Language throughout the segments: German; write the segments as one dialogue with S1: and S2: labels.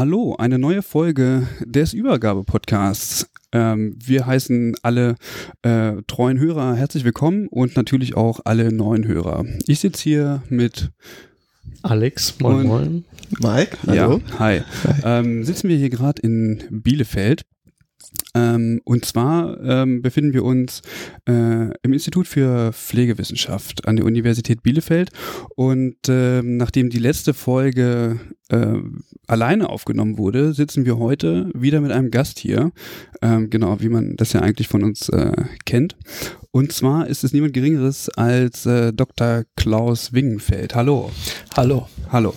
S1: Hallo, eine neue Folge des Übergabe-Podcasts. Ähm, wir heißen alle äh, treuen Hörer herzlich willkommen und natürlich auch alle neuen Hörer. Ich sitze hier mit
S2: Alex, moin
S1: Und-
S2: moin.
S3: Mike, hallo.
S1: Ja, hi. Ähm, sitzen wir hier gerade in Bielefeld. Ähm, und zwar ähm, befinden wir uns äh, im Institut für Pflegewissenschaft an der Universität Bielefeld. Und ähm, nachdem die letzte Folge äh, alleine aufgenommen wurde, sitzen wir heute wieder mit einem Gast hier. Ähm, genau, wie man das ja eigentlich von uns äh, kennt. Und zwar ist es niemand Geringeres als äh, Dr. Klaus Wingenfeld. Hallo.
S2: Hallo.
S1: Hallo.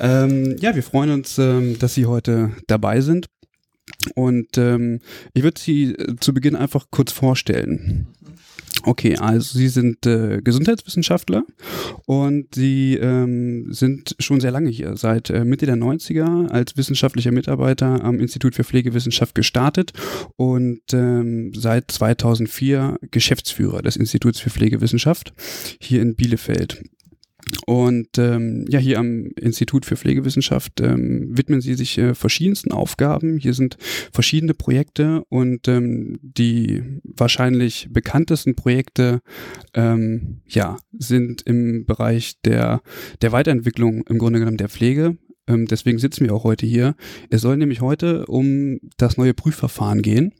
S1: Ähm, ja, wir freuen uns, ähm, dass Sie heute dabei sind. Und ähm, ich würde Sie äh, zu Beginn einfach kurz vorstellen. Okay, also Sie sind äh, Gesundheitswissenschaftler und Sie ähm, sind schon sehr lange hier, seit äh, Mitte der 90er als wissenschaftlicher Mitarbeiter am Institut für Pflegewissenschaft gestartet und ähm, seit 2004 Geschäftsführer des Instituts für Pflegewissenschaft hier in Bielefeld. Und ähm, ja, hier am Institut für Pflegewissenschaft ähm, widmen sie sich äh, verschiedensten Aufgaben. Hier sind verschiedene Projekte und ähm, die wahrscheinlich bekanntesten Projekte ähm, ja, sind im Bereich der, der Weiterentwicklung im Grunde genommen der Pflege. Ähm, deswegen sitzen wir auch heute hier. Es soll nämlich heute um das neue Prüfverfahren gehen.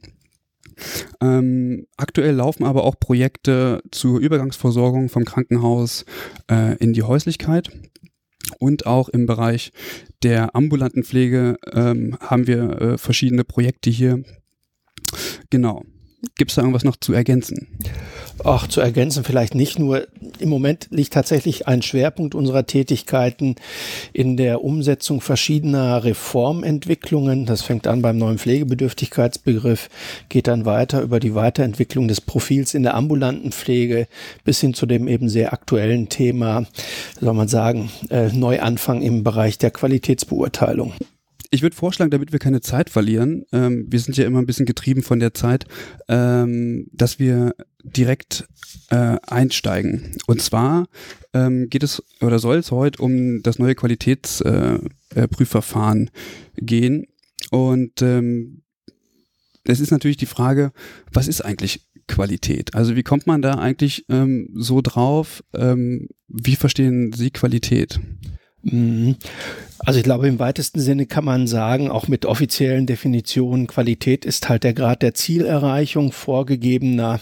S1: Ähm, aktuell laufen aber auch Projekte zur Übergangsversorgung vom Krankenhaus äh, in die Häuslichkeit. Und auch im Bereich der ambulanten Pflege ähm, haben wir äh, verschiedene Projekte hier. Genau. Gibt es da irgendwas noch zu ergänzen?
S2: Ach, zu ergänzen vielleicht nicht nur. Im Moment liegt tatsächlich ein Schwerpunkt unserer Tätigkeiten in der Umsetzung verschiedener Reformentwicklungen. Das fängt an beim neuen Pflegebedürftigkeitsbegriff, geht dann weiter über die Weiterentwicklung des Profils in der ambulanten Pflege bis hin zu dem eben sehr aktuellen Thema, soll man sagen, äh, Neuanfang im Bereich der Qualitätsbeurteilung.
S1: Ich würde vorschlagen, damit wir keine Zeit verlieren, ähm, wir sind ja immer ein bisschen getrieben von der Zeit, ähm, dass wir direkt äh, einsteigen. Und zwar ähm, geht es oder soll es heute um das neue Qualitätsprüfverfahren äh, äh, gehen. Und ähm, es ist natürlich die Frage, was ist eigentlich Qualität? Also wie kommt man da eigentlich ähm, so drauf? Ähm, wie verstehen Sie Qualität?
S2: Also ich glaube, im weitesten Sinne kann man sagen, auch mit offiziellen Definitionen, Qualität ist halt der Grad der Zielerreichung vorgegebener,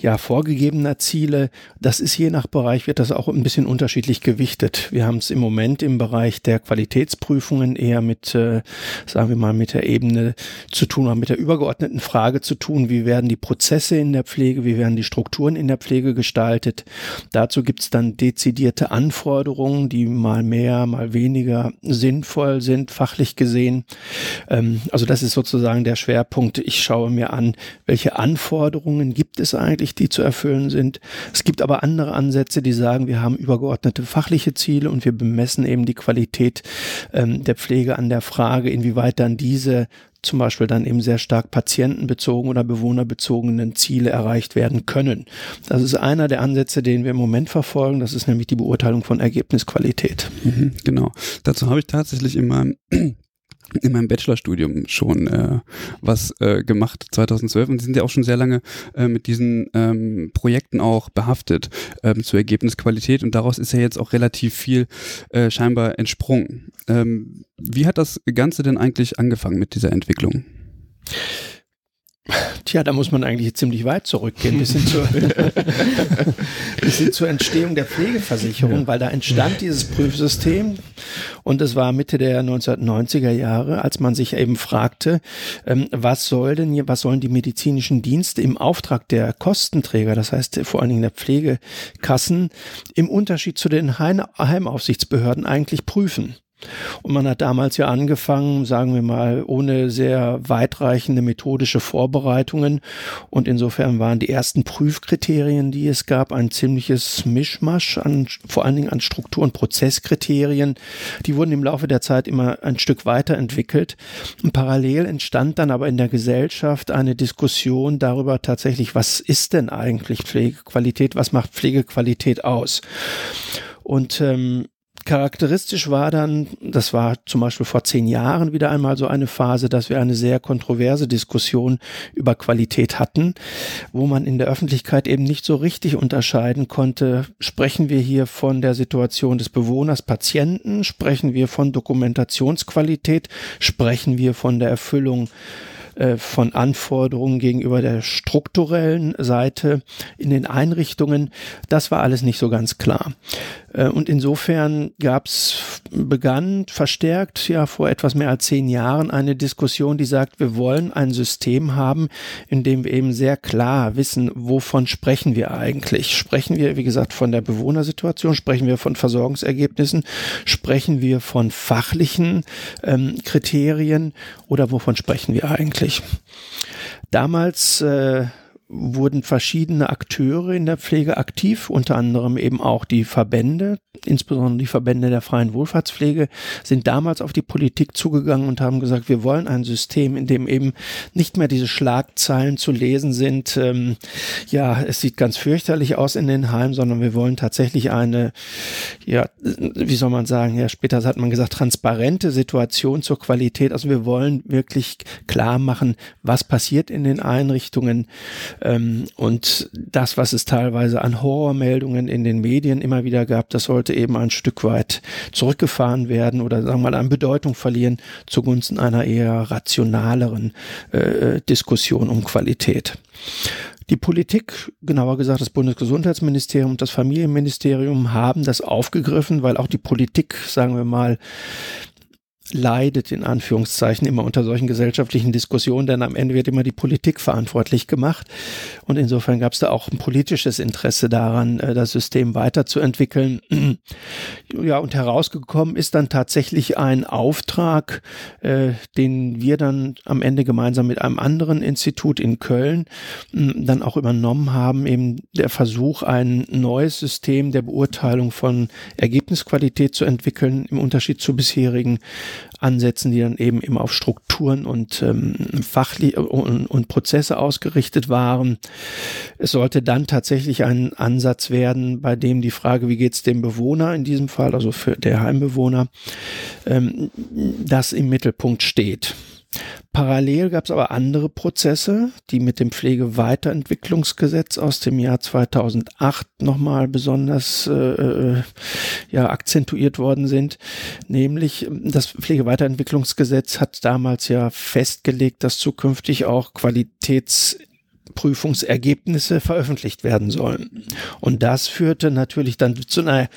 S2: ja, vorgegebener Ziele. Das ist je nach Bereich, wird das auch ein bisschen unterschiedlich gewichtet. Wir haben es im Moment im Bereich der Qualitätsprüfungen eher mit, äh, sagen wir mal, mit der Ebene zu tun, oder mit der übergeordneten Frage zu tun, wie werden die Prozesse in der Pflege, wie werden die Strukturen in der Pflege gestaltet. Dazu gibt es dann dezidierte Anforderungen, die mal mehr, mal weniger sinnvoll sind, fachlich gesehen. Ähm, also das ist sozusagen der Schwerpunkt. Ich schaue mir an, welche Anforderungen gibt gibt es eigentlich, die zu erfüllen sind. Es gibt aber andere Ansätze, die sagen, wir haben übergeordnete fachliche Ziele und wir bemessen eben die Qualität ähm, der Pflege an der Frage, inwieweit dann diese zum Beispiel dann eben sehr stark patientenbezogen oder bewohnerbezogenen Ziele erreicht werden können. Das ist einer der Ansätze, den wir im Moment verfolgen. Das ist nämlich die Beurteilung von Ergebnisqualität.
S1: Mhm, genau. Dazu habe ich tatsächlich in meinem in meinem Bachelorstudium schon äh, was äh, gemacht 2012 und sind ja auch schon sehr lange äh, mit diesen ähm, Projekten auch behaftet ähm, zur Ergebnisqualität und daraus ist ja jetzt auch relativ viel äh, scheinbar entsprungen. Ähm, wie hat das Ganze denn eigentlich angefangen mit dieser Entwicklung?
S2: Tja, da muss man eigentlich ziemlich weit zurückgehen, bis hin zur, bis hin zur Entstehung der Pflegeversicherung, ja. weil da entstand dieses Prüfsystem und es war Mitte der 1990er Jahre, als man sich eben fragte, ähm, was soll denn hier, was sollen die medizinischen Dienste im Auftrag der Kostenträger, das heißt vor allen Dingen der Pflegekassen, im Unterschied zu den Heimaufsichtsbehörden eigentlich prüfen? Und man hat damals ja angefangen, sagen wir mal, ohne sehr weitreichende methodische Vorbereitungen. Und insofern waren die ersten Prüfkriterien, die es gab, ein ziemliches Mischmasch an, vor allen Dingen an Struktur- und Prozesskriterien. Die wurden im Laufe der Zeit immer ein Stück weiterentwickelt. Und parallel entstand dann aber in der Gesellschaft eine Diskussion darüber tatsächlich, was ist denn eigentlich Pflegequalität? Was macht Pflegequalität aus? Und ähm, Charakteristisch war dann, das war zum Beispiel vor zehn Jahren wieder einmal so eine Phase, dass wir eine sehr kontroverse Diskussion über Qualität hatten, wo man in der Öffentlichkeit eben nicht so richtig unterscheiden konnte, sprechen wir hier von der Situation des Bewohners, Patienten, sprechen wir von Dokumentationsqualität, sprechen wir von der Erfüllung äh, von Anforderungen gegenüber der strukturellen Seite in den Einrichtungen. Das war alles nicht so ganz klar. Äh, und insofern gab es, begann verstärkt ja vor etwas mehr als zehn Jahren eine Diskussion, die sagt, wir wollen ein System haben, in dem wir eben sehr klar wissen, wovon sprechen wir eigentlich. Sprechen wir, wie gesagt, von der Bewohnersituation, sprechen wir von Versorgungsergebnissen, sprechen wir von fachlichen ähm, Kriterien oder wovon sprechen wir eigentlich? Möglich. Damals äh, wurden verschiedene Akteure in der Pflege aktiv, unter anderem eben auch die Verbände, insbesondere die Verbände der freien Wohlfahrtspflege, sind damals auf die Politik zugegangen und haben gesagt, wir wollen ein System, in dem eben nicht mehr diese Schlagzeilen zu lesen sind, ähm, ja, es sieht ganz fürchterlich aus in den Heimen, sondern wir wollen tatsächlich eine, ja, wie soll man sagen, ja, später hat man gesagt, transparente Situation zur Qualität. Also wir wollen wirklich klar machen, was passiert in den Einrichtungen, ähm, und das, was es teilweise an Horrormeldungen in den Medien immer wieder gab, das sollte eben ein Stück weit zurückgefahren werden oder sagen wir mal an Bedeutung verlieren zugunsten einer eher rationaleren äh, Diskussion um Qualität. Die Politik, genauer gesagt das Bundesgesundheitsministerium und das Familienministerium haben das aufgegriffen, weil auch die Politik, sagen wir mal, leidet in Anführungszeichen immer unter solchen gesellschaftlichen Diskussionen, denn am Ende wird immer die Politik verantwortlich gemacht. Und insofern gab es da auch ein politisches Interesse daran, äh, das System weiterzuentwickeln. Ja, und herausgekommen ist dann tatsächlich ein Auftrag, äh, den wir dann am Ende gemeinsam mit einem anderen Institut in Köln dann auch übernommen haben, eben der Versuch, ein neues System der Beurteilung von Ergebnisqualität zu entwickeln, im Unterschied zu bisherigen Ansätzen, die dann eben immer auf Strukturen und ähm, Fachli und, und Prozesse ausgerichtet waren. Es sollte dann tatsächlich ein Ansatz werden, bei dem die Frage, wie geht es dem Bewohner in diesem Fall, also für der Heimbewohner, ähm, das im Mittelpunkt steht. Parallel gab es aber andere Prozesse, die mit dem Pflegeweiterentwicklungsgesetz aus dem Jahr 2008 nochmal besonders äh, äh, ja, akzentuiert worden sind. Nämlich das Pflegeweiterentwicklungsgesetz hat damals ja festgelegt, dass zukünftig auch Qualitäts Prüfungsergebnisse veröffentlicht werden sollen. Und das führte natürlich dann zu einer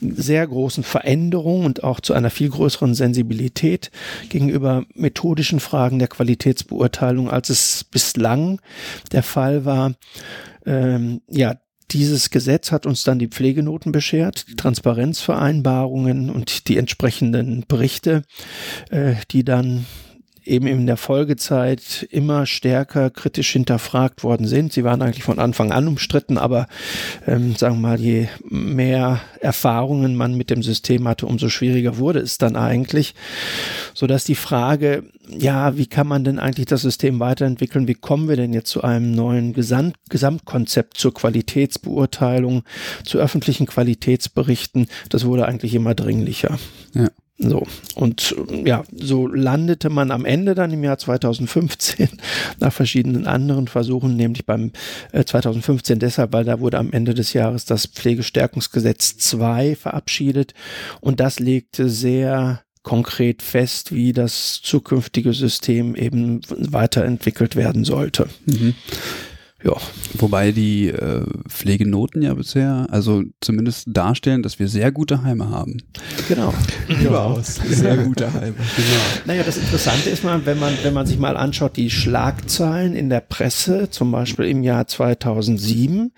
S2: sehr großen Veränderung und auch zu einer viel größeren Sensibilität gegenüber methodischen Fragen der Qualitätsbeurteilung, als es bislang der Fall war. Ähm, ja, dieses Gesetz hat uns dann die Pflegenoten beschert, die Transparenzvereinbarungen und die entsprechenden Berichte, äh, die dann eben in der Folgezeit immer stärker kritisch hinterfragt worden sind. Sie waren eigentlich von Anfang an umstritten, aber ähm, sagen wir mal, je mehr Erfahrungen man mit dem System hatte, umso schwieriger wurde es dann eigentlich, so dass die Frage, ja, wie kann man denn eigentlich das System weiterentwickeln? Wie kommen wir denn jetzt zu einem neuen Gesamt Gesamtkonzept zur Qualitätsbeurteilung, zu öffentlichen Qualitätsberichten? Das wurde eigentlich immer dringlicher. Ja. So, und ja, so landete man am Ende dann im Jahr 2015 nach verschiedenen anderen Versuchen, nämlich beim äh, 2015 deshalb, weil da wurde am Ende des Jahres das Pflegestärkungsgesetz 2 verabschiedet und das legte sehr konkret fest, wie das zukünftige System eben weiterentwickelt werden sollte. Mhm.
S1: Ja. Wobei die äh, Pflegenoten ja bisher, also zumindest darstellen, dass wir sehr gute Heime haben.
S2: Genau.
S1: Überaus. Sehr gute Heime. Genau.
S2: Naja, das Interessante ist mal, wenn man, wenn man sich mal anschaut, die Schlagzeilen in der Presse, zum Beispiel im Jahr 2007,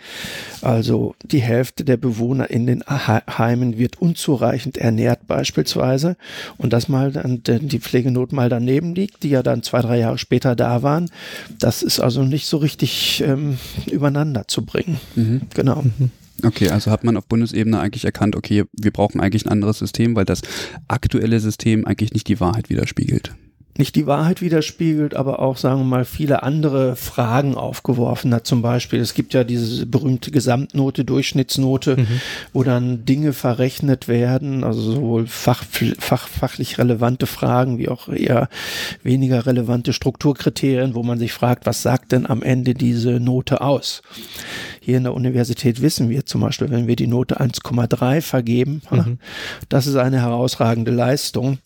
S2: also die Hälfte der Bewohner in den Heimen wird unzureichend ernährt beispielsweise und das mal dann die Pflegenot mal daneben liegt, die ja dann zwei, drei Jahre später da waren, das ist also nicht so richtig äh, ähm, übereinander zu bringen. Mhm. Genau. Mhm.
S1: Okay, also hat man auf Bundesebene eigentlich erkannt, okay, wir brauchen eigentlich ein anderes System, weil das aktuelle System eigentlich nicht die Wahrheit widerspiegelt
S2: nicht die Wahrheit widerspiegelt, aber auch, sagen wir mal, viele andere Fragen aufgeworfen hat. Zum Beispiel, es gibt ja diese berühmte Gesamtnote, Durchschnittsnote, mhm. wo dann Dinge verrechnet werden, also sowohl fach, fach, fachlich relevante Fragen wie auch eher weniger relevante Strukturkriterien, wo man sich fragt, was sagt denn am Ende diese Note aus? Hier in der Universität wissen wir zum Beispiel, wenn wir die Note 1,3 vergeben, mhm. das ist eine herausragende Leistung.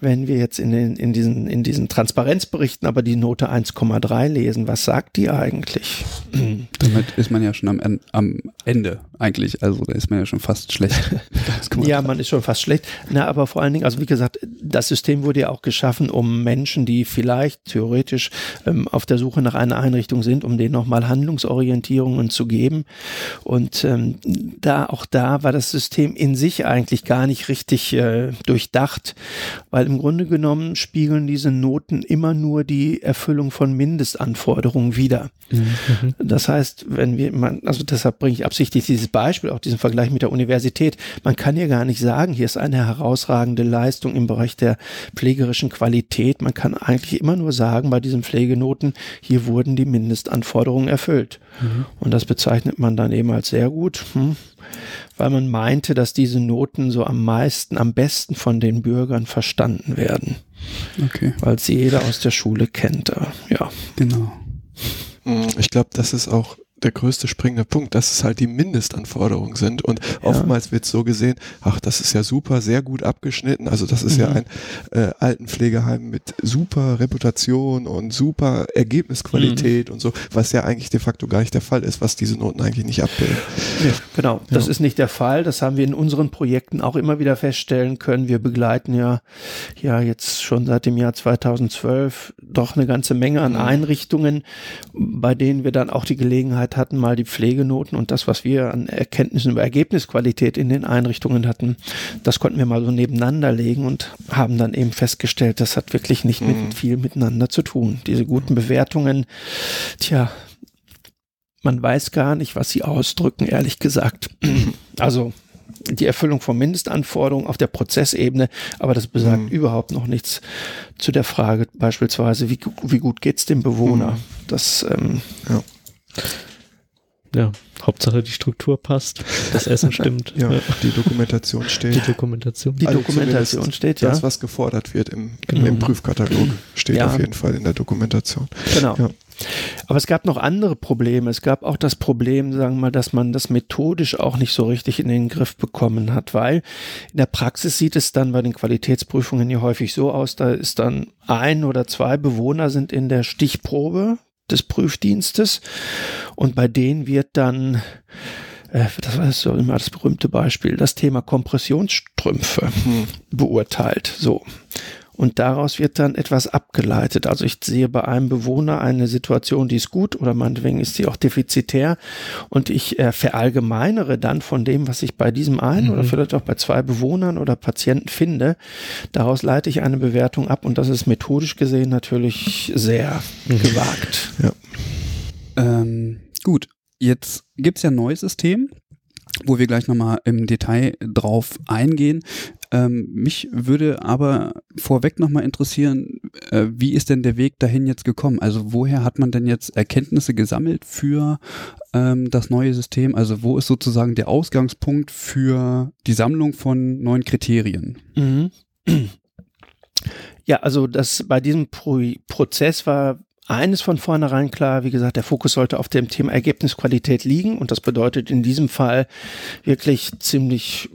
S2: Wenn wir jetzt in, den, in, diesen, in diesen Transparenzberichten aber die Note 1,3 lesen, was sagt die eigentlich?
S1: Damit ist man ja schon am, am Ende eigentlich. Also da ist man ja schon fast schlecht.
S2: ja, man ist schon fast schlecht. Na, aber vor allen Dingen, also wie gesagt, das System wurde ja auch geschaffen, um Menschen, die vielleicht theoretisch ähm, auf der Suche nach einer Einrichtung sind, um denen nochmal Handlungsorientierungen zu geben. Und ähm, da auch da war das System in sich eigentlich gar nicht richtig äh, durchdacht, weil im Grunde genommen spiegeln diese Noten immer nur die Erfüllung von Mindestanforderungen wider. Mhm. Das heißt, wenn wir, man, also deshalb bringe ich absichtlich dieses Beispiel, auch diesen Vergleich mit der Universität. Man kann ja gar nicht sagen, hier ist eine herausragende Leistung im Bereich der pflegerischen Qualität. Man kann eigentlich immer nur sagen, bei diesen Pflegenoten, hier wurden die Mindestanforderungen erfüllt. Mhm. Und das bezeichnet man dann eben als sehr gut, hm, weil man meinte, dass diese Noten so am meisten, am besten von den Bürgern verstanden werden. Okay. Weil sie jeder aus der Schule kennt. Ja.
S1: Genau.
S3: Ich glaube, das ist auch der größte springende Punkt, dass es halt die Mindestanforderungen sind. Und ja. oftmals wird so gesehen, ach, das ist ja super, sehr gut abgeschnitten. Also das ist mhm. ja ein äh, Altenpflegeheim mit super Reputation und super Ergebnisqualität mhm. und so, was ja eigentlich de facto gar nicht der Fall ist, was diese Noten eigentlich nicht abbilden.
S2: Nee, genau, das ja. ist nicht der Fall. Das haben wir in unseren Projekten auch immer wieder feststellen können. Wir begleiten ja, ja jetzt schon seit dem Jahr 2012 doch eine ganze Menge an mhm. Einrichtungen, bei denen wir dann auch die Gelegenheit Hatten, mal die Pflegenoten und das, was wir an Erkenntnissen über Ergebnisqualität in den Einrichtungen hatten, das konnten wir mal so nebeneinander legen und haben dann eben festgestellt, das hat wirklich nicht mhm. mit viel miteinander zu tun. Diese guten Bewertungen, tja, man weiß gar nicht, was sie ausdrücken, ehrlich gesagt. Also die Erfüllung von Mindestanforderungen auf der Prozessebene, aber das besagt mhm. überhaupt noch nichts zu der Frage beispielsweise, wie, wie gut geht's dem Bewohner? Mhm. Das ähm, ja.
S4: Ja, Hauptsache die Struktur passt, das Essen stimmt.
S3: ja, ja, die Dokumentation steht.
S4: Die Dokumentation.
S2: Die also Dokumentation steht,
S3: ja. Das, was gefordert wird im, genau. im Prüfkatalog, steht ja. auf jeden Fall in der Dokumentation.
S2: Genau. Ja. Aber es gab noch andere Probleme. Es gab auch das Problem, sagen wir mal, dass man das methodisch auch nicht so richtig in den Griff bekommen hat, weil in der Praxis sieht es dann bei den Qualitätsprüfungen ja häufig so aus, da ist dann ein oder zwei Bewohner sind in der Stichprobe des Prüfdienstes und bei denen wird dann äh, das war so immer das berühmte Beispiel, das Thema Kompressionsstrümpfe hm. beurteilt. So. Und daraus wird dann etwas abgeleitet. Also ich sehe bei einem Bewohner eine Situation, die ist gut oder meinetwegen ist sie auch defizitär und ich äh, verallgemeinere dann von dem, was ich bei diesem einen mhm. oder vielleicht auch bei zwei Bewohnern oder Patienten finde. Daraus leite ich eine Bewertung ab und das ist methodisch gesehen natürlich sehr mhm. gewagt.
S1: Ja. Ähm, gut, jetzt gibt es ja ein neues System, wo wir gleich nochmal im Detail drauf eingehen. Ähm, mich würde aber vorweg nochmal interessieren, äh, wie ist denn der Weg dahin jetzt gekommen? Also woher hat man denn jetzt Erkenntnisse gesammelt für ähm, das neue System? Also wo ist sozusagen der Ausgangspunkt für die Sammlung von neuen Kriterien? Mhm.
S2: Ja, also das bei diesem Pro Prozess war eines von vornherein klar, wie gesagt, der Fokus sollte auf dem Thema Ergebnisqualität liegen und das bedeutet in diesem Fall wirklich ziemlich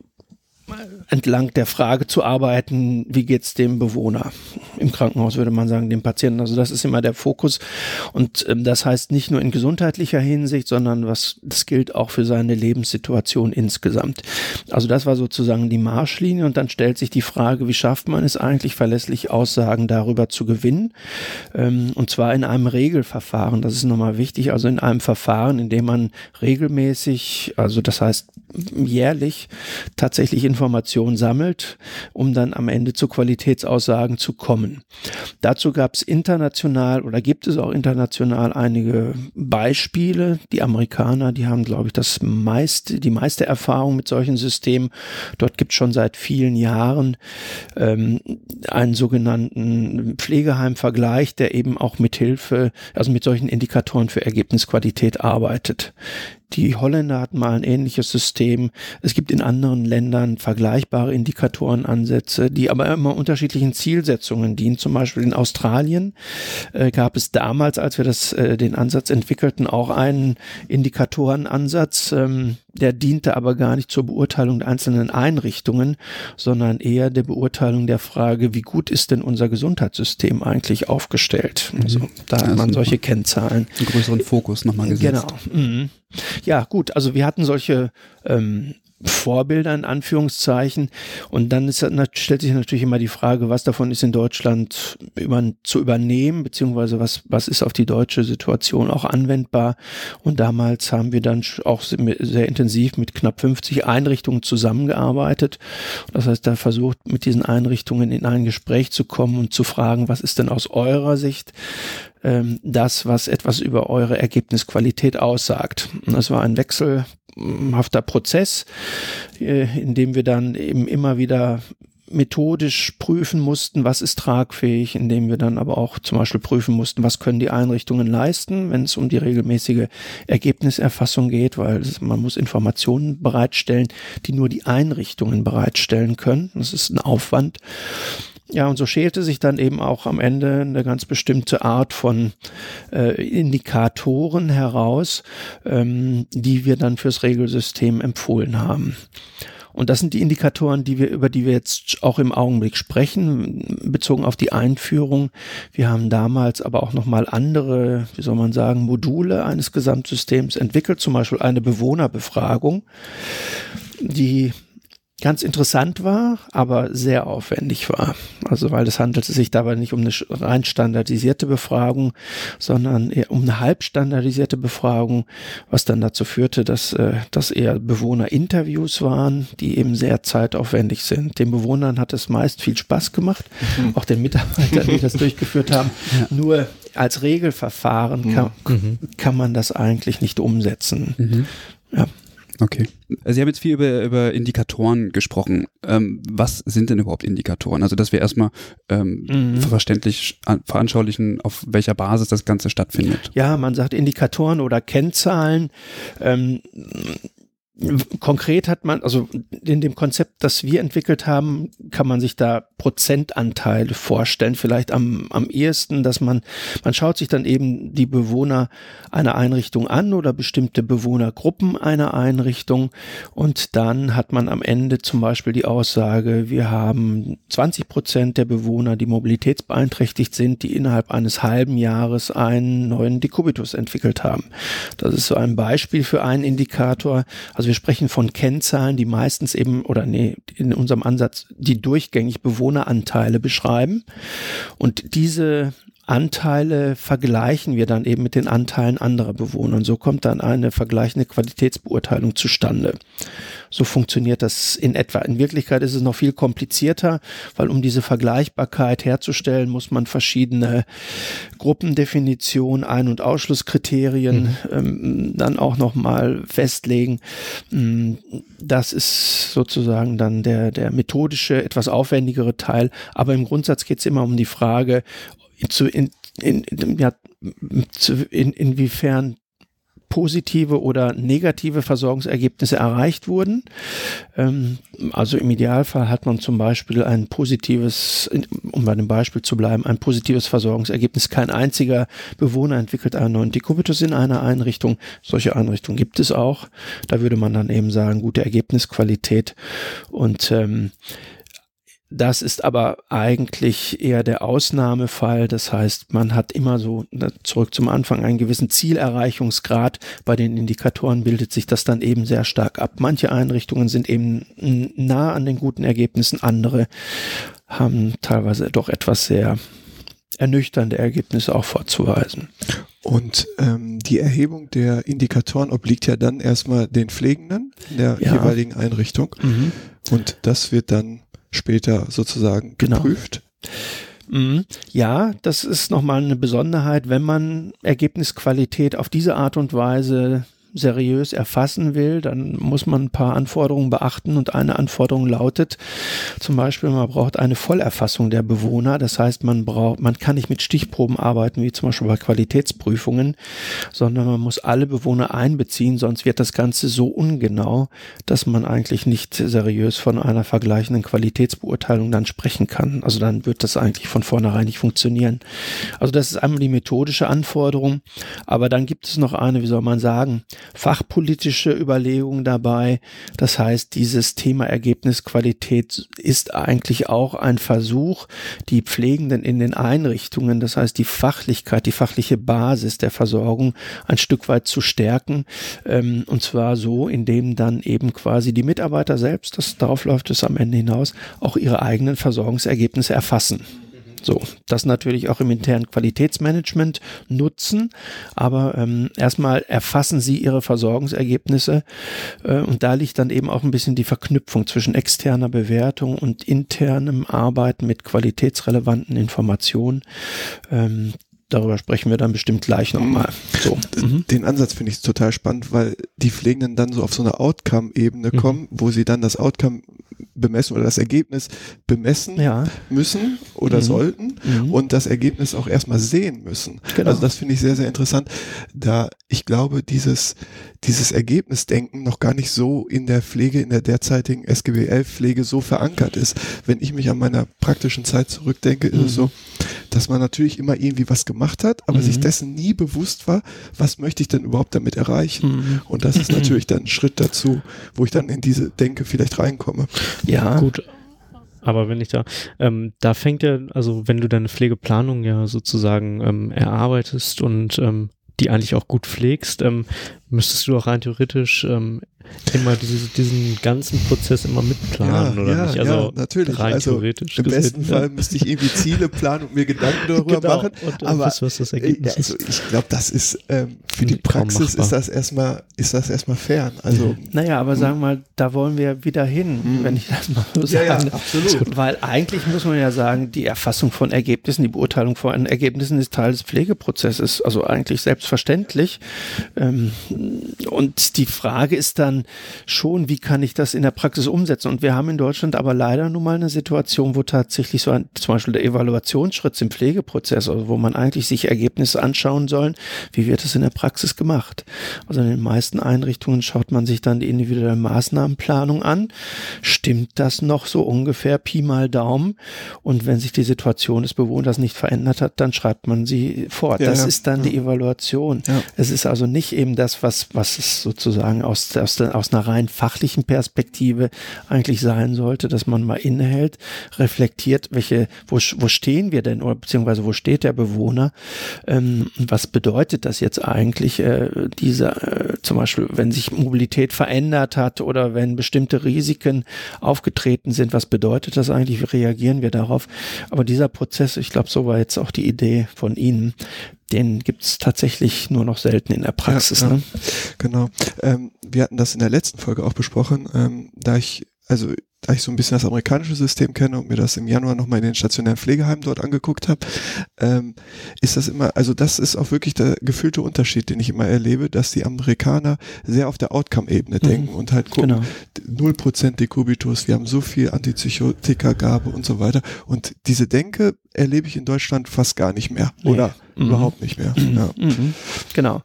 S2: entlang der Frage zu arbeiten, wie geht's dem Bewohner? Im Krankenhaus würde man sagen, dem Patienten. Also das ist immer der Fokus. Und ähm, das heißt nicht nur in gesundheitlicher Hinsicht, sondern was, das gilt auch für seine Lebenssituation insgesamt. Also das war sozusagen die Marschlinie. Und dann stellt sich die Frage, wie schafft man es eigentlich, verlässlich Aussagen darüber zu gewinnen? Ähm, und zwar in einem Regelverfahren. Das ist nochmal wichtig. Also in einem Verfahren, in dem man regelmäßig, also das heißt jährlich tatsächlich Informationen sammelt, um dann am Ende zu Qualitätsaussagen zu kommen. Dazu gab es international oder gibt es auch international einige Beispiele. Die Amerikaner, die haben, glaube ich, das meiste, die meiste Erfahrung mit solchen Systemen. Dort gibt es schon seit vielen Jahren ähm, einen sogenannten Pflegeheimvergleich, der eben auch mit Hilfe, also mit solchen Indikatoren für Ergebnisqualität arbeitet. Die Holländer hatten mal ein ähnliches System. Es gibt in anderen Ländern vergleichbare Indikatorenansätze, die aber immer unterschiedlichen Zielsetzungen dienen. Zum Beispiel in Australien äh, gab es damals, als wir das, äh, den Ansatz entwickelten, auch einen Indikatorenansatz, ähm, der diente aber gar nicht zur Beurteilung der einzelnen Einrichtungen, sondern eher der Beurteilung der Frage, wie gut ist denn unser Gesundheitssystem eigentlich aufgestellt? Also mhm. da hat man solche Kennzahlen.
S1: Einen größeren Fokus nochmal gesetzt.
S2: Genau. Mhm. Ja, gut, also wir hatten solche ähm, Vorbilder in Anführungszeichen. Und dann ist, stellt sich natürlich immer die Frage, was davon ist in Deutschland über, zu übernehmen, beziehungsweise was, was ist auf die deutsche Situation auch anwendbar. Und damals haben wir dann auch sehr intensiv mit knapp 50 Einrichtungen zusammengearbeitet. Das heißt, da versucht mit diesen Einrichtungen in ein Gespräch zu kommen und zu fragen, was ist denn aus eurer Sicht ähm, das, was etwas über eure Ergebnisqualität aussagt. Und das war ein wechselhafter Prozess, äh, in dem wir dann eben immer wieder methodisch prüfen mussten, was ist tragfähig, indem wir dann aber auch zum Beispiel prüfen mussten, was können die Einrichtungen leisten, wenn es um die regelmäßige Ergebniserfassung geht, weil man muss Informationen bereitstellen, die nur die Einrichtungen bereitstellen können. Das ist ein Aufwand. Ja, und so schälte sich dann eben auch am Ende eine ganz bestimmte Art von äh, Indikatoren heraus, ähm, die wir dann fürs Regelsystem empfohlen haben. Und das sind die Indikatoren, die wir, über die wir jetzt auch im Augenblick sprechen, bezogen auf die Einführung. Wir haben damals aber auch nochmal andere, wie soll man sagen, Module eines Gesamtsystems entwickelt, zum Beispiel eine Bewohnerbefragung, die ganz interessant war, aber sehr aufwendig war. Also weil es handelte sich dabei nicht um eine rein standardisierte Befragung, sondern eher um eine halb standardisierte Befragung, was dann dazu führte, dass äh, das eher Bewohnerinterviews waren, die eben sehr zeitaufwendig sind. Den Bewohnern hat es meist viel Spaß gemacht, mhm. auch den Mitarbeitern, die das durchgeführt haben. Ja. Nur als Regelverfahren kann, mhm. kann man das eigentlich nicht umsetzen. Mhm.
S1: Ja. Okay. Sie haben jetzt viel über, über Indikatoren gesprochen. Ähm, was sind denn überhaupt Indikatoren? Also, dass wir erstmal ähm, mhm. verständlich veranschaulichen, auf welcher Basis das Ganze stattfindet.
S2: Ja, man sagt Indikatoren oder Kennzahlen. Ähm, Konkret hat man, also in dem Konzept, das wir entwickelt haben, kann man sich da Prozentanteile vorstellen. Vielleicht am, am ehesten, dass man, man schaut sich dann eben die Bewohner einer Einrichtung an oder bestimmte Bewohnergruppen einer Einrichtung und dann hat man am Ende zum Beispiel die Aussage, wir haben 20 Prozent der Bewohner, die mobilitätsbeeinträchtigt sind, die innerhalb eines halben Jahres einen neuen Dekubitus entwickelt haben. Das ist so ein Beispiel für einen Indikator. Also Also wir sprechen von Kennzahlen, die meistens eben, oder nee, in unserem Ansatz, die durchgängig Bewohneranteile beschreiben. Und diese Anteile vergleichen wir dann eben mit den Anteilen anderer Bewohner. Und so kommt dann eine vergleichende Qualitätsbeurteilung zustande. So funktioniert das in etwa. In Wirklichkeit ist es noch viel komplizierter, weil um diese Vergleichbarkeit herzustellen, muss man verschiedene Gruppendefinitionen, Ein- und Ausschlusskriterien mhm. ähm, dann auch nochmal festlegen. Mm, das ist sozusagen dann der, der methodische, etwas aufwendigere Teil. Aber im Grundsatz geht es immer um die Frage, zu in, in, ja, zu, in, inwiefern positive oder negative Versorgungsergebnisse erreicht wurden. Ähm, also im Idealfall hat man zum Beispiel ein positives, um bei dem Beispiel zu bleiben, ein positives Versorgungsergebnis. Kein einziger Bewohner entwickelt einen neuen Dekubitus in einer Einrichtung. Solche Einrichtungen gibt es auch. Da würde man dann eben sagen, gute Ergebnisqualität und ähm, das ist aber eigentlich eher der Ausnahmefall. Das heißt, man hat immer so, zurück zum Anfang, einen gewissen Zielerreichungsgrad. Bei den Indikatoren bildet sich das dann eben sehr stark ab. Manche Einrichtungen sind eben nah an den guten Ergebnissen, andere haben teilweise doch etwas sehr ernüchternde Ergebnisse auch vorzuweisen.
S3: Und ähm, die Erhebung der Indikatoren obliegt ja dann erstmal den Pflegenden der ja. jeweiligen Einrichtung. Mhm. Und das wird dann später sozusagen genau. geprüft.
S2: Mhm. Ja, das ist nochmal eine Besonderheit, wenn man Ergebnisqualität auf diese Art und Weise seriös erfassen will, dann muss man ein paar Anforderungen beachten und eine Anforderung lautet zum Beispiel, man braucht eine Vollerfassung der Bewohner. Das heißt, man braucht, man kann nicht mit Stichproben arbeiten, wie zum Beispiel bei Qualitätsprüfungen, sondern man muss alle Bewohner einbeziehen, sonst wird das Ganze so ungenau, dass man eigentlich nicht seriös von einer vergleichenden Qualitätsbeurteilung dann sprechen kann. Also dann wird das eigentlich von vornherein nicht funktionieren. Also das ist einmal die methodische Anforderung, aber dann gibt es noch eine, wie soll man sagen, fachpolitische Überlegungen dabei. Das heißt, dieses Thema Ergebnisqualität ist eigentlich auch ein Versuch, die Pflegenden in den Einrichtungen, das heißt die Fachlichkeit, die fachliche Basis der Versorgung ein Stück weit zu stärken. Ähm, und zwar so, indem dann eben quasi die Mitarbeiter selbst, das, darauf läuft es am Ende hinaus, auch ihre eigenen Versorgungsergebnisse erfassen. So, das natürlich auch im internen Qualitätsmanagement nutzen, aber ähm, erstmal erfassen Sie Ihre Versorgungsergebnisse äh, und da liegt dann eben auch ein bisschen die Verknüpfung zwischen externer Bewertung und internem Arbeiten mit qualitätsrelevanten Informationen. Ähm, darüber sprechen wir dann bestimmt gleich nochmal. So.
S3: Mhm. Den Ansatz finde ich total spannend, weil die Pflegenden dann so auf so eine Outcome-Ebene mhm. kommen, wo sie dann das Outcome bemessen oder das Ergebnis bemessen ja. müssen oder mhm. sollten mhm. und das Ergebnis auch erstmal sehen müssen. Genau. Also das finde ich sehr, sehr interessant, da ich glaube, dieses, dieses Ergebnisdenken noch gar nicht so in der Pflege, in der derzeitigen SGB 11 Pflege so verankert ist. Wenn ich mich an meiner praktischen Zeit zurückdenke, ist es mhm. so, dass man natürlich immer irgendwie was gemacht hat, aber sich mhm. dessen nie bewusst war, was möchte ich denn überhaupt damit erreichen? Mhm. Und das ist natürlich dann ein Schritt dazu, wo ich dann in diese Denke vielleicht reinkomme.
S4: Ja. Gut. Aber wenn ich da, ähm, da fängt ja, also wenn du deine Pflegeplanung ja sozusagen ähm, erarbeitest und ähm, die eigentlich auch gut pflegst, ähm, müsstest du auch rein theoretisch ähm, immer diese, diesen ganzen Prozess immer mitplanen, ja, oder
S3: ja,
S4: nicht?
S3: Also ja, natürlich. Rein also theoretisch. Im gesehen, besten Fall müsste ich irgendwie Ziele planen und mir Gedanken darüber genau. machen. Und, aber was, was das Ergebnis also ich glaube, das ist ähm, für die Praxis ist das erstmal ist das erstmal fern. Also
S2: naja, aber sagen wir mal, da wollen wir wieder hin, mhm. wenn ich das mal so
S3: sagen. Ja, ja, absolut.
S2: Weil eigentlich muss man ja sagen, die Erfassung von Ergebnissen, die Beurteilung von Ergebnissen ist Teil des Pflegeprozesses. Also eigentlich selbstverständlich. Ähm, und die Frage ist dann schon, wie kann ich das in der Praxis umsetzen? Und wir haben in Deutschland aber leider nun mal eine Situation, wo tatsächlich so ein, zum Beispiel der Evaluationsschritt im Pflegeprozess, also wo man eigentlich sich Ergebnisse anschauen soll, wie wird es in der Praxis gemacht? Also in den meisten Einrichtungen schaut man sich dann die individuelle Maßnahmenplanung an. Stimmt das noch so ungefähr Pi mal Daumen? Und wenn sich die Situation des Bewohners nicht verändert hat, dann schreibt man sie fort. Ja, das ja. ist dann ja. die Evaluation. Es ist also nicht eben das, was, was es sozusagen aus, aus aus einer rein fachlichen Perspektive eigentlich sein sollte, dass man mal innehält, reflektiert, welche, wo, wo stehen wir denn oder beziehungsweise wo steht der Bewohner? Ähm, was bedeutet das jetzt eigentlich, äh, dieser, äh, zum Beispiel, wenn sich Mobilität verändert hat oder wenn bestimmte Risiken aufgetreten sind, was bedeutet das eigentlich? Wie reagieren wir darauf? Aber dieser Prozess, ich glaube, so war jetzt auch die Idee von Ihnen, den gibt es tatsächlich nur noch selten in der Praxis. Ja, ne?
S3: Genau. Ähm, wir hatten das in der letzten Folge auch besprochen, ähm, da ich, also da ich so ein bisschen das amerikanische System kenne und mir das im Januar nochmal in den stationären Pflegeheimen dort angeguckt habe, ähm, ist das immer, also das ist auch wirklich der gefühlte Unterschied, den ich immer erlebe, dass die Amerikaner sehr auf der Outcome-Ebene mhm. denken und halt gucken, null genau. Prozent Dekubitus, wir haben so viel Antipsychotika-Gabe und so weiter. Und diese Denke erlebe ich in Deutschland fast gar nicht mehr. Oder mhm. überhaupt nicht mehr.
S2: Mhm. Ja. Mhm. Genau.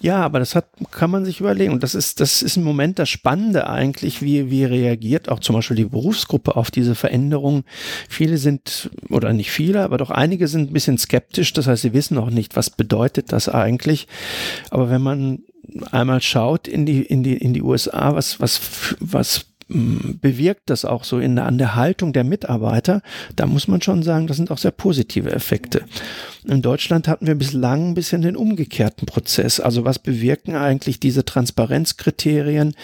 S2: Ja, aber das hat, kann man sich überlegen. Und das ist, das ist im Moment das Spannende eigentlich, wie, wie reagiert auch zum Beispiel die Berufsgruppe auf diese Veränderung. Viele sind, oder nicht viele, aber doch einige sind ein bisschen skeptisch. Das heißt, sie wissen auch nicht, was bedeutet das eigentlich. Aber wenn man einmal schaut in die, in die, in die USA, was, was, was bewirkt das auch so in, an der Haltung der Mitarbeiter, da muss man schon sagen, das sind auch sehr positive Effekte. In Deutschland hatten wir bislang ein bisschen den umgekehrten Prozess. Also was bewirken eigentlich diese Transparenzkriterien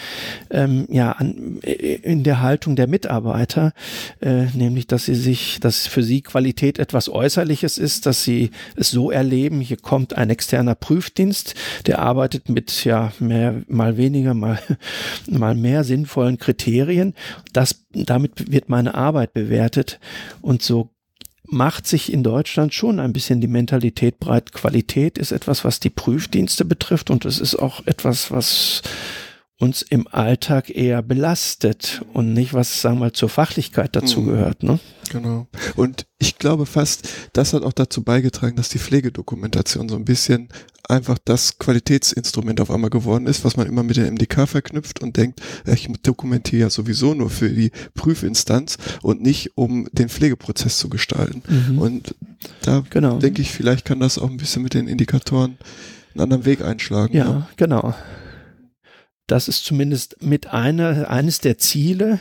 S2: ähm, ja an, in der Haltung der Mitarbeiter, äh, nämlich dass sie sich, dass für sie Qualität etwas Äußerliches ist, dass sie es so erleben, hier kommt ein externer Prüfdienst, der arbeitet mit ja mehr, mal weniger, mal, mal mehr sinnvollen Kriterien. Das, damit wird meine Arbeit bewertet. Und so macht sich in Deutschland schon ein bisschen die Mentalität breit. Qualität ist etwas, was die Prüfdienste betrifft. Und es ist auch etwas, was uns im Alltag eher belastet und nicht, was, sagen wir mal, zur Fachlichkeit dazu mhm. gehört. Ne?
S3: Genau. Und ich glaube fast, das hat auch dazu beigetragen, dass die Pflegedokumentation so ein bisschen einfach das Qualitätsinstrument auf einmal geworden ist, was man immer mit der MDK verknüpft und denkt, ich dokumentiere ja sowieso nur für die Prüfinstanz und nicht, um den Pflegeprozess zu gestalten. Mhm. Und da genau. denke ich, vielleicht kann das auch ein bisschen mit den Indikatoren einen anderen Weg einschlagen.
S2: Ja, ja. genau. Das ist zumindest mit einer, eines der Ziele,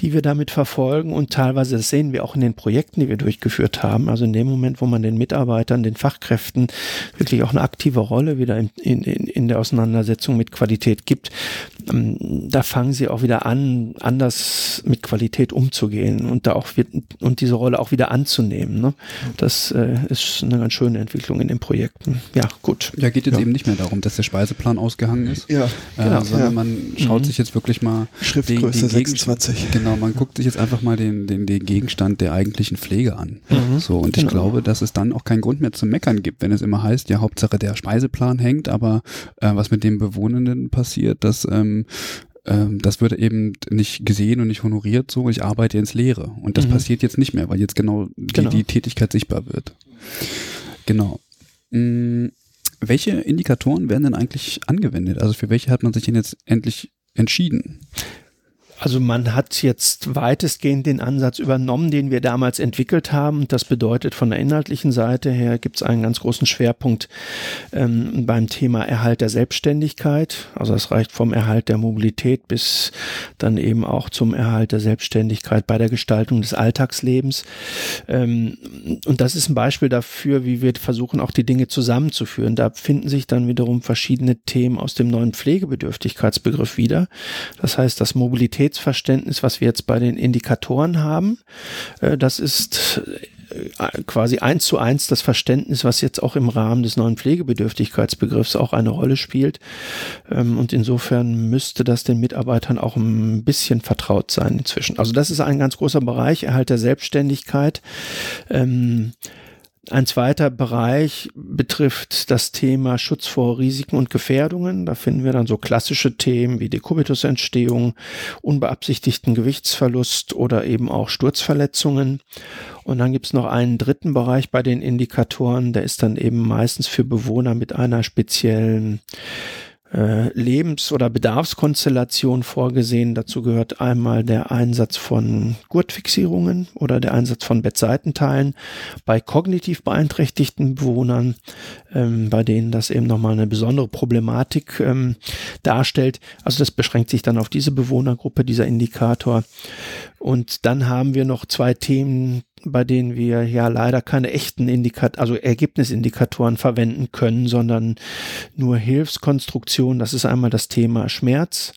S2: die wir damit verfolgen und teilweise, das sehen wir auch in den Projekten, die wir durchgeführt haben. Also in dem Moment, wo man den Mitarbeitern, den Fachkräften wirklich auch eine aktive Rolle wieder in, in, in der Auseinandersetzung mit Qualität gibt, ähm, da fangen sie auch wieder an, anders mit Qualität umzugehen und da auch wird, und diese Rolle auch wieder anzunehmen. Ne? Das äh, ist eine ganz schöne Entwicklung in den Projekten. Ja, gut.
S1: Ja, geht jetzt ja. eben nicht mehr darum, dass der Speiseplan ausgehangen ist.
S3: Ja,
S1: äh, genau. Sondern ja. man schaut mhm. sich jetzt wirklich mal
S3: Schriftgröße den, den 26.
S1: Genau, man guckt sich jetzt einfach mal den, den, den Gegenstand der eigentlichen Pflege an. Mhm. So, und genau. ich glaube, dass es dann auch keinen Grund mehr zum Meckern gibt, wenn es immer heißt, ja, Hauptsache der Speiseplan hängt, aber äh, was mit den Bewohnenden passiert, dass ähm, ähm, das wird eben nicht gesehen und nicht honoriert so, ich arbeite ins Leere. Und das mhm. passiert jetzt nicht mehr, weil jetzt genau, genau. Die, die Tätigkeit sichtbar wird. Genau. Welche Indikatoren werden denn eigentlich angewendet? Also für welche hat man sich denn jetzt endlich entschieden?
S2: Also man hat jetzt weitestgehend den Ansatz übernommen, den wir damals entwickelt haben. Das bedeutet, von der inhaltlichen Seite her gibt es einen ganz großen Schwerpunkt ähm, beim Thema Erhalt der Selbstständigkeit. Also es reicht vom Erhalt der Mobilität bis dann eben auch zum Erhalt der Selbstständigkeit bei der Gestaltung des Alltagslebens. Ähm, und das ist ein Beispiel dafür, wie wir versuchen, auch die Dinge zusammenzuführen. Da finden sich dann wiederum verschiedene Themen aus dem neuen Pflegebedürftigkeitsbegriff wieder. Das heißt, dass Mobilität Qualitätsverständnis, was wir jetzt bei den Indikatoren haben, äh, das ist äh, quasi eins zu eins das Verständnis, was jetzt auch im Rahmen des neuen Pflegebedürftigkeitsbegriffs auch eine Rolle spielt. Ähm, und insofern müsste das den Mitarbeitern auch ein bisschen vertraut sein inzwischen. Also das ist ein ganz großer Bereich, Erhalt der Selbstständigkeit. Ähm, ein zweiter Bereich betrifft das Thema Schutz vor Risiken und Gefährdungen. Da finden wir dann so klassische Themen wie Dekubitusentstehung, unbeabsichtigten Gewichtsverlust oder eben auch Sturzverletzungen. Und dann gibt's noch einen dritten Bereich bei den Indikatoren, der ist dann eben meistens für Bewohner mit einer speziellen äh, Lebens- oder Bedarfskonstellation vorgesehen. Dazu gehört einmal der Einsatz von Gurtfixierungen oder der Einsatz von Bettseitenteilen bei kognitiv beeinträchtigten Bewohnern, ähm, bei denen das eben nochmal eine besondere Problematik ähm, darstellt. Also das beschränkt sich dann auf diese Bewohnergruppe, dieser Indikator. Und dann haben wir noch zwei Themen, bei denen wir ja leider keine echten Indikat also Ergebnisindikatoren verwenden können, sondern nur Hilfskonstruktion. Das ist einmal das Thema Schmerz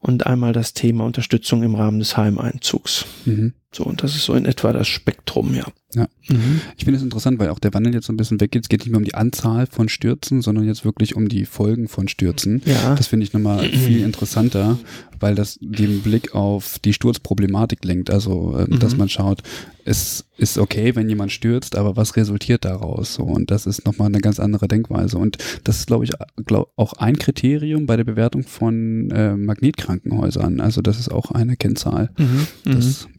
S2: und einmal das Thema Unterstützung im Rahmen des Heimeinzugs. Mhm. So, und das ist so in etwa das Spektrum, ja.
S1: Ja. Mhm. Ich finde es interessant, weil auch der Wandel jetzt so ein bisschen weggeht. Es geht nicht mehr um die Anzahl von Stürzen, sondern jetzt wirklich um die Folgen von Stürzen. Ja. Das finde ich nochmal viel interessanter, weil das den Blick auf die Sturzproblematik lenkt. Also, äh, mhm. dass man schaut, es ist okay, wenn jemand stürzt, aber was resultiert daraus? So, und das ist nochmal eine ganz andere Denkweise. Und das ist, glaube ich, glaub, auch ein Kriterium bei der Bewertung von äh, Magnetkrankenhäusern. Also, das ist auch eine Kennzahl. Mhm. Das
S2: mhm.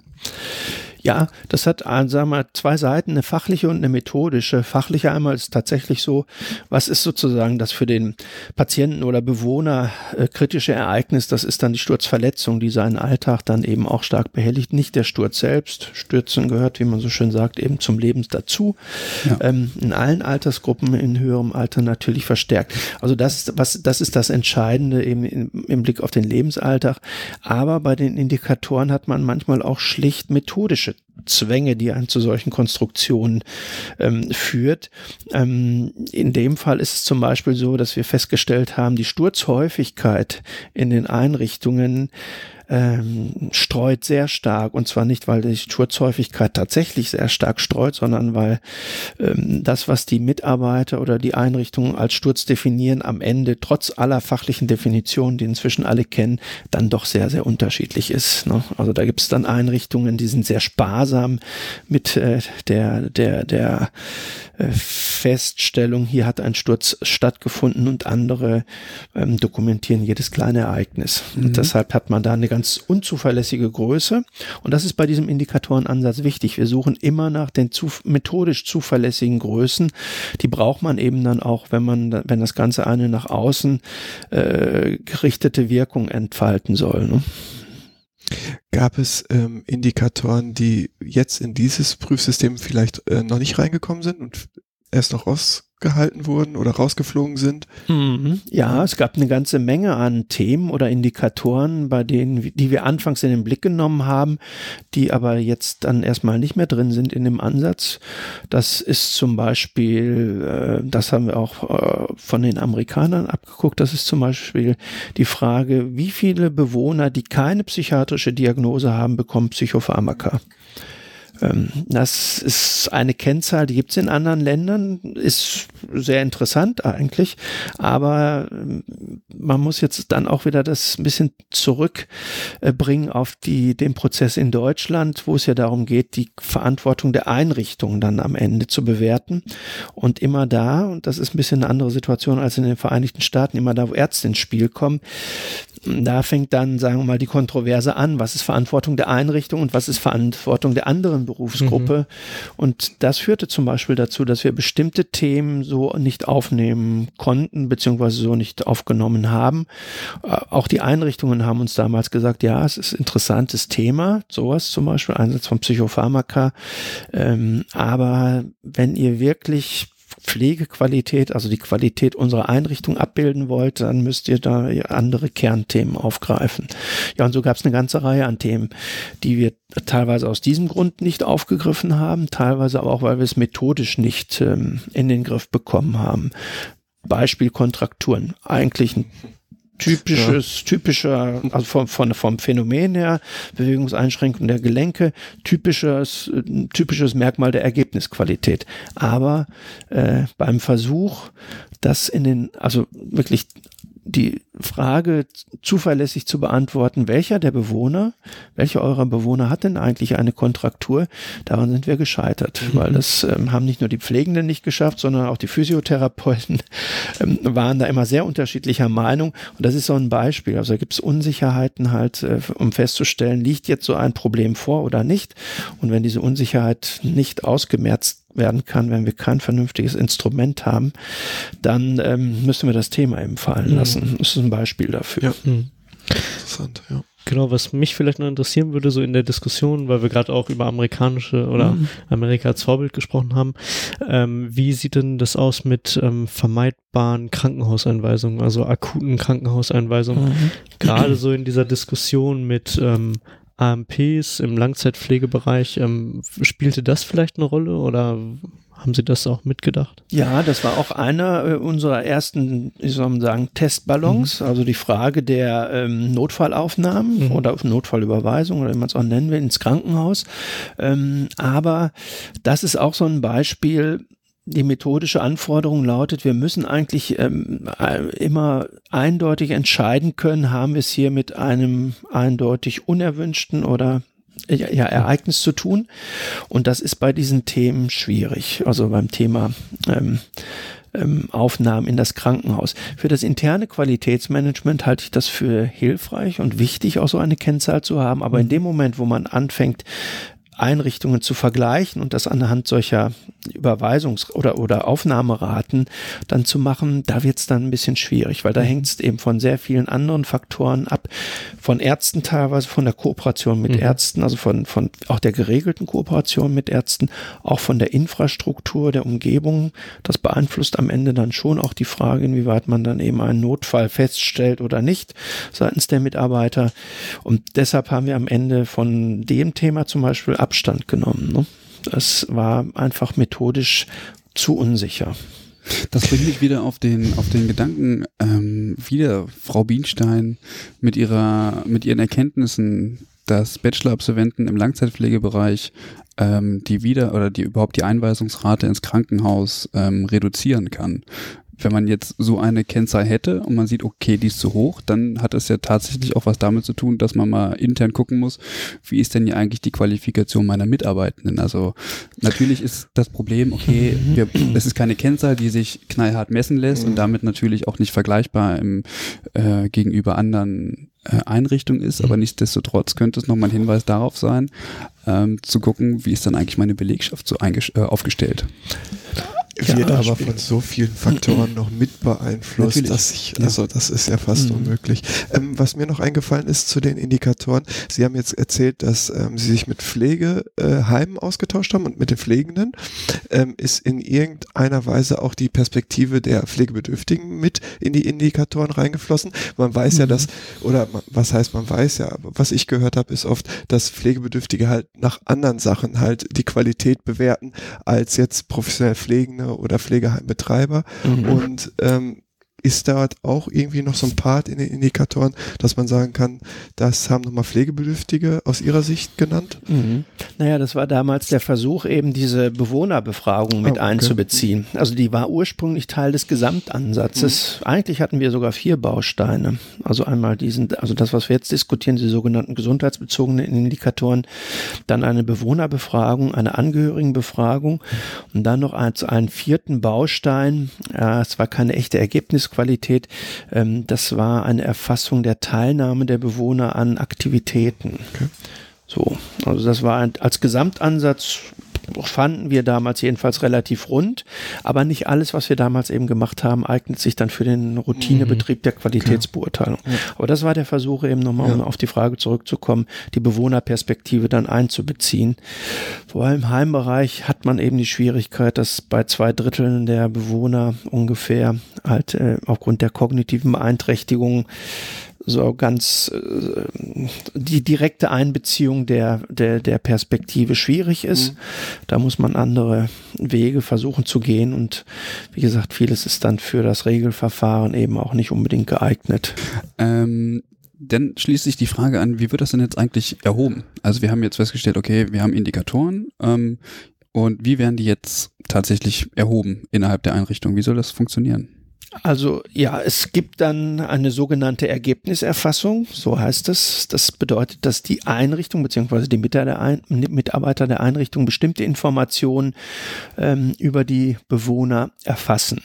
S2: Ja, das hat, äh, sagen wir, zwei Seiten, eine fachliche und eine methodische. Fachliche einmal ist tatsächlich so, was ist sozusagen das für den Patienten oder Bewohner äh, kritische Ereignis? Das ist dann die Sturzverletzung, die seinen Alltag dann eben auch stark behelligt. Nicht der Sturz selbst. Stürzen gehört, wie man so schön sagt, eben zum Leben dazu. Ja. Ähm, in allen Altersgruppen in höherem Alter natürlich verstärkt. Also das, was, das ist das Entscheidende eben im, im Blick auf den Lebensalltag. Aber bei den Indikatoren hat man manchmal auch schlicht methodische Zwänge, die einen zu solchen Konstruktionen ähm, führt. Ähm, in dem Fall ist es zum Beispiel so, dass wir festgestellt haben, die Sturzhäufigkeit in den Einrichtungen ähm, streut sehr stark. Und zwar nicht, weil die Sturzhäufigkeit tatsächlich sehr stark streut, sondern weil ähm, das, was die Mitarbeiter oder die Einrichtungen als Sturz definieren, am Ende trotz aller fachlichen Definitionen, die inzwischen alle kennen, dann doch sehr, sehr unterschiedlich ist. Ne? Also da gibt es dann Einrichtungen, die sind sehr sparsam mit äh, der, der, der äh, Feststellung, hier hat ein Sturz stattgefunden und andere ähm, dokumentieren jedes kleine Ereignis. Mhm. Und deshalb hat man da eine ganz unzuverlässige Größe. Und das ist bei diesem Indikatorenansatz wichtig. Wir suchen immer nach den zu, methodisch zuverlässigen Größen. Die braucht man eben dann auch, wenn man, wenn das Ganze eine nach außen äh, gerichtete Wirkung entfalten soll. Ne?
S3: Gab es ähm, Indikatoren, die jetzt in dieses Prüfsystem vielleicht äh, noch nicht reingekommen sind und erst noch raus gehalten wurden oder rausgeflogen sind.
S2: Mhm. Ja, es gab eine ganze Menge an Themen oder Indikatoren, bei denen, die wir anfangs in den Blick genommen haben, die aber jetzt dann erstmal nicht mehr drin sind in dem Ansatz. Das ist zum Beispiel, äh, das haben wir auch äh, von den Amerikanern abgeguckt, das ist zum Beispiel die Frage, wie viele Bewohner, die keine psychiatrische Diagnose haben, bekommen Psychopharmaka. Ähm, das ist eine Kennzahl, die gibt es in anderen Ländern, ist sehr interessant eigentlich, aber ähm, man muss jetzt dann auch wieder das ein bisschen zurückbringen auf die, den Prozess in Deutschland, wo es ja darum geht, die Verantwortung der Einrichtung dann am Ende zu bewerten. Und immer da, und das ist ein bisschen eine andere Situation als in den Vereinigten Staaten, immer da, wo Ärzte ins Spiel kommen, da fängt dann, sagen wir mal, die Kontroverse an. Was ist Verantwortung der Einrichtung und was ist Verantwortung der anderen Berufsgruppe? Mhm. Und das führte zum Beispiel dazu, dass wir bestimmte Themen so nicht aufnehmen konnten, beziehungsweise so nicht aufgenommen haben. Äh, auch die Einrichtungen haben uns damals gesagt, ja, es ist ein interessantes Thema, sowas zum Beispiel, Einsatz von Psychopharmaka. Ähm, aber wenn ihr wirklich Pflegequalität, also die Qualität unserer Einrichtung abbilden wollt, dann müsst ihr da andere Kernthemen aufgreifen. Ja, und so gab es eine ganze Reihe an Themen, die wir teilweise aus diesem Grund nicht aufgegriffen haben, teilweise aber auch, weil wir es methodisch nicht ähm, in den Griff bekommen haben. Beispiel Kontrakturen. Eigentlich ein typisches, ja. typischer, also vom, von, vom Phänomen her, Bewegungseinschränkung der Gelenke, typisches, typisches Merkmal der Ergebnisqualität. Aber äh, beim Versuch, das in den, also wirklich die Frage zuverlässig zu beantworten, welcher der Bewohner, welcher eurer Bewohner hat denn eigentlich eine Kontraktur, daran sind wir gescheitert, mhm. weil das ähm, haben nicht nur die Pflegenden nicht geschafft, sondern auch die Physiotherapeuten ähm, waren da immer sehr unterschiedlicher Meinung und das ist so ein Beispiel. Also da gibt es Unsicherheiten halt, äh, um festzustellen, liegt jetzt so ein Problem vor oder nicht und wenn diese Unsicherheit nicht ausgemerzt werden kann, wenn wir kein vernünftiges Instrument haben, dann ähm, müssen wir das Thema eben fallen mhm. lassen. Das ist ein Beispiel dafür. Ja. Mhm.
S4: Interessant, ja. Genau, was mich vielleicht noch interessieren würde, so in der Diskussion, weil wir gerade auch über amerikanische oder mhm. Amerika als Vorbild gesprochen haben, ähm, wie sieht denn das aus mit ähm, vermeidbaren Krankenhauseinweisungen, also akuten Krankenhauseinweisungen? Mhm. Gerade so in dieser Diskussion mit ähm, AMPs im Langzeitpflegebereich, ähm, spielte das vielleicht eine Rolle oder haben Sie das auch mitgedacht?
S2: Ja, das war auch einer äh, unserer ersten, wie soll man sagen, Testballons. Mhm. Also die Frage der ähm, Notfallaufnahmen mhm. oder Notfallüberweisung oder wie man es auch nennen will, ins Krankenhaus. Ähm, aber das ist auch so ein Beispiel, die methodische Anforderung lautet, wir müssen eigentlich ähm, äh, immer eindeutig entscheiden können, haben wir es hier mit einem eindeutig unerwünschten oder ja, Ereignis zu tun. Und das ist bei diesen Themen schwierig. Also beim Thema ähm, ähm, Aufnahmen in das Krankenhaus. Für das interne Qualitätsmanagement halte ich das für hilfreich und wichtig, auch so eine Kennzahl zu haben. Aber in mhm. dem Moment, wo man anfängt, Einrichtungen zu vergleichen und das anhand solcher Überweisungs- oder, oder Aufnahmeraten dann zu machen, da wird es dann ein bisschen schwierig, weil da mhm. hängt es eben von sehr vielen anderen Faktoren ab, von Ärzten teilweise, von der Kooperation mit mhm. Ärzten, also von, von auch der geregelten Kooperation mit Ärzten, auch von der Infrastruktur der Umgebung. Das beeinflusst am Ende dann schon auch die Frage, inwieweit man dann eben einen Notfall feststellt oder nicht seitens der Mitarbeiter. Und deshalb haben wir am Ende von dem Thema zum Beispiel ab Abstand genommen. Ne? Das war einfach methodisch zu unsicher.
S1: Das bringt mich wieder auf den, auf den Gedanken, ähm, wieder Frau Bienstein mit ihrer, mit ihren Erkenntnissen, dass Bachelor-Absolventen im Langzeitpflegebereich ähm, die wieder oder die überhaupt die Einweisungsrate ins Krankenhaus ähm, reduzieren kann wenn man jetzt so eine Kennzahl hätte und man sieht, okay, die ist zu hoch, dann hat es ja tatsächlich auch was damit zu tun, dass man mal intern gucken muss, wie ist denn hier eigentlich die Qualifikation meiner Mitarbeitenden? Also natürlich ist das Problem, okay, wir, es ist keine Kennzahl, die sich knallhart messen lässt und damit natürlich auch nicht vergleichbar im, äh, gegenüber anderen äh, Einrichtungen ist, aber nichtsdestotrotz könnte es nochmal ein Hinweis darauf sein, ähm, zu gucken, wie ist dann eigentlich meine Belegschaft so äh, aufgestellt
S3: wird aber von so vielen Faktoren noch mit beeinflusst, Natürlich. dass ich, also das ist ja fast mhm. unmöglich. Ähm, was mir noch eingefallen ist zu den Indikatoren, Sie haben jetzt erzählt, dass ähm, Sie sich mit Pflegeheimen äh, ausgetauscht haben und mit den Pflegenden. Ähm, ist in irgendeiner Weise auch die Perspektive der Pflegebedürftigen mit in die Indikatoren reingeflossen? Man weiß mhm. ja, dass, oder was heißt man weiß ja, was ich gehört habe, ist oft, dass Pflegebedürftige halt nach anderen Sachen halt die Qualität bewerten, als jetzt professionell Pflegende oder Pflegeheimbetreiber. Mhm. Und ähm, ist dort auch irgendwie noch so ein Part in den Indikatoren, dass man sagen kann, das haben nochmal Pflegebedürftige aus Ihrer Sicht genannt?
S2: Mhm. Naja, das war damals der Versuch, eben diese Bewohnerbefragung mit oh, okay. einzubeziehen. Also die war ursprünglich Teil des Gesamtansatzes. Mhm. Eigentlich hatten wir sogar vier Bausteine. Also einmal diesen, also das, was wir jetzt diskutieren, die sogenannten gesundheitsbezogenen Indikatoren, dann eine Bewohnerbefragung, eine Angehörigenbefragung und dann noch als einen vierten Baustein, es war keine echte Ergebnis Lebensqualität, ähm, das war eine Erfassung der Teilnahme der Bewohner an Aktivitäten. Okay. So, also das war ein, als Gesamtansatz fanden wir damals jedenfalls relativ rund, aber nicht alles, was wir damals eben gemacht haben, eignet sich dann für den Routinebetrieb der Qualitätsbeurteilung. Ja. Aber das war der Versuch eben nochmal, um auf die Frage zurückzukommen, die Bewohnerperspektive dann einzubeziehen. Vor allem im Heimbereich hat man eben die Schwierigkeit, dass bei zwei Dritteln der Bewohner ungefähr halt äh, aufgrund der kognitiven Beeinträchtigung so ganz äh, die direkte Einbeziehung der, der, der Perspektive schwierig ist. Mhm. Da muss man andere Wege versuchen zu gehen und wie gesagt, vieles ist dann für das Regelverfahren eben auch nicht unbedingt geeignet.
S1: Ähm dann schließt sich die Frage an, wie wird das denn jetzt eigentlich erhoben? Also wir haben jetzt festgestellt, okay, wir haben Indikatoren ähm, und wie werden die jetzt tatsächlich erhoben innerhalb der Einrichtung? Wie soll das funktionieren?
S2: Also ja, es gibt dann eine sogenannte Ergebniserfassung, so heißt es. Das bedeutet, dass die Einrichtung bzw. die Mitarbeiter der Einrichtung bestimmte Informationen ähm, über die Bewohner erfassen.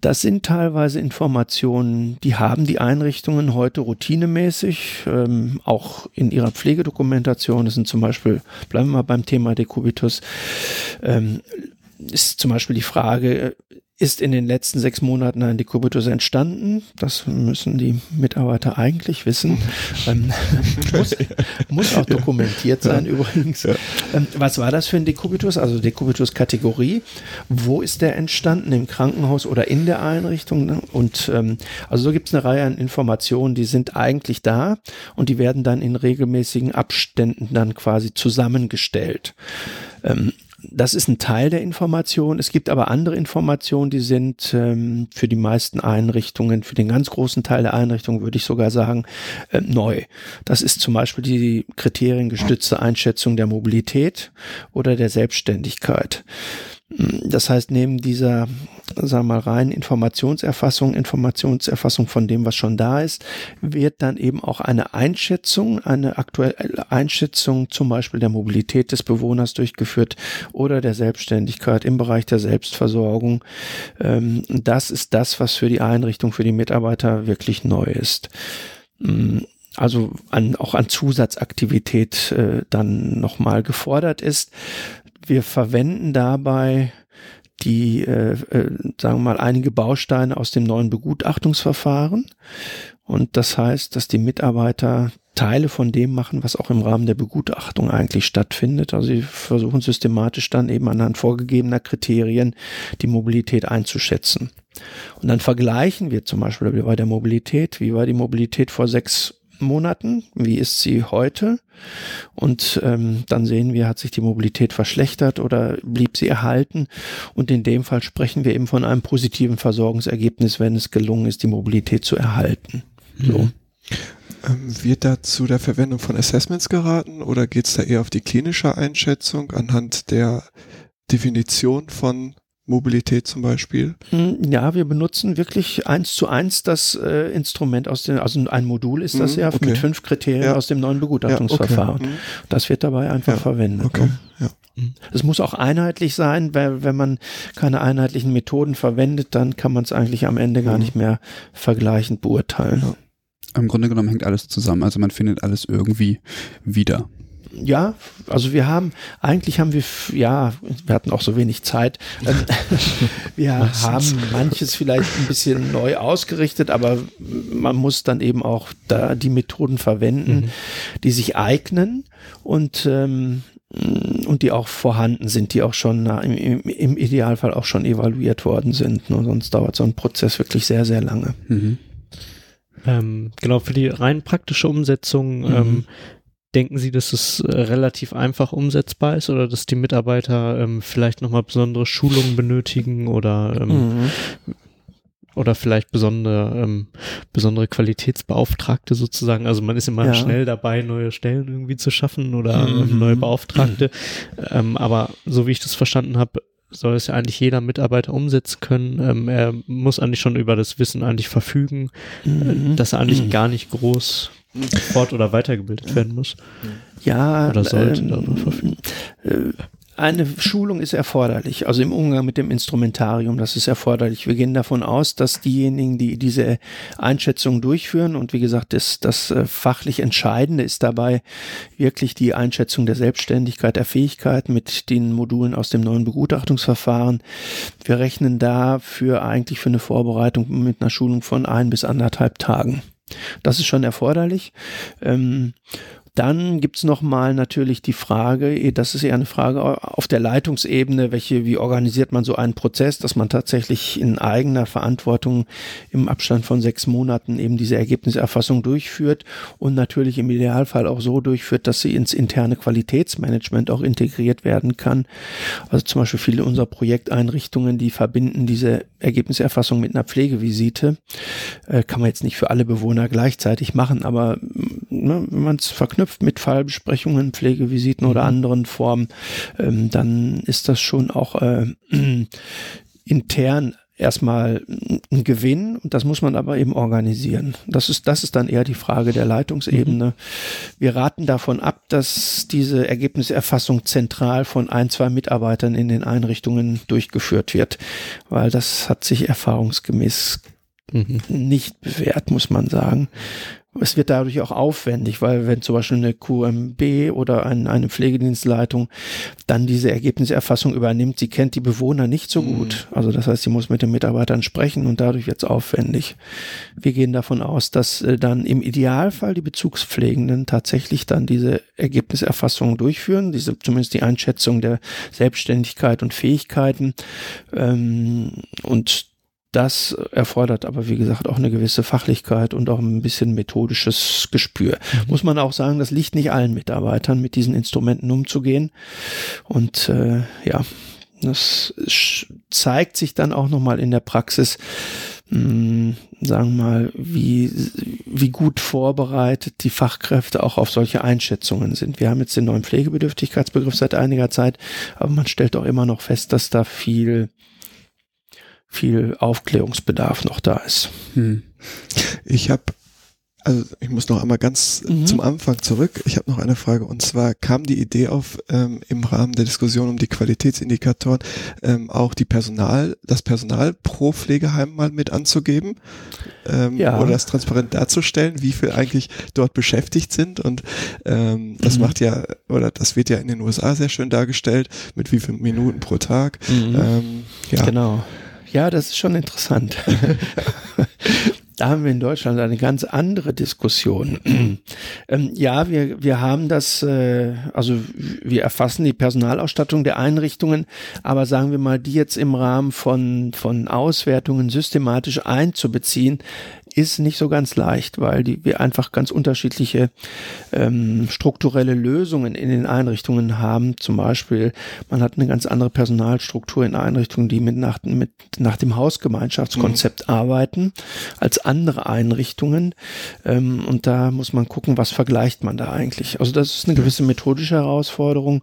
S2: Das sind teilweise Informationen, die haben die Einrichtungen heute routinemäßig, ähm, auch in ihrer Pflegedokumentation. Das sind zum Beispiel, bleiben wir mal beim Thema Dekubitus, ähm, ist zum Beispiel die Frage, ist in den letzten sechs Monaten ein Dekubitus entstanden. Das müssen die Mitarbeiter eigentlich wissen. ähm, muss, muss, auch dokumentiert sein ja. übrigens. Ja. Ähm, was war das für ein Dekubitus? Also Dekubitus-Kategorie. Wo ist der entstanden? Im Krankenhaus oder in der Einrichtung? Und ähm, also so gibt es eine Reihe an Informationen, die sind eigentlich da und die werden dann in regelmäßigen Abständen dann quasi zusammengestellt. Ähm, das ist ein Teil der Information. Es gibt aber andere Informationen, die sind ähm, für die meisten Einrichtungen, für den ganz großen Teil der Einrichtungen würde ich sogar sagen, äh, neu. Das ist zum Beispiel die kriteriengestützte Einschätzung der Mobilität oder der Selbstständigkeit. Das heißt, neben dieser, sagen wir mal, rein Informationserfassung, Informationserfassung von dem, was schon da ist, wird dann eben auch eine Einschätzung, eine aktuelle Einschätzung zum Beispiel der Mobilität des Bewohners durchgeführt oder der Selbstständigkeit im Bereich der Selbstversorgung. Ähm, das ist das, was für die Einrichtung, für die Mitarbeiter wirklich neu ist also an, auch an Zusatzaktivität äh, dann nochmal gefordert ist. Wir verwenden dabei die, äh, äh, sagen wir mal, einige Bausteine aus dem neuen Begutachtungsverfahren. Und das heißt, dass die Mitarbeiter Teile von dem machen, was auch im Rahmen der Begutachtung eigentlich stattfindet. Also sie versuchen systematisch dann eben anhand vorgegebener Kriterien die Mobilität einzuschätzen. Und dann vergleichen wir zum Beispiel bei der Mobilität, wie war die Mobilität vor sechs Monaten, wie ist sie heute? Und ähm, dann sehen wir, hat sich die Mobilität verschlechtert oder blieb sie erhalten? Und in dem Fall sprechen wir eben von einem positiven Versorgungsergebnis, wenn es gelungen ist, die Mobilität zu erhalten. So.
S3: Mhm. Ähm, wird da zu der Verwendung von Assessments geraten oder geht es da eher auf die klinische Einschätzung anhand der Definition von Mobilität zum Beispiel?
S2: Hm, ja, wir benutzen wirklich eins zu eins das äh, Instrument aus dem, also ein Modul ist das mhm, ja okay. mit fünf Kriterien ja. aus dem neuen Begutachtungsverfahren. Ja, okay. mhm. Das wird dabei einfach ja, verwendet. Okay. Ne? Ja. Mhm. Es muss auch einheitlich sein, weil wenn man keine einheitlichen Methoden verwendet, dann kann man es eigentlich am Ende gar mhm. nicht mehr vergleichend beurteilen.
S1: Im Grunde genommen hängt alles zusammen, also man findet alles irgendwie wieder
S2: ja, also wir haben, eigentlich haben wir, ja, wir hatten auch so wenig Zeit. Ähm, wir haben manches vielleicht ein bisschen neu ausgerichtet, aber man muss dann eben auch da die Methoden verwenden, mhm. die sich eignen und ähm, und die auch vorhanden sind, die auch schon im, im Idealfall auch schon evaluiert worden sind. Nur sonst dauert so ein Prozess wirklich sehr, sehr lange.
S4: Mhm. Ähm, genau, für die rein praktische Umsetzung mhm. ähm, Denken Sie, dass es äh, relativ einfach umsetzbar ist oder dass die Mitarbeiter ähm, vielleicht nochmal besondere Schulungen benötigen oder ähm, mhm. oder vielleicht besondere ähm, besondere Qualitätsbeauftragte sozusagen? Also man ist immer ja. schnell dabei, neue Stellen irgendwie zu schaffen oder ähm, mhm. neue Beauftragte. Mhm. aber so wie ich das verstanden habe, soll es ja eigentlich jeder Mitarbeiter umsetzen können. Ähm, er muss eigentlich schon über das Wissen eigentlich verfügen, mhm. dass er eigentlich mhm. gar nicht groß fort- oder weitergebildet werden muss.
S2: Ja, oder sollte ähm, darüber verfügen. Äh, eine Schulung ist erforderlich, also im Umgang mit dem Instrumentarium, das ist erforderlich. Wir gehen davon aus, dass diejenigen, die diese Einschätzung durchführen, und wie gesagt, das, das äh, fachlich Entscheidende ist dabei wirklich die Einschätzung der Selbstständigkeit, der Fähigkeit mit den Modulen aus dem neuen Begutachtungsverfahren. Wir rechnen dafür eigentlich für eine Vorbereitung mit einer Schulung von ein bis anderthalb Tagen. Das ist schon erforderlich. Ähm, dann gibt's noch mal natürlich die Frage, eh, das ist eher eine Frage auf der Leitungsebene, welche, wie organisiert man so einen Prozess, dass man tatsächlich in eigener Verantwortung im Abstand von sechs Monaten eben diese Ergebniserfassung durchführt und natürlich im Idealfall auch so durchführt, dass sie ins interne Qualitätsmanagement auch integriert werden kann. Also zum Beispiel viele unserer Projekteinrichtungen, die verbinden diese Ergebniserfassung mit einer Pflegevisite. Äh, kann man jetzt nicht für alle Bewohner gleichzeitig machen, aber ne, wenn man es verknüpft, mit Fallbesprechungen, Pflegevisiten mhm. oder anderen Formen, ähm, dann ist das schon auch äh, intern erstmal ein Gewinn und das muss man aber eben organisieren. Das ist, das ist dann eher die Frage der Leitungsebene. Mhm. Wir raten davon ab, dass diese Ergebniserfassung zentral von ein, zwei Mitarbeitern in den Einrichtungen durchgeführt wird, weil das hat sich erfahrungsgemäß mhm. nicht bewährt, muss man sagen. Es wird dadurch auch aufwendig, weil wenn zum Beispiel eine QMB oder ein, eine Pflegedienstleitung dann diese Ergebniserfassung übernimmt, sie kennt die Bewohner nicht so mhm. gut. Also das heißt, sie muss mit den Mitarbeitern sprechen und dadurch wird es aufwendig. Wir gehen davon aus, dass äh, dann im Idealfall die Bezugspflegenden tatsächlich dann diese Ergebniserfassung durchführen, diese zumindest die Einschätzung der Selbstständigkeit und Fähigkeiten ähm, und das erfordert aber, wie gesagt, auch eine gewisse Fachlichkeit und auch ein bisschen methodisches Gespür. Mhm. Muss man auch sagen, das liegt nicht allen Mitarbeitern, mit diesen Instrumenten umzugehen. Und äh, ja, das zeigt sich dann auch nochmal in der Praxis, mh, hm, sagen wir mal, wie, wie gut vorbereitet die Fachkräfte auch auf solche Einschätzungen sind. Wir haben jetzt den neuen Pflegebedürftigkeitsbegriff seit einiger Zeit, aber man stellt auch immer noch fest, dass da viel viel Aufklärungsbedarf noch da ist. Hm.
S3: Ich habe also ich muss noch einmal ganz mhm. zum Anfang zurück. Ich habe noch eine Frage und zwar kam die Idee auf ähm, im Rahmen der Diskussion um die Qualitätsindikatoren ähm, auch die Personal, das Personal pro Pflegeheim mal mit anzugeben ähm, ja. oder das transparent darzustellen, wie viel eigentlich dort beschäftigt sind und ähm, das mhm. macht ja oder das wird ja in den USA sehr schön dargestellt mit wie vielen Minuten pro Tag.
S2: Mhm. Ähm, ja. Genau. Ja, das ist schon interessant. da haben wir in Deutschland eine ganz andere Diskussion. ähm, ja, wir, wir haben das, äh, also wir erfassen die Personalausstattung der Einrichtungen, aber sagen wir mal, die jetzt im Rahmen von, von Auswertungen systematisch einzubeziehen, ist nicht so ganz leicht, weil die, wir einfach ganz unterschiedliche ähm, strukturelle Lösungen in den Einrichtungen haben. Zum Beispiel, man hat eine ganz andere Personalstruktur in Einrichtungen, die mit nach, mit, nach dem Hausgemeinschaftskonzept mhm. arbeiten, als andere Einrichtungen. Ähm, und da muss man gucken, was vergleicht man da eigentlich. Also das ist eine gewisse methodische Herausforderung.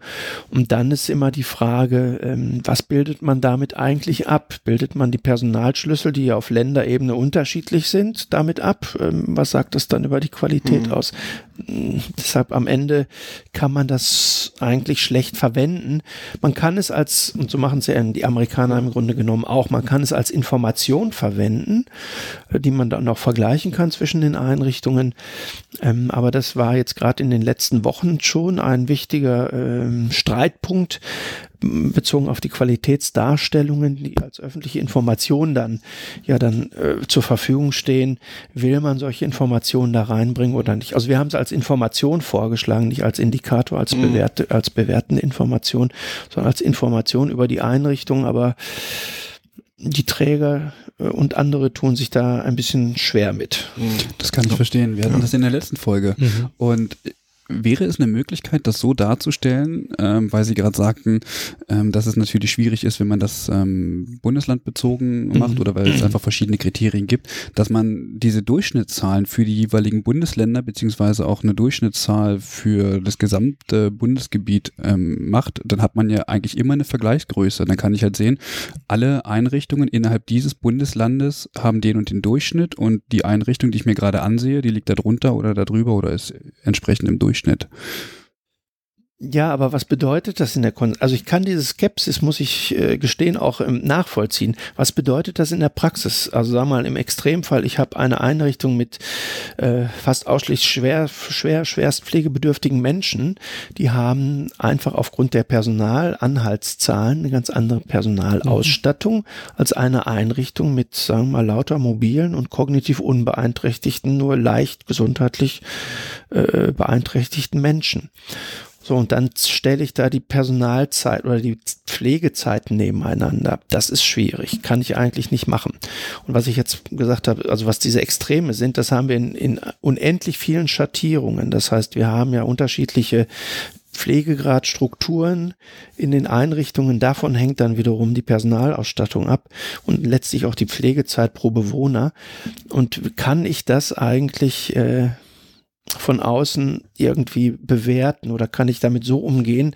S2: Und dann ist immer die Frage, ähm, was bildet man damit eigentlich ab? Bildet man die Personalschlüssel, die ja auf Länderebene unterschiedlich sind? Damit ab? Ähm, was sagt das dann über die Qualität mhm. aus? Deshalb am Ende kann man das eigentlich schlecht verwenden. Man kann es als, und so machen es ja die Amerikaner im Grunde genommen auch, man kann es als Information verwenden, die man dann auch vergleichen kann zwischen den Einrichtungen. Ähm, aber das war jetzt gerade in den letzten Wochen schon ein wichtiger ähm, Streitpunkt, bezogen auf die Qualitätsdarstellungen, die als öffentliche Informationen dann ja dann äh, zur Verfügung stehen, will man solche Informationen da reinbringen oder nicht? Also wir haben es als Information vorgeschlagen, nicht als Indikator, als, mhm. bewährte, als bewertende Information, sondern als Information über die Einrichtung, aber die Träger äh, und andere tun sich da ein bisschen schwer mit.
S1: Das kann ich verstehen. Wir hatten das in der letzten Folge. Mhm. Und Wäre es eine Möglichkeit, das so darzustellen, ähm, weil Sie gerade sagten, ähm, dass es natürlich schwierig ist, wenn man das ähm, bundeslandbezogen mhm. macht oder weil es einfach verschiedene Kriterien gibt, dass man diese Durchschnittszahlen für die jeweiligen Bundesländer beziehungsweise auch eine Durchschnittszahl für das gesamte Bundesgebiet ähm, macht, dann hat man ja eigentlich immer eine Vergleichsgröße. Dann kann ich halt sehen, alle Einrichtungen innerhalb dieses Bundeslandes haben den und den Durchschnitt und die Einrichtung, die ich mir gerade ansehe, die liegt da drunter oder da drüber oder ist entsprechend im Durchschnitt. Durchschnitt.
S2: Ja, aber was bedeutet das in der Kon Also ich kann diese Skepsis, muss ich äh, gestehen, auch ähm, nachvollziehen. Was bedeutet das in der Praxis? Also sag mal, im Extremfall, ich habe eine Einrichtung mit äh, fast ausschließlich schwer, schwer, schwerst pflegebedürftigen Menschen, die haben einfach aufgrund der Personalanhaltszahlen eine ganz andere Personalausstattung mhm. als eine Einrichtung mit, sagen wir mal, lauter mobilen und kognitiv unbeeinträchtigten, nur leicht gesundheitlich äh, beeinträchtigten Menschen. So, und dann stelle ich da die Personalzeit oder die Pflegezeiten nebeneinander. Das ist schwierig, kann ich eigentlich nicht machen. Und was ich jetzt gesagt habe, also was diese Extreme sind, das haben wir in, in unendlich vielen Schattierungen. Das heißt, wir haben ja unterschiedliche Pflegegradstrukturen in den Einrichtungen. Davon hängt dann wiederum die Personalausstattung ab und letztlich auch die Pflegezeit pro Bewohner. Und kann ich das eigentlich äh, von außen irgendwie bewerten oder kann ich damit so umgehen,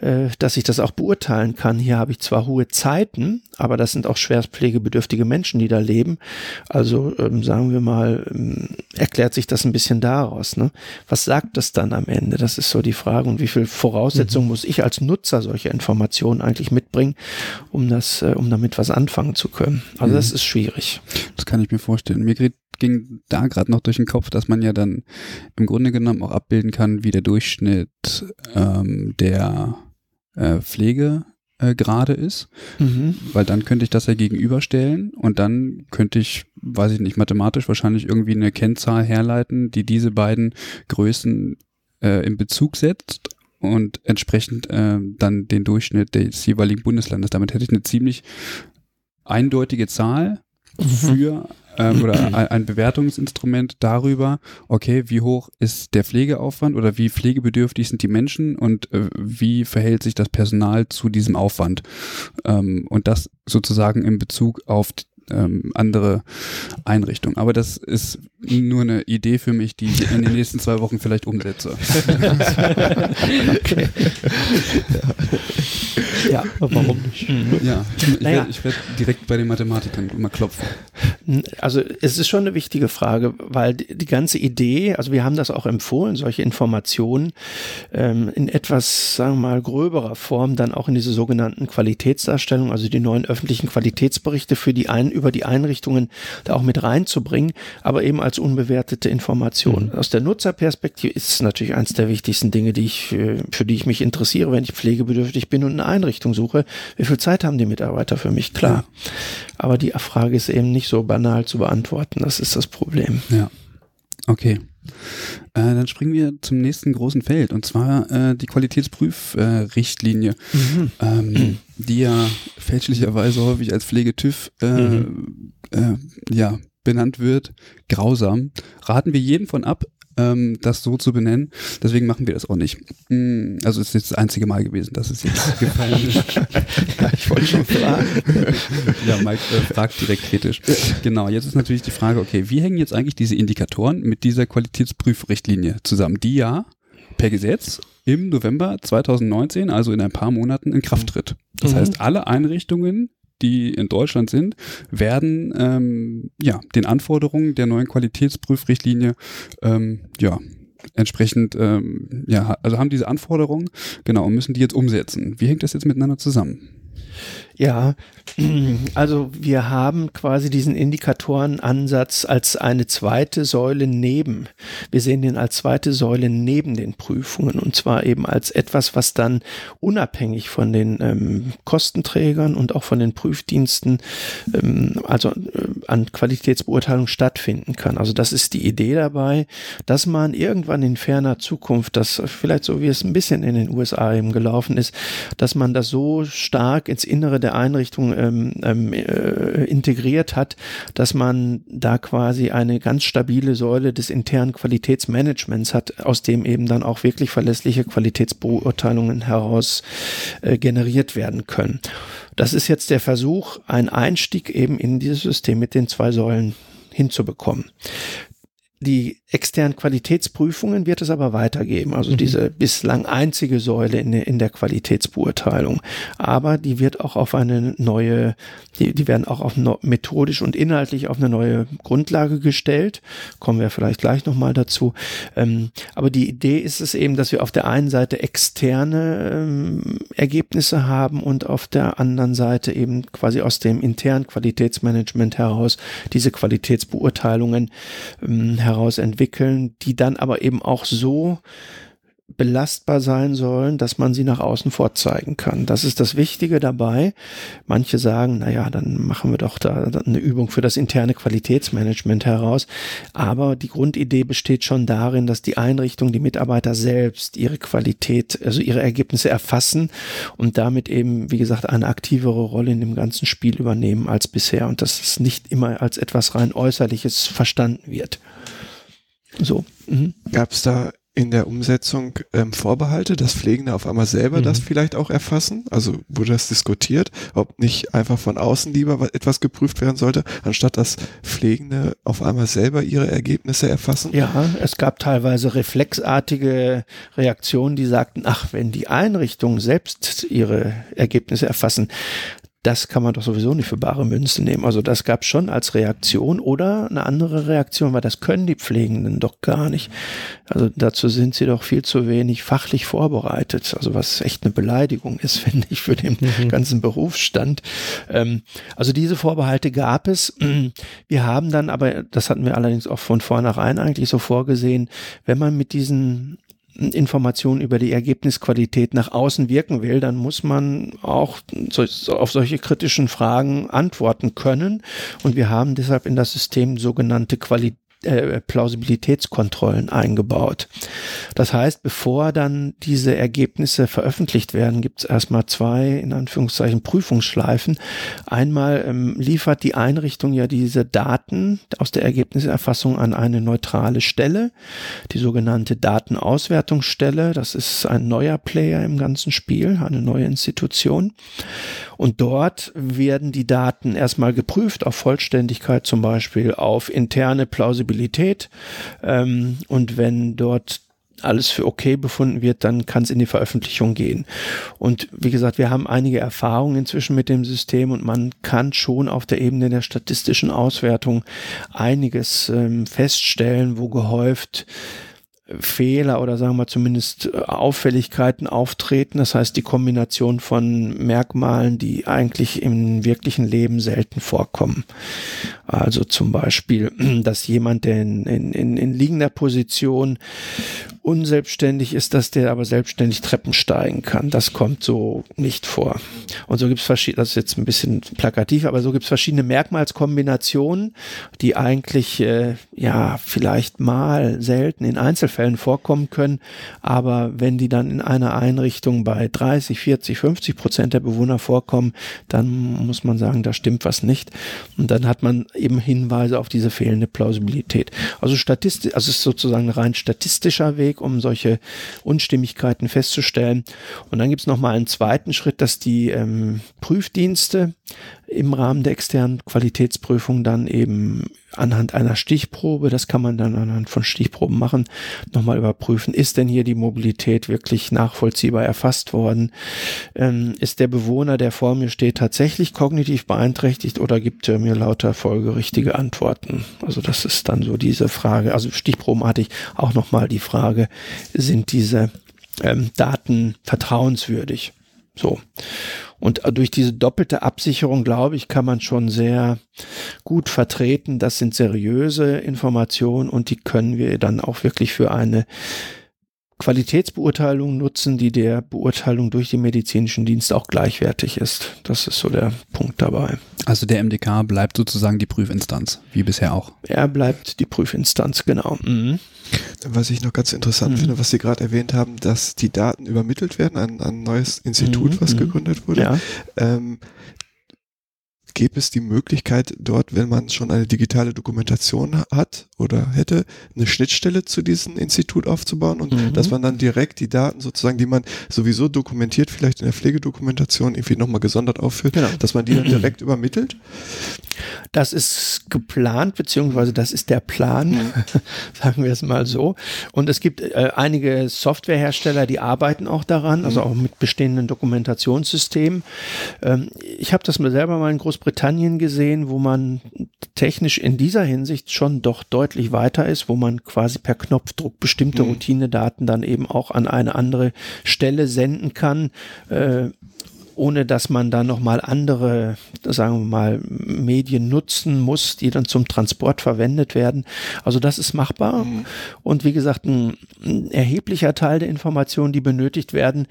S2: äh, dass ich das auch beurteilen kann. Hier habe ich zwar hohe Zeiten, aber das sind auch schwerstpflegebedürftige Menschen, die da leben. Also ähm, sagen wir mal, ähm, erklärt sich das ein bisschen daraus. Ne? Was sagt das dann am Ende? Das ist so die Frage. Und wie viel Voraussetzungen mhm. muss ich als Nutzer solcher Informationen eigentlich mitbringen, um das, äh, um damit was anfangen zu können? Also mhm. das ist schwierig.
S1: Das kann ich mir vorstellen. Mir geht ging da gerade noch durch den Kopf, dass man ja dann im Grunde genommen auch abbilden kann, wie der Durchschnitt ähm, der äh, Pflege äh, gerade ist, mhm. weil dann könnte ich das ja gegenüberstellen und dann könnte ich, weiß ich nicht, mathematisch wahrscheinlich irgendwie eine Kennzahl herleiten, die diese beiden Größen äh, in Bezug setzt und entsprechend äh, dann den Durchschnitt des jeweiligen Bundeslandes. Damit hätte ich eine ziemlich eindeutige Zahl mhm. für ähm, oder ein, Bewertungsinstrument darüber, okay, wie hoch ist der Pflegeaufwand oder wie pflegebedürftig sind die Menschen und äh, wie verhält sich das Personal zu diesem Aufwand. Ähm, und das sozusagen in Bezug auf ähm, andere Einrichtungen. Aber das ist nur eine Idee für mich, die ich in den nächsten zwei Wochen vielleicht umsetze. okay.
S2: ja. warum nicht?
S1: Mhm. Ja, ich, naja. werde, ich werde direkt bei den Mathematikern mal klopfen.
S2: Also es ist schon eine wichtige Frage, weil die, die ganze Idee, also wir haben das auch empfohlen, solche Informationen ähm, in etwas, sagen wir mal, gröberer Form dann auch in diese sogenannten Qualitätsdarstellungen, also die neuen öffentlichen Qualitätsberichte für die ein, über die Einrichtungen da auch mit reinzubringen, aber eben als unbewertete Information. Mhm. Aus der Nutzerperspektive ist es natürlich eines der wichtigsten Dinge, die ich, für, für die ich mich interessiere, wenn ich pflegebedürftig bin und eine Einrichtung suche. Wie viel Zeit haben die Mitarbeiter für mich? Klar. Aber die Frage ist eben nicht so banal zu beantworten. Das ist das Problem.
S1: Ja. Okay. Äh, dann springen wir zum nächsten großen Feld und zwar äh, die Qualitätsprüfrichtlinie, äh, mhm. ähm, die ja fälschlicherweise häufig als Pflegetüv äh, mhm. Äh, ja, benannt wird. Grausam. Raten wir jeden von ab, ähm, das so zu benennen. Deswegen machen wir das auch nicht. Mm, also es ist jetzt das einzige Mal gewesen, dass es jetzt gefallen ist.
S2: ja, ich wollte schon fragen.
S1: ja, Mike äh, fragt direkt kritisch. Genau, jetzt ist natürlich die Frage, okay, wie hängen jetzt eigentlich diese Indikatoren mit dieser Qualitätsprüfrichtlinie zusammen, die ja per Gesetz im November 2019, also in ein paar Monaten, in Kraft tritt. Das mhm. heißt, alle Einrichtungen, die in Deutschland sind, werden ähm, ja den Anforderungen der neuen Qualitätsprüfrichtlinie ähm, ja entsprechend ähm, ja also haben diese Anforderungen genau und müssen die jetzt umsetzen. Wie hängt das jetzt miteinander zusammen?
S2: Ja, also wir haben quasi diesen Indikatorenansatz als eine zweite Säule neben. Wir sehen den als zweite Säule neben den Prüfungen und zwar eben als etwas, was dann unabhängig von den ähm, Kostenträgern und auch von den Prüfdiensten, ähm, also äh, an Qualitätsbeurteilung stattfinden kann. Also das ist die Idee dabei, dass man irgendwann in ferner Zukunft, das vielleicht so wie es ein bisschen in den USA eben gelaufen ist, dass man das so stark ins Innere der Einrichtung ähm, ähm, äh, integriert hat, dass man da quasi eine ganz stabile Säule des internen Qualitätsmanagements hat, aus dem eben dann auch wirklich verlässliche Qualitätsbeurteilungen heraus äh, generiert werden können. Das ist jetzt der Versuch, einen Einstieg eben in dieses System mit den zwei Säulen hinzubekommen. Die externen Qualitätsprüfungen wird es aber weitergeben, also mhm. diese bislang einzige Säule in, in, der Qualitätsbeurteilung. Aber die wird auch auf eine neue, die, die werden auch auf no, methodisch und inhaltlich auf eine neue Grundlage gestellt. Kommen wir vielleicht gleich nochmal dazu. Ähm, aber die Idee ist es eben, dass wir auf der einen Seite externe ähm, Ergebnisse haben und auf der anderen Seite eben quasi aus dem internen Qualitätsmanagement heraus diese Qualitätsbeurteilungen ähm, heraus entwickeln, die dann aber eben auch so belastbar sein sollen, dass man sie nach außen vorzeigen kann. Das ist das Wichtige dabei. Manche sagen, na ja, dann machen wir doch da eine Übung für das interne Qualitätsmanagement heraus. Aber die Grundidee besteht schon darin, dass die Einrichtung, die Mitarbeiter selbst ihre Qualität, also ihre Ergebnisse erfassen und damit eben, wie gesagt, eine aktivere Rolle in dem ganzen Spiel übernehmen als bisher und dass es nicht immer als etwas rein äußerliches verstanden wird. So.
S3: Mhm. Gab es da in der Umsetzung ähm, Vorbehalte, dass Pflegende auf einmal selber mhm. das vielleicht auch erfassen? Also wurde das diskutiert, ob nicht einfach von außen lieber etwas geprüft werden sollte, anstatt dass Pflegende auf einmal selber ihre Ergebnisse erfassen?
S2: Ja, es gab teilweise reflexartige Reaktionen, die sagten, ach, wenn die Einrichtungen selbst ihre Ergebnisse erfassen, das kann man doch sowieso nicht für bare Münze nehmen. Also das gab es schon als Reaktion oder eine andere Reaktion, weil das können die Pflegenden doch gar nicht. Also dazu sind sie doch viel zu wenig fachlich vorbereitet. Also was echt eine Beleidigung ist, finde ich, für den mhm. ganzen Berufsstand. Ähm, also diese Vorbehalte gab es. Wir haben dann aber, das hatten wir allerdings auch von vornherein eigentlich so vorgesehen, wenn man mit diesen Informationen über die Ergebnisqualität nach außen wirken will, dann muss man auch auf solche kritischen Fragen antworten können. Und wir haben deshalb in das System sogenannte Qualität äh, Plausibilitätskontrollen eingebaut. Das heißt, bevor dann diese Ergebnisse veröffentlicht werden, gibt es erstmal zwei, in Anführungszeichen, Prüfungsschleifen. Einmal ähm, liefert die Einrichtung ja diese Daten aus der Ergebniserfassung an eine neutrale Stelle, die sogenannte Datenauswertungsstelle. Das ist ein neuer Player im ganzen Spiel, eine neue Institution. Und dort werden die Daten erstmal geprüft auf Vollständigkeit, zum Beispiel auf interne Plausibilität. Ähm, und wenn dort alles für okay befunden wird, dann kann es in die Veröffentlichung gehen. Und wie gesagt, wir haben einige Erfahrungen inzwischen mit dem System und man kann schon auf der Ebene der statistischen Auswertung einiges ähm, feststellen, wo gehäuft Fehler oder sagen wir zumindest äh, Auffälligkeiten auftreten. Das heißt, die Kombination von Merkmalen, die eigentlich im wirklichen Leben selten vorkommen. Also zum Beispiel, dass jemand, der in, in, in liegender Position unselbstständig ist, dass der aber selbstständig Treppen steigen kann. Das kommt so nicht vor. Und so gibt es verschiedene, das ist jetzt ein bisschen plakativ, aber so gibt es verschiedene Merkmalskombinationen, die eigentlich äh, ja vielleicht mal selten in Einzelfällen vorkommen können, aber wenn die dann in einer Einrichtung bei 30, 40, 50 Prozent der Bewohner vorkommen, dann muss man sagen, da stimmt was nicht. Und dann hat man eben Hinweise auf diese fehlende Plausibilität. Also statistisch, also es ist sozusagen ein rein statistischer Weg Weg, um solche Unstimmigkeiten festzustellen. Und dann gibt es nochmal einen zweiten Schritt, dass die ähm, Prüfdienste im Rahmen der externen Qualitätsprüfung dann eben anhand einer Stichprobe, das kann man dann anhand von Stichproben machen, nochmal überprüfen, ist denn hier die Mobilität wirklich nachvollziehbar erfasst worden? Ähm, ist der Bewohner, der vor mir steht, tatsächlich kognitiv beeinträchtigt oder gibt er mir lauter folgerichtige Antworten? Also das ist dann so diese Frage, also stichprobenartig auch nochmal die Frage, sind diese ähm, Daten vertrauenswürdig? So. Und durch diese doppelte Absicherung, glaube ich, kann man schon sehr gut vertreten. Das sind seriöse Informationen und die können wir dann auch wirklich für eine Qualitätsbeurteilung nutzen, die der Beurteilung durch den medizinischen Dienst auch gleichwertig ist. Das ist so der Punkt dabei.
S1: Also der MDK bleibt sozusagen die Prüfinstanz, wie bisher auch.
S2: Er bleibt die Prüfinstanz, genau. Mhm.
S3: Was ich noch ganz interessant mhm. finde, was Sie gerade erwähnt haben, dass die Daten übermittelt werden an, an ein neues Institut, mhm. was mhm. gegründet wurde. Ja. Ähm, gäbe es die Möglichkeit, dort, wenn man schon eine digitale Dokumentation hat oder hätte, eine Schnittstelle zu diesem Institut aufzubauen und mhm. dass man dann direkt die Daten sozusagen, die man sowieso dokumentiert, vielleicht in der Pflegedokumentation irgendwie nochmal gesondert aufführt, genau. dass man die dann direkt übermittelt?
S2: Das ist geplant, beziehungsweise das ist der Plan, mhm. sagen wir es mal so. Und es gibt äh, einige Softwarehersteller, die arbeiten auch daran, also mhm. auch mit bestehenden Dokumentationssystemen. Ähm, ich habe das mir selber mal in Großbritannien Großbritannien gesehen, wo man technisch in dieser Hinsicht schon doch deutlich weiter ist, wo man quasi per Knopfdruck bestimmte mhm. Routinedaten dann eben auch an eine andere Stelle senden kann. Äh, ohne dass man da nochmal andere, sagen wir mal, Medien nutzen muss, die dann zum Transport verwendet werden. Also das ist machbar. Mhm. Und wie gesagt, ein, ein, erheblicher Teil der Informationen, die benötigt werden,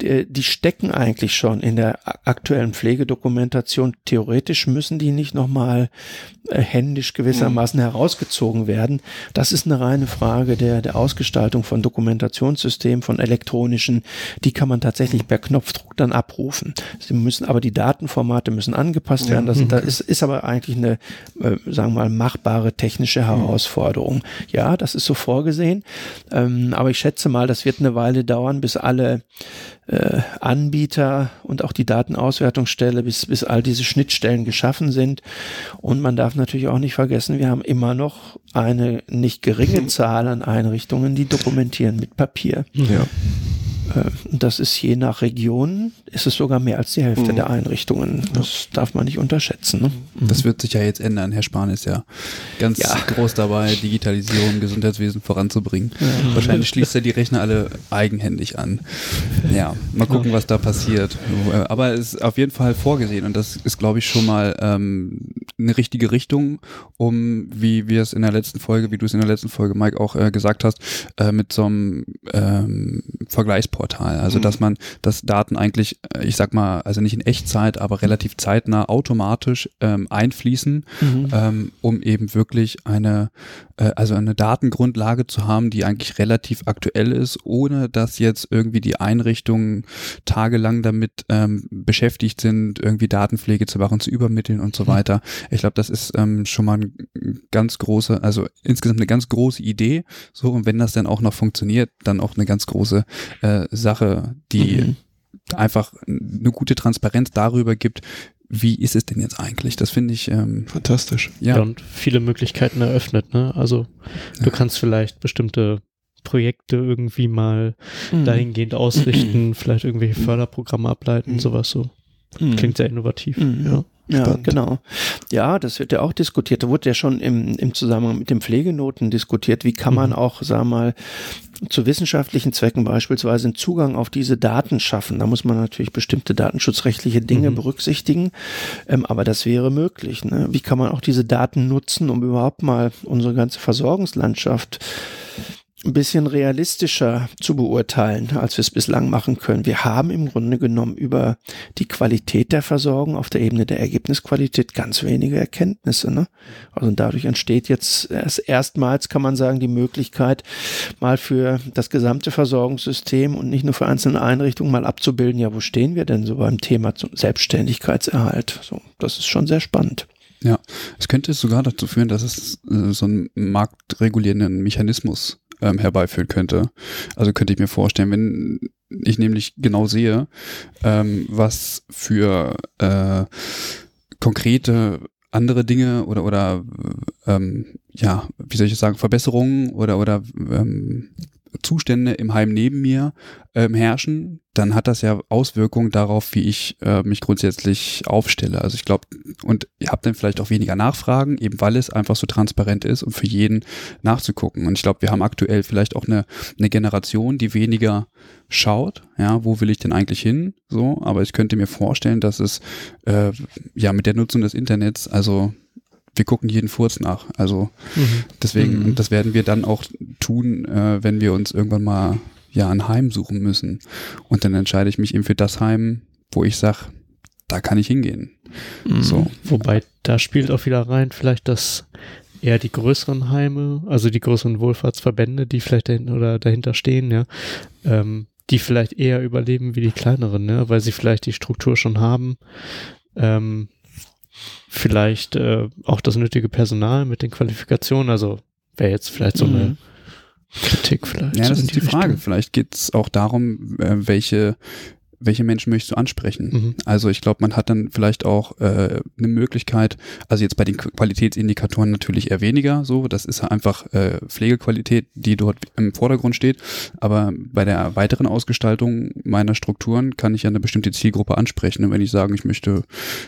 S2: die, die stecken eigentlich schon in der aktuellen Pflegedokumentation. Theoretisch müssen die nicht nochmal äh, händisch gewissermaßen mhm. herausgezogen werden. Das ist eine reine Frage der, der Ausgestaltung von Dokumentationssystemen, von elektronischen. Die kann man tatsächlich per Knopfdruck dann abrufen schaffen. Sie müssen aber die Datenformate müssen angepasst werden. Das, das ist, ist aber eigentlich eine, äh, sagen wir mal, machbare technische mhm. Herausforderung. Ja, das ist so vorgesehen. Ähm, aber ich schätze mal, das wird eine Weile dauern, bis alle äh, Anbieter und auch die Datenauswertungsstelle, bis, bis all diese Schnittstellen geschaffen sind. Und man darf natürlich auch nicht vergessen, wir haben immer noch eine nicht geringe Zahl an Einrichtungen, die dokumentieren mit Papier.
S3: Ja.
S2: Äh, das ist je nach Region, ist es sogar mehr als die Hälfte mhm. der Einrichtungen. Das darf man nicht unterschätzen. Ne?
S1: Mhm. Das wird sich ja jetzt ändern. Herr Spahn ist ja ganz ja. groß dabei, Digitalisierung im Gesundheitswesen voranzubringen. Ja. Wahrscheinlich schließt er die Rechner alle eigenhändig an. Ja, mal gucken, was da passiert. Aber es ist auf jeden Fall vorgesehen und das ist, glaube ich, schon mal ähm, eine richtige Richtung, um, wie wir es in der letzten Folge, wie du es in der letzten Folge, Mike, auch äh, gesagt hast, äh, mit so einem ähm, Vergleichsportal. Also, mhm. dass man, dass Daten eigentlich, äh, ich sag mal, also nicht in Echtzeit, aber relativ zeitnah automatisch ähm, einfließen, mhm. ähm, um eben wirklich eine, also eine Datengrundlage zu haben, die eigentlich relativ aktuell ist, ohne dass jetzt irgendwie die Einrichtungen tagelang damit ähm, beschäftigt sind, irgendwie Datenpflege zu machen, zu übermitteln und so mhm. weiter. Ich glaube, das ist ähm, schon mal ein ganz große, also insgesamt eine ganz große Idee. So, und wenn das dann auch noch funktioniert, dann auch eine ganz große äh, Sache, die mhm. einfach eine gute Transparenz darüber gibt, wie ist es denn jetzt eigentlich? Das finde ich ähm,
S3: fantastisch.
S4: Ja. ja. und viele Möglichkeiten eröffnet. Ne? Also du ja. kannst vielleicht bestimmte Projekte irgendwie mal mhm. dahingehend ausrichten, vielleicht irgendwelche Förderprogramme ableiten, mhm. sowas so. Mhm. Klingt sehr innovativ.
S2: Mhm. Ja. Ja, Spannend. genau. Ja, das wird ja auch diskutiert. Da wurde ja schon im, im Zusammenhang mit den Pflegenoten diskutiert. Wie kann man mhm. auch, sagen wir mal, zu wissenschaftlichen Zwecken beispielsweise einen Zugang auf diese Daten schaffen? Da muss man natürlich bestimmte datenschutzrechtliche Dinge mhm. berücksichtigen. Ähm, aber das wäre möglich. Ne? Wie kann man auch diese Daten nutzen, um überhaupt mal unsere ganze Versorgungslandschaft ein bisschen realistischer zu beurteilen, als wir es bislang machen können. Wir haben im Grunde genommen über die Qualität der Versorgung auf der Ebene der Ergebnisqualität ganz wenige Erkenntnisse. Ne? Also dadurch entsteht jetzt erst erstmals, kann man sagen, die Möglichkeit, mal für das gesamte Versorgungssystem und nicht nur für einzelne Einrichtungen mal abzubilden, ja, wo stehen wir denn so beim Thema zum Selbstständigkeitserhalt? So, das ist schon sehr spannend.
S1: Ja, es könnte sogar dazu führen, dass es äh, so einen marktregulierenden Mechanismus ähm, herbeiführen könnte. Also könnte ich mir vorstellen, wenn ich nämlich genau sehe, ähm, was für äh, konkrete andere Dinge oder oder ähm, ja, wie soll ich sagen, Verbesserungen oder oder ähm, Zustände im Heim neben mir ähm, herrschen, dann hat das ja Auswirkungen darauf, wie ich äh, mich grundsätzlich aufstelle. Also ich glaube, und ihr habt dann vielleicht auch weniger Nachfragen, eben weil es einfach so transparent ist, um für jeden nachzugucken. Und ich glaube, wir haben aktuell vielleicht auch eine, eine Generation, die weniger schaut, ja, wo will ich denn eigentlich hin? So, aber ich könnte mir vorstellen, dass es äh, ja mit der Nutzung des Internets, also wir gucken jeden Furz nach. Also mhm. deswegen, mhm. das werden wir dann auch tun, äh, wenn wir uns irgendwann mal ja ein Heim suchen müssen. Und dann entscheide ich mich eben für das Heim, wo ich sage, da kann ich hingehen.
S4: Mhm. So. Wobei, da spielt auch wieder rein, vielleicht das eher die größeren Heime, also die größeren Wohlfahrtsverbände, die vielleicht dahinter oder dahinter stehen, ja, ähm, die vielleicht eher überleben wie die kleineren, ne, weil sie vielleicht die Struktur schon haben, ähm, vielleicht äh, auch das nötige Personal mit den Qualifikationen. Also wäre jetzt vielleicht so eine mhm. Kritik vielleicht.
S1: Ja, das ist die, die Frage. Vielleicht geht es auch darum, äh, welche welche Menschen möchtest du ansprechen? Mhm. Also ich glaube, man hat dann vielleicht auch äh, eine Möglichkeit, also jetzt bei den Qualitätsindikatoren natürlich eher weniger so, das ist einfach äh, Pflegequalität, die dort im Vordergrund steht, aber bei der weiteren Ausgestaltung meiner Strukturen kann ich ja eine bestimmte Zielgruppe ansprechen und wenn ich sage, ich möchte,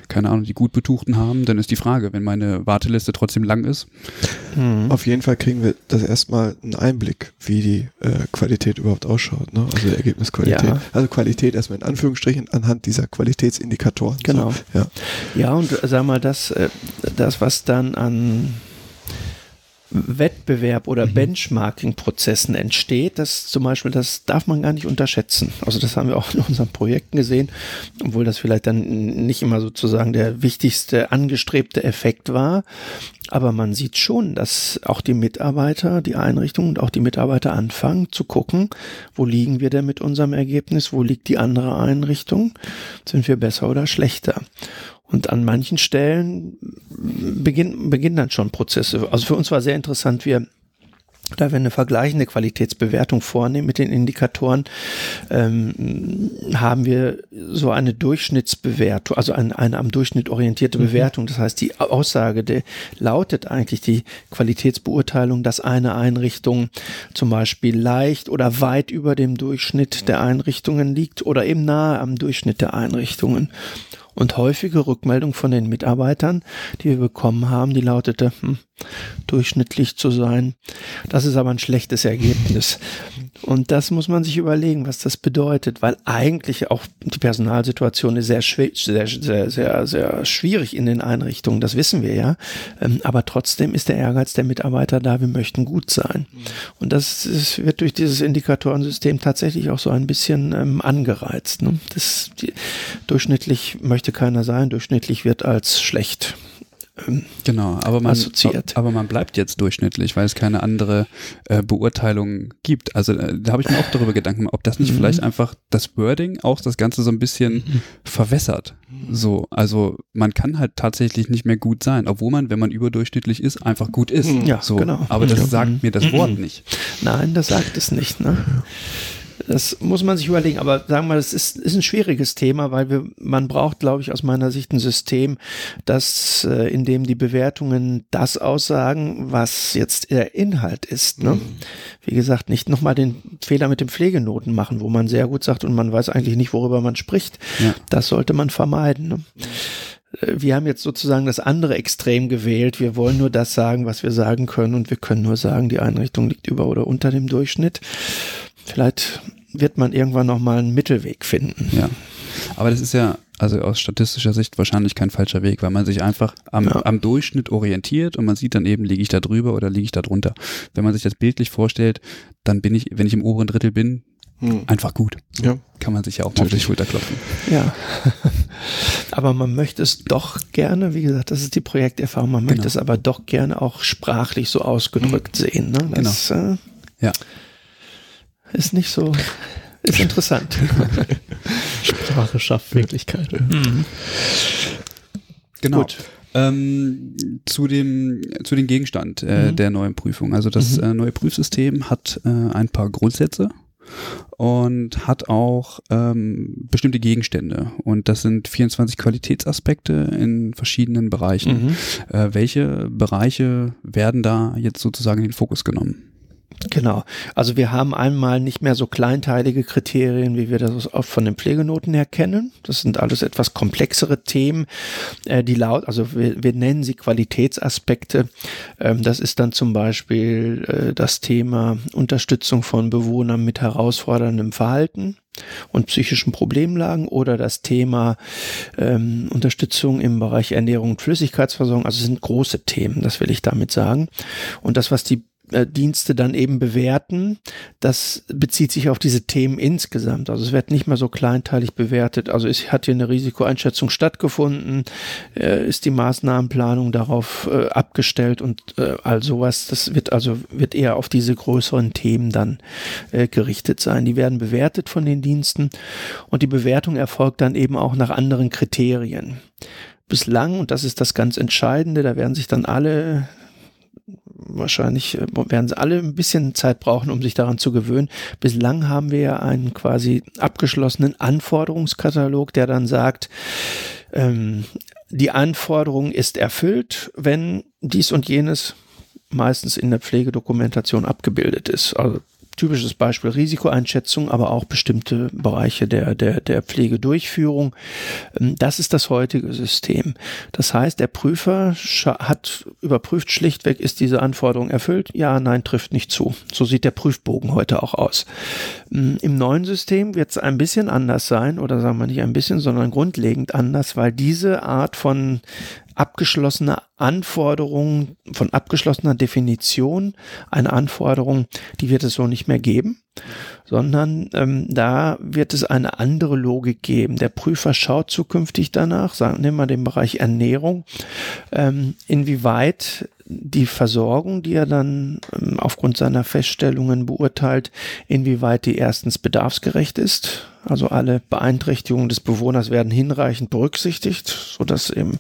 S1: keine Ahnung, die gut betuchten haben, dann ist die Frage, wenn meine Warteliste trotzdem lang ist.
S3: Mhm. Auf jeden Fall kriegen wir das erstmal einen Einblick, wie die äh, Qualität überhaupt ausschaut, ne? also Ergebnisqualität. Ja. Also Qualität erstmal in Anführungsstrichen anhand dieser Qualitätsindikatoren.
S2: Genau. So, ja. ja, und sag mal, das, äh, das, was dann an Wettbewerb oder mhm. Benchmarking-Prozessen entsteht, das zum Beispiel, das darf man gar nicht unterschätzen. Also das haben wir auch in unseren Projekten gesehen, obwohl das vielleicht dann nicht immer sozusagen der wichtigste angestrebte Effekt war. Aber man sieht schon, dass auch die Mitarbeiter, die Einrichtungen und auch die Mitarbeiter anfangen zu gucken, wo liegen wir denn mit unserem Ergebnis, wo liegt die andere Einrichtung, sind wir besser oder schlechter. Und an manchen Stellen beginnen, beginnen dann schon Prozesse. Also für uns war sehr interessant, wir da wir eine vergleichende Qualitätsbewertung vornehmen mit den Indikatoren, ähm, haben wir so eine Durchschnittsbewertung, also eine, eine am Durchschnitt orientierte mhm. Bewertung. Das heißt, die Aussage der, lautet eigentlich die Qualitätsbeurteilung, dass eine Einrichtung zum Beispiel leicht oder weit über dem Durchschnitt der Einrichtungen liegt oder eben nahe am Durchschnitt der Einrichtungen. Und häufige Rückmeldung von den Mitarbeitern, die wir bekommen haben, die lautete, hm, durchschnittlich zu sein. Das ist aber ein schlechtes Ergebnis. Und das muss man sich überlegen, was das bedeutet, weil eigentlich auch die Personalsituation ist sehr, sehr, sehr, sehr, sehr schwierig in den Einrichtungen, das wissen wir ja. Ähm, aber trotzdem ist der Ehrgeiz der Mitarbeiter da, wir möchten gut sein. Und das, das wird durch dieses Indikatorensystem tatsächlich auch so ein bisschen ähm, angereizt. Ne? Das, die, durchschnittlich möchte keiner sein, durchschnittlich wird als schlecht
S1: genau, aber man, assoziiert. Aber man bleibt jetzt durchschnittlich, weil es keine andere äh, Beurteilung gibt. Also äh, da habe ich mir auch darüber Gedanken gemacht, ob das nicht mhm. vielleicht einfach das Wording auch das Ganze so ein bisschen mhm. verwässert. So, also man kann halt tatsächlich nicht mehr gut sein, obwohl man, wenn man überdurchschnittlich ist, einfach gut ist.
S2: Ja,
S1: so.
S2: genau.
S1: Aber das sagt mir das Wort nicht.
S2: Nein, das sagt es nicht. Ne? Das muss man sich überlegen. Aber sagen wir mal, das ist, ist ein schwieriges Thema, weil wir, man braucht, glaube ich, aus meiner Sicht ein System, das, äh, in dem die Bewertungen das aussagen, was jetzt der Inhalt ist. Ne? Mhm. Wie gesagt, nicht nochmal den Fehler mit den Pflegenoten machen, wo man sehr gut sagt und man weiß eigentlich nicht, worüber man spricht. Ja. Das sollte man vermeiden. Ne? Äh, wir haben jetzt sozusagen das andere Extrem gewählt. Wir wollen nur das sagen, was wir sagen können und wir können nur sagen, die Einrichtung liegt über oder unter dem Durchschnitt. Vielleicht wird man irgendwann nochmal einen Mittelweg finden.
S1: Ja. Aber das ist ja, also aus statistischer Sicht wahrscheinlich kein falscher Weg, weil man sich einfach am, ja. am Durchschnitt orientiert und man sieht dann eben, liege ich da drüber oder liege ich da drunter. Wenn man sich das bildlich vorstellt, dann bin ich, wenn ich im oberen Drittel bin, hm. einfach gut. Ja. Kann man sich ja auch mal auf die Schulter klopfen.
S2: Ja. aber man möchte es doch gerne, wie gesagt, das ist die Projekterfahrung, man möchte genau. es aber doch gerne auch sprachlich so ausgedrückt hm. sehen. Ne? Das, genau. Äh, ja ist nicht so, ist interessant.
S4: Sprache schafft Wirklichkeit. Mhm.
S1: Genau. Gut. Ähm, zu dem zu dem Gegenstand äh, mhm. der neuen Prüfung. Also das mhm. äh, neue Prüfsystem hat äh, ein paar Grundsätze und hat auch ähm, bestimmte Gegenstände. Und das sind 24 Qualitätsaspekte in verschiedenen Bereichen. Mhm. Äh, welche Bereiche werden da jetzt sozusagen in den Fokus genommen?
S2: Genau. Also wir haben einmal nicht mehr so kleinteilige Kriterien, wie wir das oft von den Pflegenoten her kennen. Das sind alles etwas komplexere Themen, äh, die laut, also wir, wir nennen sie Qualitätsaspekte. Ähm, das ist dann zum Beispiel äh, das Thema Unterstützung von Bewohnern mit herausforderndem Verhalten und psychischen Problemlagen oder das Thema ähm, Unterstützung im Bereich Ernährung und Flüssigkeitsversorgung. Also sind große Themen, das will ich damit sagen. Und das, was die äh, Dienste dann eben bewerten. Das bezieht sich auf diese Themen insgesamt. Also es wird nicht mehr so kleinteilig bewertet. Also es hat hier eine Risikoeinschätzung stattgefunden, äh, ist die Maßnahmenplanung darauf äh, abgestellt und äh, all sowas. Das wird also wird eher auf diese größeren Themen dann äh, gerichtet sein. Die werden bewertet von den Diensten und die Bewertung erfolgt dann eben auch nach anderen Kriterien bislang, und das ist das ganz Entscheidende, da werden sich dann alle wahrscheinlich äh, werden sie alle ein bisschen Zeit brauchen, um sich daran zu gewöhnen. Bislang haben wir ja einen quasi abgeschlossenen Anforderungskatalog, der dann sagt, ähm, die Anforderung ist erfüllt, wenn dies und jenes meistens in der Pflegedokumentation abgebildet ist. Also typisches Beispiel Risikoeinschätzung, aber auch bestimmte Bereiche der, der, der Pflegedurchführung. Ähm, das ist das heutige System. Das heißt, der Prüfer hat überprüft schlichtweg, ist diese Anforderung erfüllt? Ja, nein, trifft nicht zu. So sieht der Prüfbogen heute auch aus. Ähm, Im neuen System wird es ein bisschen anders sein, oder sagen wir nicht ein bisschen, sondern grundlegend anders, weil diese Art von abgeschlossene Anforderung, von abgeschlossener Definition, eine Anforderung, die wird es so nicht mehr geben, sondern ähm, da wird es eine andere Logik geben. Der Prüfer schaut zukünftig danach, sagen, nehmen wir den Bereich Ernährung, ähm, inwieweit die Versorgung, die er dann ähm, aufgrund seiner Feststellungen beurteilt, inwieweit die erstens bedarfsgerecht ist, also alle Beeinträchtigungen des Bewohners werden hinreichend berücksichtigt, sodass eben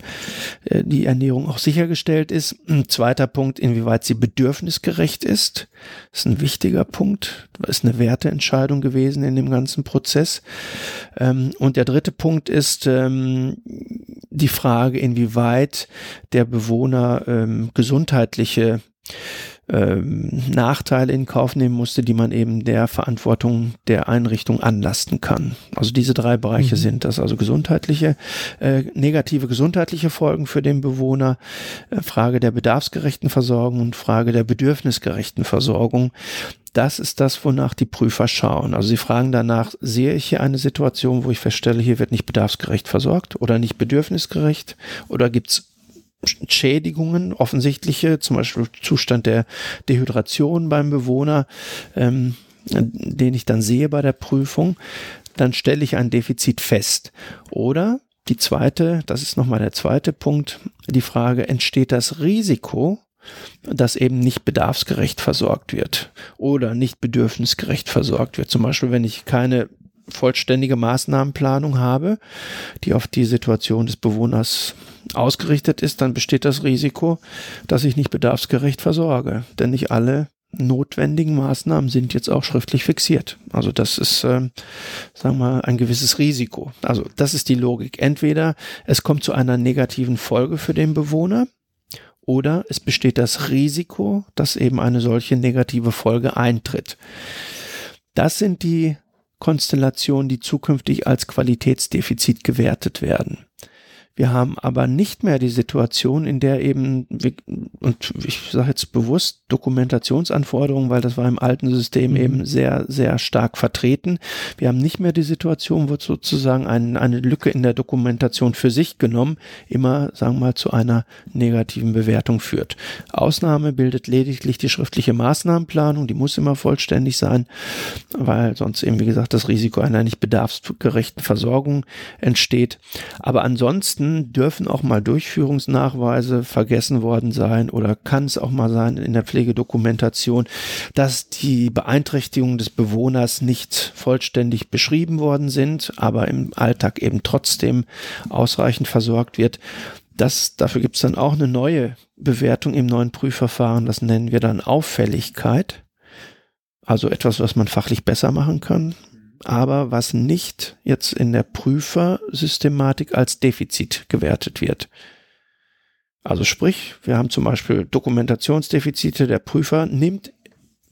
S2: äh, die Ernährung auch sichergestellt ist. Ein zweiter Punkt, inwieweit sie bedürfnisgerecht ist. Ist ein wichtiger Punkt. Ist eine Werteentscheidung gewesen in dem ganzen Prozess. Ähm, und der dritte Punkt ist ähm, die Frage, inwieweit der Bewohner ähm, gesundheitliche ähm, Nachteile in Kauf nehmen musste, die man eben der Verantwortung der Einrichtung anlasten kann. Also diese drei Bereiche mhm. sind das, also gesundheitliche, äh, negative gesundheitliche Folgen für den Bewohner, äh, Frage der bedarfsgerechten Versorgung und Frage der bedürfnisgerechten Versorgung. Das ist das, wonach die Prüfer schauen. Also sie fragen danach, sehe ich hier eine Situation, wo ich feststelle, hier wird nicht bedarfsgerecht versorgt oder nicht bedürfnisgerecht oder gibt's Schädigungen, offensichtliche, zum Beispiel Zustand der Dehydration beim Bewohner, ähm, den ich dann sehe bei der Prüfung, dann stelle ich ein Defizit fest. Oder die zweite, das ist nochmal der zweite Punkt, die Frage, entsteht das Risiko, dass eben nicht bedarfsgerecht versorgt wird oder nicht bedürfnisgerecht versorgt wird. Zum Beispiel, wenn ich keine vollständige Maßnahmenplanung habe, die auf die Situation des Bewohners ausgerichtet ist, dann besteht das Risiko, dass ich nicht bedarfsgerecht versorge. Denn nicht alle notwendigen Maßnahmen sind jetzt auch schriftlich fixiert. Also das ist, äh, sagen wir mal, ein gewisses Risiko. Also das ist die Logik. Entweder es kommt zu einer negativen Folge für den Bewohner oder es besteht das Risiko, dass eben eine solche negative Folge eintritt. Das sind die Konstellationen, die zukünftig als Qualitätsdefizit gewertet werden. Wir haben aber nicht mehr die Situation, in der eben, und ich sage jetzt bewusst Dokumentationsanforderungen, weil das war im alten System mhm. eben sehr, sehr stark vertreten. Wir haben nicht mehr die Situation, wo sozusagen ein, eine Lücke in der Dokumentation für sich genommen immer, sagen wir mal, zu einer negativen Bewertung führt. Ausnahme bildet lediglich die schriftliche Maßnahmenplanung, die muss immer vollständig sein, weil sonst eben, wie gesagt, das Risiko einer nicht bedarfsgerechten Versorgung entsteht. Aber ansonsten Ansonsten dürfen auch mal Durchführungsnachweise vergessen worden sein oder kann es auch mal sein in der Pflegedokumentation, dass die Beeinträchtigungen des Bewohners nicht vollständig beschrieben worden sind, aber im Alltag eben trotzdem ausreichend versorgt wird. Das, dafür gibt es dann auch eine neue Bewertung im neuen Prüfverfahren. Das nennen wir dann Auffälligkeit. Also etwas, was man fachlich besser machen kann aber was nicht jetzt in der Prüfersystematik als Defizit gewertet wird. Also sprich, wir haben zum Beispiel Dokumentationsdefizite, der Prüfer nimmt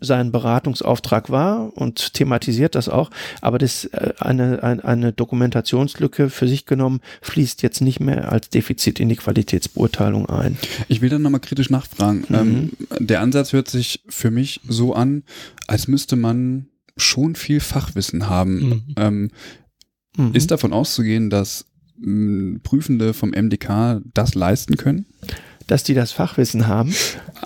S2: seinen Beratungsauftrag wahr und thematisiert das auch, aber das äh, eine, eine, eine Dokumentationslücke für sich genommen fließt jetzt nicht mehr als Defizit in die Qualitätsbeurteilung ein.
S1: Ich will dann nochmal kritisch nachfragen. Mhm. Ähm, der Ansatz hört sich für mich so an, als müsste man schon viel Fachwissen haben. Mhm. Ähm, mhm. Ist davon auszugehen, dass mh, hm, Prüfende vom MDK das leisten können?
S2: Dass die das Fachwissen haben?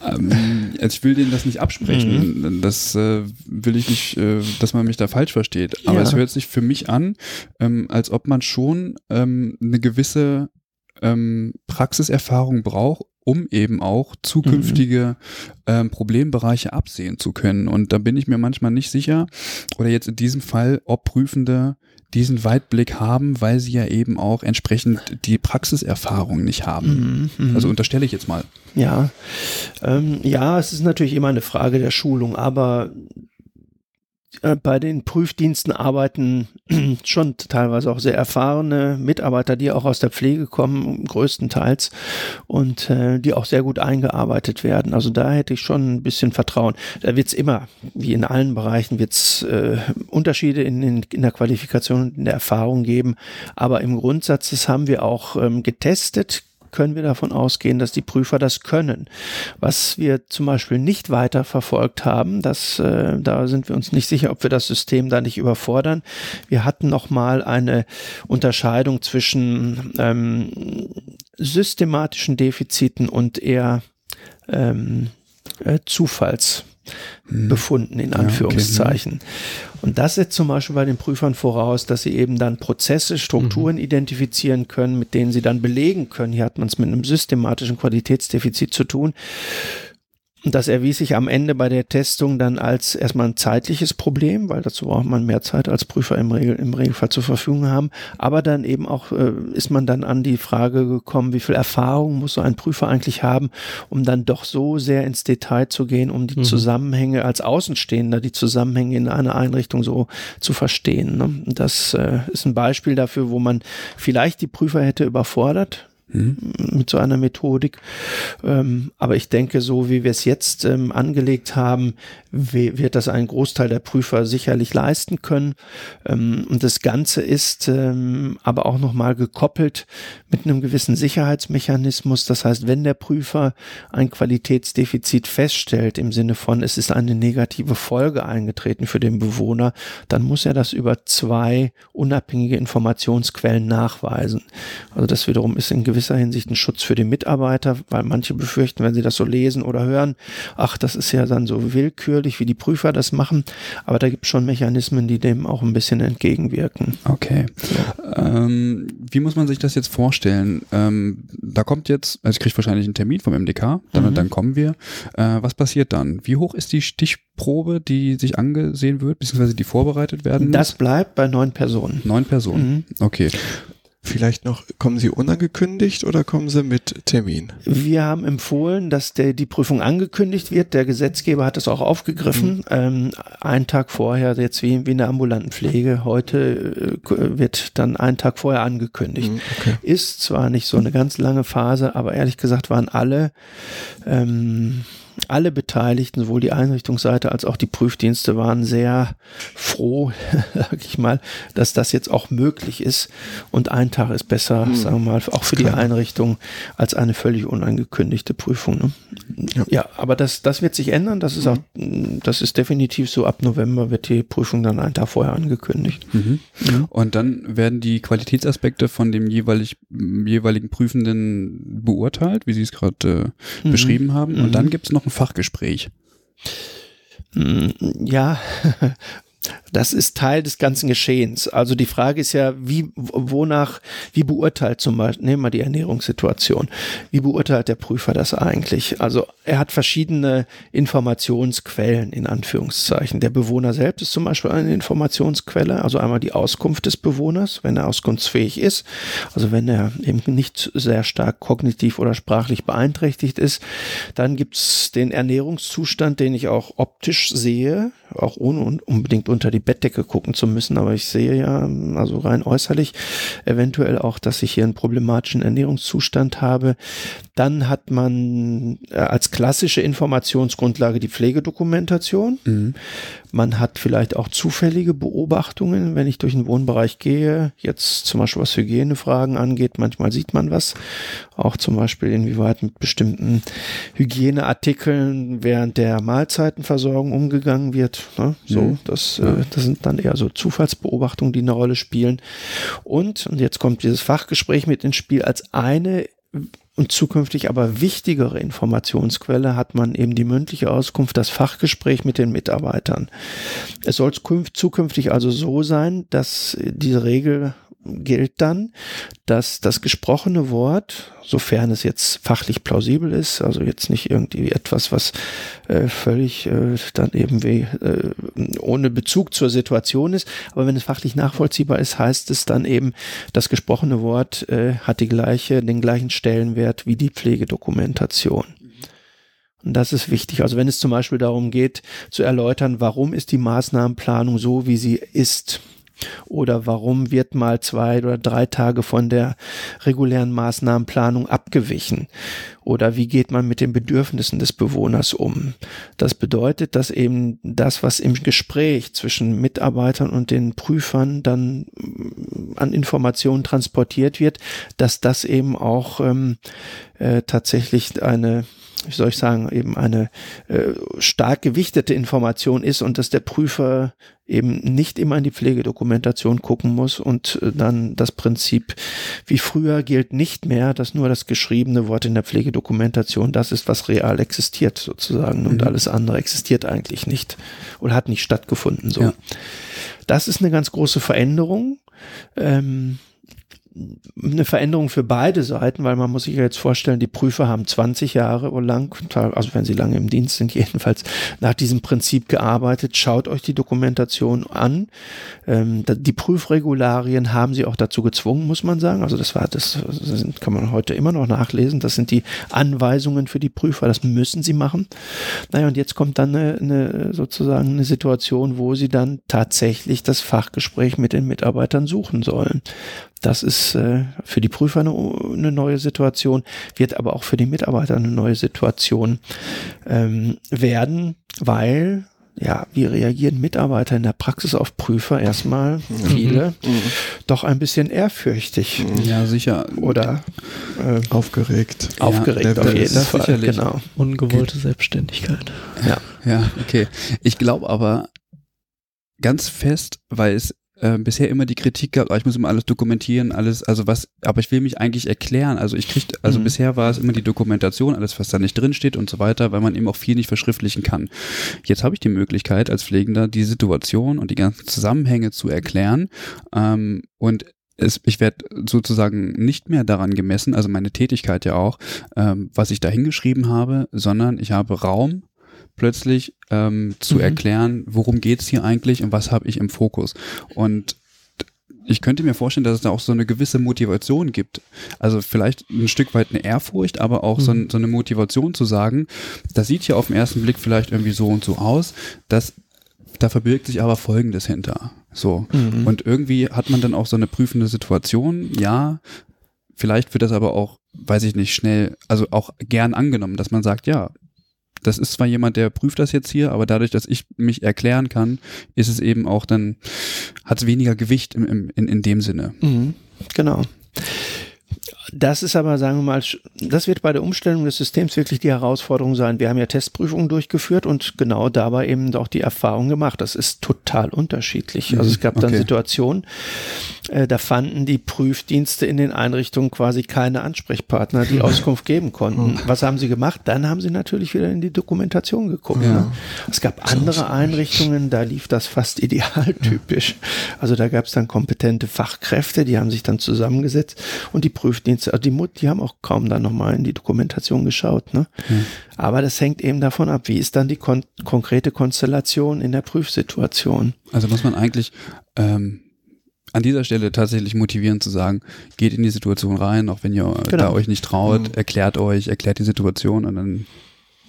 S1: Ähm, also ich will denen das nicht absprechen. Mhm. Das äh, will ich nicht, äh, dass man mich da falsch versteht. Aber ja. es hört sich für mich an, ähm, als ob man schon ähm, eine gewisse ähm, Praxiserfahrung braucht, um eben auch zukünftige mhm. ähm, Problembereiche absehen zu können. Und da bin ich mir manchmal nicht sicher, oder jetzt in diesem Fall, ob Prüfende diesen Weitblick haben, weil sie ja eben auch entsprechend die Praxiserfahrung nicht haben. Mhm, mhm. also unterstelle ich jetzt mal.
S2: Ja, ähm, ja, es ist natürlich immer eine Frage der Schulung, aber äh, bei den Prüfdiensten arbeiten schon teilweise auch sehr erfahrene Mitarbeiter, die auch aus der Pflege kommen, größtenteils, und äh, die auch sehr gut eingearbeitet werden. Also da hätte ich schon ein bisschen Vertrauen. Da wird es immer, wie in allen Bereichen, wird es äh, Unterschiede in, in, in, der Qualifikation und in der Erfahrung geben. Aber im Grundsatz, das haben wir auch ähm, getestet, können wir davon ausgehen, dass die Prüfer das können. Was wir zum Beispiel nicht weiter verfolgt haben, das, äh, da sind wir uns nicht sicher, ob wir das System da nicht überfordern. Wir hatten noch mal eine Unterscheidung zwischen ähm, systematischen Defiziten und eher ähm, äh, Zufallsbefunden in Anführungszeichen. Ja, okay. Und das setzt zum Beispiel bei den Prüfern voraus, dass sie eben dann Prozesse, Strukturen mhm. identifizieren können, mit denen sie dann belegen können. Hier hat man es mit einem systematischen Qualitätsdefizit zu tun. Und das erwies sich am Ende bei der Testung dann als erstmal ein zeitliches Problem, weil dazu braucht man mehr Zeit als Prüfer im, Regel, im Regelfall zur Verfügung haben. Aber dann eben auch äh, ist man dann an die Frage gekommen, wie viel Erfahrung muss so ein Prüfer eigentlich haben, um dann doch so sehr ins Detail zu gehen, um die mhm. Zusammenhänge als Außenstehender, die Zusammenhänge in einer Einrichtung so zu verstehen. Ne? Das äh, ist ein Beispiel dafür, wo man vielleicht die Prüfer hätte überfordert, mhm. mit so einer Methodik. Ähm, aber ich denke, so wie wir es jetzt ähm, angelegt haben, wird das ein Großteil der Prüfer sicherlich leisten können. Ähm, und das Ganze ist ähm, aber auch nochmal gekoppelt mit einem gewissen Sicherheitsmechanismus. Das heißt, wenn der Prüfer ein Qualitätsdefizit feststellt, im Sinne von, es ist eine negative Folge eingetreten für den Bewohner, dann muss er das über zwei unabhängige Informationsquellen nachweisen. Also das wiederum ist in gewisser Hinsicht ein Schutz für den Mitarbeiter, weil manche befürchten, wenn sie das so lesen oder hören, ach, das ist ja dann so willkürlich willkürlich, wie die Prüfer das machen, aber da gibt es schon Mechanismen, die dem auch ein bisschen entgegenwirken.
S1: Okay. Ähm, wie muss man sich das jetzt vorstellen? Ähm, da kommt jetzt, also ich kriege wahrscheinlich einen Termin vom MDK, dann, mhm. dann kommen wir. Äh, was passiert dann? Wie hoch ist die Stichprobe, die sich angesehen wird, beziehungsweise die vorbereitet werden
S2: muss? Das bleibt bei neun Personen.
S1: Neun Personen, mhm. okay.
S3: Vielleicht noch, kommen Sie unangekündigt oder kommen Sie mit Termin?
S2: Wir haben empfohlen, dass der, die Prüfung angekündigt wird. Der Gesetzgeber hat es auch aufgegriffen. Mhm. Ähm, einen Tag vorher, jetzt wie, wie in der ambulanten Pflege. Heute äh, wird dann einen Tag vorher angekündigt. Mhm, okay. Ist zwar nicht so eine ganz lange Phase, aber ehrlich gesagt waren alle ähm, alle Beteiligten, sowohl die Einrichtungsseite als auch die Prüfdienste, waren sehr froh, sag ich mal, dass das jetzt auch möglich ist. Und ein Tag ist besser, hm. sagen wir mal, auch für die Einrichtung als eine völlig unangekündigte Prüfung. Ne? Ja. ja. aber das, das wird sich ändern. Das ist mhm. auch, das ist definitiv so. Ab November wird die Prüfung dann einen Tag vorher angekündigt.
S1: Mhm. Mhm. Und dann werden die Qualitätsaspekte von dem jeweilig, jeweiligen Prüfenden beurteilt, wie Sie es gerade äh, mhm. beschrieben haben. Und dann mhm. gibt es noch Fachgespräch.
S2: Mm, ja, Das ist Teil des ganzen Geschehens. Also die Frage ist ja, wie, wonach, wie beurteilt zum Beispiel, nehmen wir die Ernährungssituation, wie beurteilt der Prüfer das eigentlich? Also er hat verschiedene Informationsquellen in Anführungszeichen. Der Bewohner selbst ist zum Beispiel eine Informationsquelle, also einmal die Auskunft des Bewohners, wenn er auskunftsfähig ist, also wenn er eben nicht sehr stark kognitiv oder sprachlich beeinträchtigt ist. Dann gibt es den Ernährungszustand, den ich auch optisch sehe, auch ohne unbedingt unter die Bettdecke gucken zu müssen, aber ich sehe ja, also rein äußerlich, eventuell auch, dass ich hier einen problematischen Ernährungszustand habe. Dann hat man äh, als klassische Informationsgrundlage die Pflegedokumentation. Mhm. Man hat vielleicht auch zufällige Beobachtungen, wenn ich durch den Wohnbereich gehe, jetzt zum Beispiel was Hygienefragen angeht, manchmal sieht man was, auch zum Beispiel inwieweit mit bestimmten Hygieneartikeln während der Mahlzeitenversorgung umgegangen wird. Ne? So, mhm. das, äh, das sind dann eher so Zufallsbeobachtungen, die eine Rolle spielen. Und, und jetzt kommt dieses Fachgespräch mit ins Spiel als eine und zukünftig aber wichtigere Informationsquelle hat man eben die mündliche Auskunft, das Fachgespräch mit den Mitarbeitern. Es soll zukünftig also so sein, dass diese Regel gilt dann, dass das gesprochene Wort, sofern es jetzt fachlich plausibel ist, also jetzt nicht irgendwie etwas, was äh, völlig äh, dann eben wie, äh, ohne Bezug zur Situation ist, aber wenn es fachlich nachvollziehbar ist, heißt es dann eben, das gesprochene Wort äh, hat die gleiche, den gleichen Stellenwert wie die Pflegedokumentation. Und das ist wichtig. Also wenn es zum Beispiel darum geht, zu erläutern, warum ist die Maßnahmenplanung so, wie sie ist, oder warum wird mal zwei oder drei Tage von der regulären Maßnahmenplanung abgewichen? Oder wie geht man mit den Bedürfnissen des Bewohners um? Das bedeutet, dass eben das, was im Gespräch zwischen Mitarbeitern und den Prüfern dann an Informationen transportiert wird, dass das eben auch ähm, äh, tatsächlich eine wie soll ich sagen, eben eine äh, stark gewichtete Information ist und dass der Prüfer eben nicht immer in die Pflegedokumentation gucken muss und äh, dann das Prinzip wie früher gilt nicht mehr, dass nur das geschriebene Wort in der Pflegedokumentation das ist, was real existiert sozusagen und mhm. alles andere existiert eigentlich nicht oder hat nicht stattgefunden so. Ja. Das ist eine ganz große Veränderung. Ähm, eine Veränderung für beide Seiten, weil man muss sich ja jetzt vorstellen, die Prüfer haben 20 Jahre lang, also wenn sie lange im Dienst sind, jedenfalls nach diesem Prinzip gearbeitet. Schaut euch die Dokumentation an. Ähm, die Prüfregularien haben sie auch dazu gezwungen, muss man sagen. Also das war, das, das kann man heute immer noch nachlesen. Das sind die Anweisungen für die Prüfer. Das müssen sie machen. Naja, und jetzt kommt dann eine, eine sozusagen eine Situation, wo sie dann tatsächlich das Fachgespräch mit den Mitarbeitern suchen sollen. Das ist äh, für die Prüfer eine, eine, neue Situation, wird aber auch für die Mitarbeiter eine neue Situation ähm, werden, weil ja, wie reagieren Mitarbeiter in der Praxis auf Prüfer? Erstmal viele mhm. mhm. doch ein bisschen ehrfürchtig.
S1: Ja, sicher.
S2: Oder
S3: äh, aufgeregt.
S2: Aufgeregt
S1: ja, auf jeden Fall. Sicherlich.
S4: Genau. Ungewollte Selbstständigkeit.
S1: Ja. Ja, okay. Ich glaube aber ganz fest, weil es äh, bisher immer die Kritik gehabt, oh, ich muss immer alles dokumentieren, alles, also was, aber ich will mich eigentlich erklären. Also ich krieg, also mhm. bisher war es immer die Dokumentation, alles, was da nicht drin steht und so weiter, weil man eben auch viel nicht verschriftlichen kann. Jetzt habe ich die Möglichkeit, als Pflegender die Situation und die ganzen Zusammenhänge zu erklären. Ähm, und es, ich werde sozusagen nicht mehr daran gemessen, also meine Tätigkeit ja auch, ähm, was ich da hingeschrieben habe, sondern ich habe Raum plötzlich ähm, zu mhm. erklären, worum geht's hier eigentlich und was habe ich im Fokus. Und ich könnte mir vorstellen, dass es da auch so eine gewisse Motivation gibt. Also vielleicht ein Stück weit eine Ehrfurcht, aber auch mhm. so, so, eine Motivation zu sagen, das sieht hier auf den ersten Blick vielleicht irgendwie so und so aus, dass da verbirgt sich aber Folgendes hinter. So. Mhm. Und irgendwie hat man dann auch so eine prüfende Situation. Ja, vielleicht wird das aber auch, weiß ich nicht, schnell, also auch gern angenommen, dass man sagt, ja, das ist zwar jemand, der prüft das jetzt hier, aber dadurch, dass ich mich erklären kann, ist es eben auch dann, hat es weniger Gewicht im, im, in, in dem Sinne.
S2: Mhm, genau. Das ist aber, sagen wir mal, das wird bei der Umstellung des Systems wirklich die Herausforderung sein. Wir haben ja Testprüfungen durchgeführt und genau dabei eben auch die Erfahrung gemacht. Das ist total unterschiedlich. Also es gab dann okay. Situationen, äh, da fanden die Prüfdienste in den Einrichtungen quasi keine Ansprechpartner, die Auskunft geben konnten. Was haben sie gemacht? Dann haben sie natürlich wieder in die Dokumentation geguckt. Ja. Ne? Es gab andere Einrichtungen, da lief das fast idealtypisch. Also da gab es dann kompetente Fachkräfte, die haben sich dann zusammengesetzt und die Prüfdienste, also die die haben auch kaum dann nochmal in die Dokumentation geschaut. Ne? Mhm. Aber das hängt eben davon ab, wie ist dann die kon konkrete Konstellation in der Prüfsituation.
S1: Also muss man eigentlich ähm, an dieser Stelle tatsächlich motivieren zu sagen, geht in die Situation rein, auch wenn ihr genau. da euch nicht traut, mhm. erklärt euch, erklärt die Situation und dann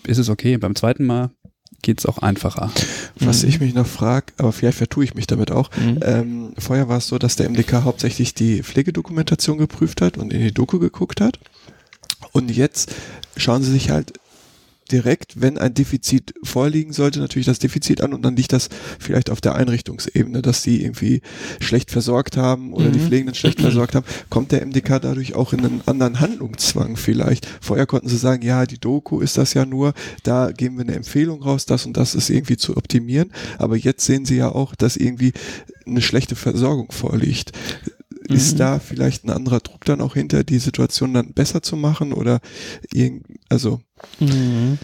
S1: ist es okay. Beim zweiten Mal geht es auch einfacher.
S3: Was mhm. ich mich noch frage, aber vielleicht vertue ich mich damit auch. Mhm. Ähm, vorher war es so, dass der MDK hauptsächlich die Pflegedokumentation geprüft hat und in die Doku geguckt hat. Und jetzt schauen sie sich halt direkt, wenn ein Defizit vorliegen sollte, natürlich das Defizit an und dann liegt das vielleicht auf der Einrichtungsebene, dass die irgendwie schlecht versorgt haben oder mhm. die Pflegenden schlecht versorgt haben, kommt der MDK dadurch auch in einen anderen Handlungszwang vielleicht. Vorher konnten sie sagen, ja, die Doku ist das ja nur, da geben wir eine Empfehlung raus, das und das ist irgendwie zu optimieren, aber jetzt sehen sie ja auch, dass irgendwie eine schlechte Versorgung vorliegt. Ist mhm. da vielleicht ein anderer Druck dann auch hinter, die Situation dann besser zu machen oder irgend, also
S2: Mhm.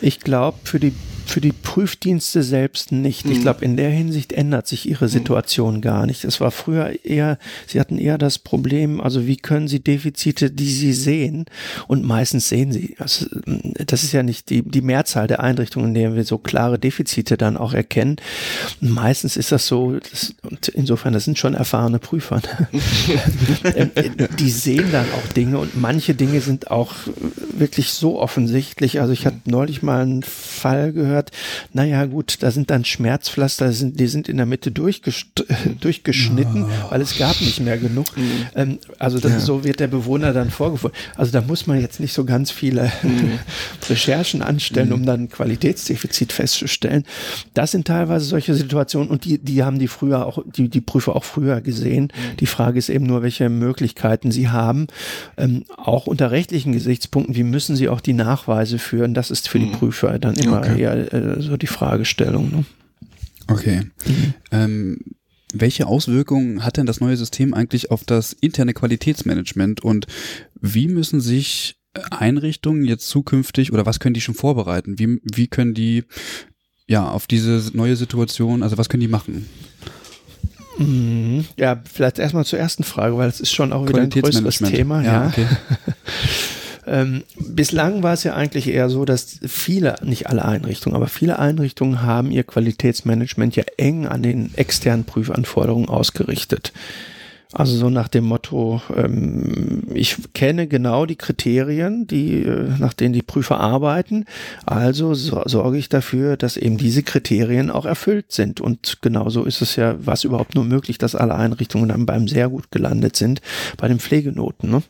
S2: Ich glaube, für die für die Prüfdienste selbst nicht. Ich mhm. glaube, in der Hinsicht ändert sich ihre mhm. Situation gar nicht. Es war früher eher, sie hatten eher das Problem, also wie können sie Defizite, die sie sehen, und meistens sehen sie, also das ist ja nicht die, die Mehrzahl der Einrichtungen, in denen wir so klare Defizite dann auch erkennen. meistens ist das so, das, und insofern, das sind schon erfahrene Prüfer. Ähm, die sehen dann auch Dinge und manche Dinge sind auch wirklich so offensichtlich. Also ich hatte neulich mal einen Fall gehört, hat, naja gut, da sind dann Schmerzpflaster, sind, die sind in der Mitte durchgeschnitten, oh. weil es gab nicht mehr genug. Mhm. Ähm, also das, ja. so wird der Bewohner dann vorgefunden. Also da muss man jetzt nicht so ganz viele mhm. Recherchen anstellen, um mhm. dann Qualitätsdefizit festzustellen. Das sind teilweise solche Situationen und die, die haben die früher auch, die, die Prüfer auch früher gesehen. Mhm. Die Frage ist eben nur, welche Möglichkeiten sie haben. Ähm, auch unter rechtlichen Gesichtspunkten, wie müssen sie auch die Nachweise führen? Das ist für die mhm. Prüfer dann immer okay. eher äh, so die Fragestellung. Ne?
S1: Okay. Mhm. Ähm, welche Auswirkungen hat denn das neue System eigentlich auf das interne Qualitätsmanagement und wie müssen sich Einrichtungen jetzt zukünftig oder was können die schon vorbereiten? Wie, wie können die ja auf diese neue Situation, also was können die machen?
S2: Mhm. Ja, vielleicht erstmal zur ersten Frage, weil es ist schon auch wieder ein größeres Thema. Ja, ja. Okay. ähm, bislang war es ja eigentlich eher so, dass viele, nicht alle Einrichtungen, aber viele Einrichtungen haben ihr Qualitätsmanagement ja eng an den externen Prüfanforderungen ausgerichtet. Also so nach dem Motto, ähm, ich kenne genau die Kriterien, die, äh, nach denen die Prüfer arbeiten, also so, sorge ich dafür, dass eben diese Kriterien auch erfüllt sind. Und genauso ist es ja, was überhaupt nur möglich, dass alle Einrichtungen dann beim sehr gut gelandet sind, bei den Pflegenoten. Ne?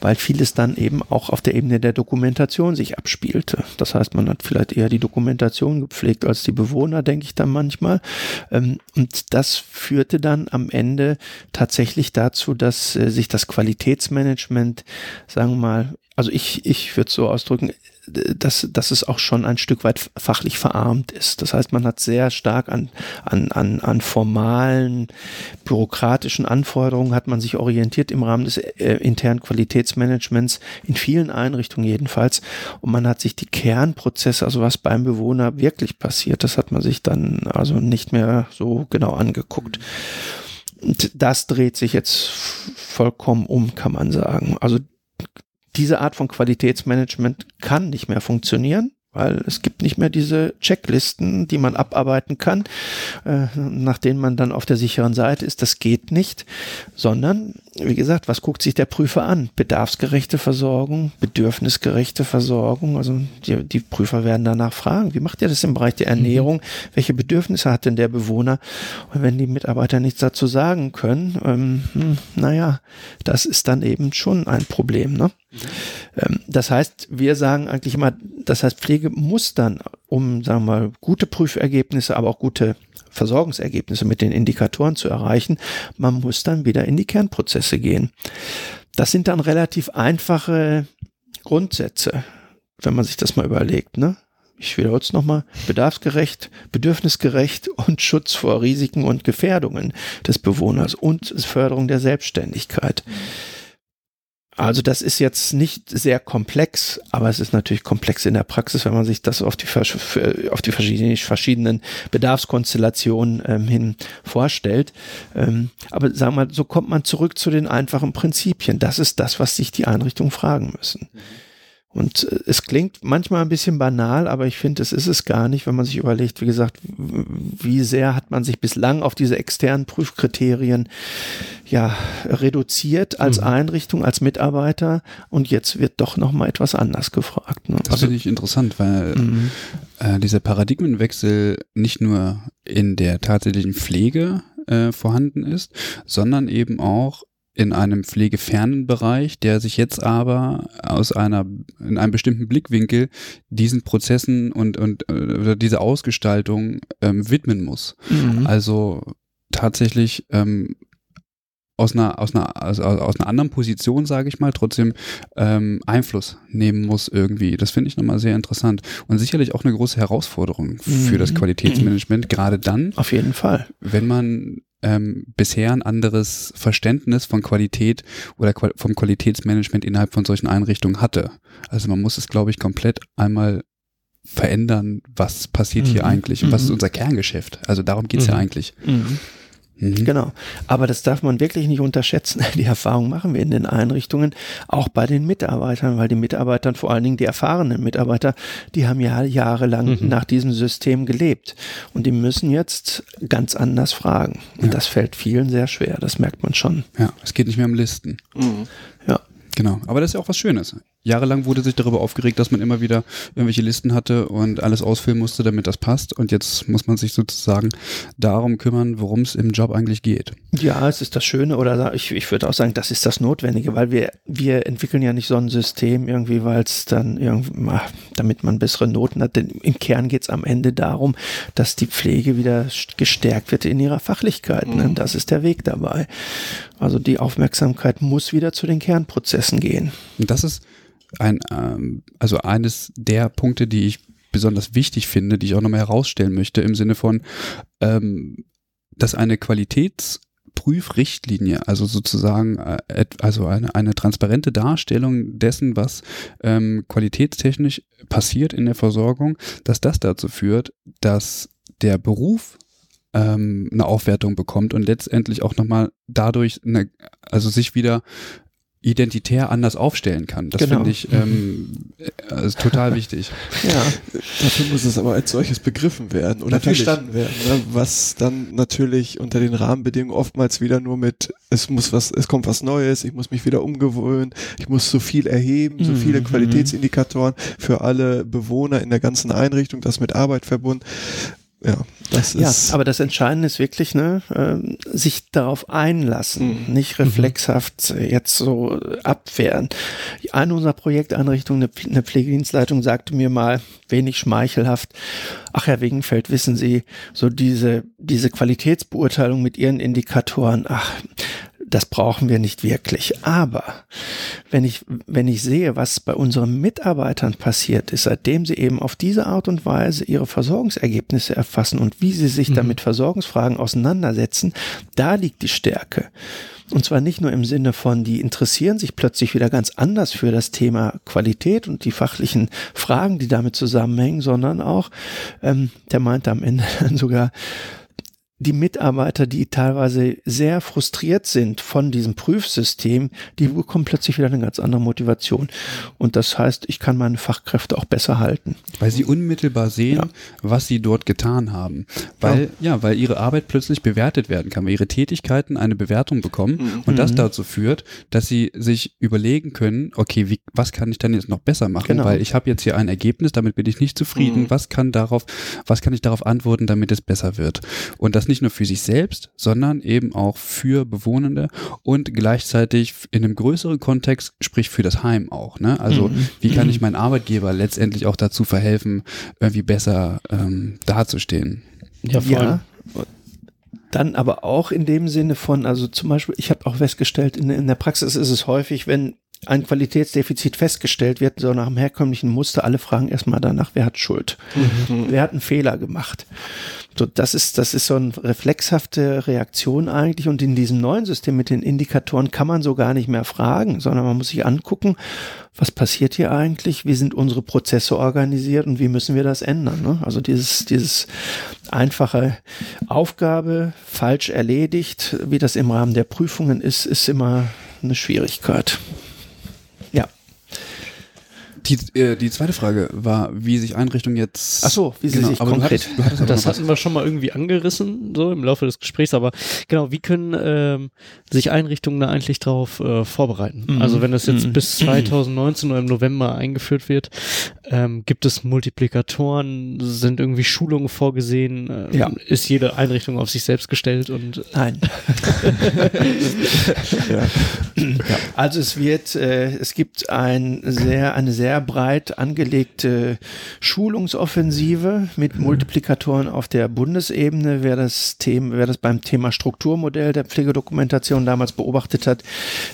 S2: Weil vieles dann eben auch auf der Ebene der Dokumentation sich abspielte. Das heißt, man hat vielleicht eher die Dokumentation gepflegt als die Bewohner, denke ich dann manchmal. Ähm, und das führte dann am Ende tatsächlich tatsächlich dazu, dass äh, sich das Qualitätsmanagement, sagen wir mal, also ich, ich würde so ausdrücken, dass, dass es auch schon ein Stück weit fachlich verarmt ist. Das heißt, man hat sehr stark an, an, an, an formalen, bürokratischen Anforderungen hat man sich orientiert im Rahmen des äh, internen Qualitätsmanagements, in vielen Einrichtungen jedenfalls. Und man hat sich die Kernprozesse, also was beim Bewohner wirklich passiert, das hat man sich dann also nicht mehr so genau angeguckt. Das dreht sich jetzt vollkommen um, kann man sagen. Also diese Art von Qualitätsmanagement kann nicht mehr funktionieren weil es gibt nicht mehr diese Checklisten, die man abarbeiten kann, äh, nach denen man dann auf der sicheren Seite ist. Das geht nicht, sondern, wie gesagt, was guckt sich der Prüfer an? Bedarfsgerechte Versorgung, bedürfnisgerechte Versorgung. Also die, die Prüfer werden danach fragen, wie macht ihr das im Bereich der mhm. Ernährung? Welche Bedürfnisse hat denn der Bewohner? Und wenn die Mitarbeiter nichts dazu sagen können, ähm, hm, naja, das ist dann eben schon ein Problem. Ne? Mhm. das heißt, wir sagen eigentlich immer, das heißt, Pflege muss dann, um, sagen wir mal, gute Prüfergebnisse, aber auch gute Versorgungsergebnisse mit den Indikatoren zu erreichen, man muss dann wieder in die Kernprozesse gehen. Das sind dann relativ einfache Grundsätze, wenn man sich das mal überlegt, ne? Ich wiederhole es nochmal, bedarfsgerecht, bedürfnisgerecht und Schutz vor Risiken und Gefährdungen des Bewohners und Förderung der Selbstständigkeit. Mhm. Also das ist jetzt nicht sehr komplex, aber es ist natürlich komplex in der Praxis, wenn man sich das auf die, auf die verschiedenen, verschiedenen Bedarfskonstellationen ähm, hin vorstellt. Ähm, aber sagen wir mal, so kommt man zurück zu den einfachen Prinzipien. Das ist das, was sich die Einrichtungen fragen müssen. Mhm. Und äh, es klingt manchmal ein bisschen banal, aber ich finde, es ist es gar nicht, wenn man sich überlegt, wie gesagt, wie sehr hat man sich bislang auf diese externen Prüfkriterien ja reduziert als mhm. Einrichtung, als Mitarbeiter und jetzt wird doch noch mal etwas anders gefragt.
S1: Ne? Das also, finde ich interessant, weil mhm. äh, dieser Paradigmenwechsel nicht nur in der tatsächlichen Pflege äh, vorhanden ist, sondern eben auch in einem pflegefernen Bereich, der sich jetzt aber aus einer, in einem bestimmten Blickwinkel diesen Prozessen und, und äh, dieser Ausgestaltung ähm, widmen muss. Mhm. Also tatsächlich ähm, aus einer, aus einer, also aus einer anderen Position, sage ich mal, trotzdem ähm, Einfluss nehmen muss irgendwie. Das finde ich nochmal sehr interessant. Und sicherlich auch eine große Herausforderung für mhm. das Qualitätsmanagement, gerade dann.
S2: Auf jeden Fall.
S1: Wenn man ähm, bisher ein anderes Verständnis von Qualität oder Qual vom Qualitätsmanagement innerhalb von solchen Einrichtungen hatte. Also man muss es, glaube ich, komplett einmal verändern, was passiert mhm. hier eigentlich und was ist mhm. unser Kerngeschäft. Also darum geht's mhm. ja eigentlich.
S2: Mhm. Genau. Aber das darf man wirklich nicht unterschätzen. Die Erfahrung machen wir in den Einrichtungen, auch bei den Mitarbeitern, weil die Mitarbeiter, vor allen Dingen die erfahrenen Mitarbeiter, die haben ja jahrelang mhm. nach diesem System gelebt. Und die müssen jetzt ganz anders fragen. Und ja. das fällt vielen sehr schwer. Das merkt man schon.
S1: Ja, es geht nicht mehr um Listen. Mhm. Ja. Genau. Aber das ist ja auch was Schönes. Jahrelang wurde sich darüber aufgeregt, dass man immer wieder irgendwelche Listen hatte und alles ausfüllen musste, damit das passt. Und jetzt muss man sich sozusagen darum kümmern, worum es im Job eigentlich geht.
S2: Ja, es ist das Schöne oder ich, ich würde auch sagen, das ist das Notwendige, weil wir, wir entwickeln ja nicht so ein System irgendwie, weil es dann irgendwie, damit man bessere Noten hat. Denn im Kern geht es am Ende darum, dass die Pflege wieder gestärkt wird in ihrer Fachlichkeit. Ne? Mhm. Das ist der Weg dabei. Also die Aufmerksamkeit muss wieder zu den Kernprozessen gehen.
S1: Und das ist ein, ähm, also eines der Punkte, die ich besonders wichtig finde, die ich auch nochmal herausstellen möchte, im Sinne von, ähm, dass eine Qualitätsprüfrichtlinie, also sozusagen, äh, also eine, eine transparente Darstellung dessen, was ähm, qualitätstechnisch passiert in der Versorgung, dass das dazu führt, dass der Beruf ähm, eine Aufwertung bekommt und letztendlich auch nochmal dadurch eine, also sich wieder identitär anders aufstellen kann. Das genau. finde ich ähm, also total wichtig.
S3: Ja, dafür muss es aber als solches begriffen werden oder natürlich. verstanden werden, ne? was dann natürlich unter den Rahmenbedingungen oftmals wieder nur mit es muss was, es kommt was Neues, ich muss mich wieder umgewöhnen, ich muss so viel erheben, so viele mhm. Qualitätsindikatoren für alle Bewohner in der ganzen Einrichtung, das mit Arbeit verbunden ja, das ist.
S2: Ja, aber das Entscheidende ist wirklich, ne, äh, sich darauf einlassen, mhm. nicht reflexhaft mhm. jetzt so abwehren. Eine unserer Projekteinrichtungen, eine, eine Pflegedienstleitung, sagte mir mal, wenig schmeichelhaft, ach Herr Wegenfeld, wissen Sie, so diese, diese Qualitätsbeurteilung mit Ihren Indikatoren, ach, das brauchen wir nicht wirklich. Aber wenn ich, wenn ich sehe, was bei unseren Mitarbeitern passiert ist, seitdem sie eben auf diese Art und Weise ihre Versorgungsergebnisse erfassen und wie sie sich mhm. damit Versorgungsfragen auseinandersetzen, da liegt die Stärke. Und zwar nicht nur im Sinne von, die interessieren sich plötzlich wieder ganz anders für das Thema Qualität und die fachlichen Fragen, die damit zusammenhängen, sondern auch, ähm, der meinte am Ende dann sogar, die Mitarbeiter, die teilweise sehr frustriert sind von diesem Prüfsystem, die bekommen plötzlich wieder eine ganz andere Motivation. Und das heißt, ich kann meine Fachkräfte auch besser halten.
S1: Weil sie unmittelbar sehen, ja. was sie dort getan haben. Weil, ja. ja. weil ihre Arbeit plötzlich bewertet werden kann, weil ihre Tätigkeiten eine Bewertung bekommen mhm. und das mhm. dazu führt, dass sie sich überlegen können, okay, wie, was kann ich dann jetzt noch besser machen? Genau. Weil ich habe jetzt hier ein Ergebnis, damit bin ich nicht zufrieden. Mhm. Was kann darauf, was kann ich darauf antworten, damit es besser wird? Und das nicht nur für sich selbst, sondern eben auch für Bewohnende und gleichzeitig in einem größeren Kontext, sprich für das Heim auch. Ne? Also mhm. wie kann ich meinen Arbeitgeber letztendlich auch dazu verhelfen, irgendwie besser ähm, dazustehen?
S2: Ja, voll. Ja. Dann aber auch in dem Sinne von, also zum Beispiel, ich habe auch festgestellt, in, in der Praxis ist es häufig, wenn ein Qualitätsdefizit festgestellt wird, so nach dem herkömmlichen Muster, alle fragen erstmal danach, wer hat Schuld? Mhm. Wer hat einen Fehler gemacht? So, das ist, das ist so eine reflexhafte Reaktion eigentlich. Und in diesem neuen System mit den Indikatoren kann man so gar nicht mehr fragen, sondern man muss sich angucken, was passiert hier eigentlich? Wie sind unsere Prozesse organisiert und wie müssen wir das ändern? Ne? Also dieses, dieses einfache Aufgabe falsch erledigt, wie das im Rahmen der Prüfungen ist, ist immer eine Schwierigkeit.
S1: Die, äh, die zweite Frage war, wie sich Einrichtungen jetzt.
S2: Ach so, wie sie genau, sich aber konkret.
S4: Du hattest, du hattest das hatten wir schon mal irgendwie angerissen, so im Laufe des Gesprächs, aber genau, wie können ähm, sich Einrichtungen da eigentlich darauf äh, vorbereiten? Mhm. Also wenn das jetzt mhm. bis 2019 oder im November eingeführt wird, ähm, gibt es Multiplikatoren, sind irgendwie Schulungen vorgesehen, äh, ja. ist jede Einrichtung auf sich selbst gestellt und
S2: Nein. ja. Ja. Also es wird, äh, es gibt ein sehr, eine sehr breit angelegte Schulungsoffensive mit mhm. Multiplikatoren auf der Bundesebene. Wer das Thema, wer das beim Thema Strukturmodell der Pflegedokumentation damals beobachtet hat,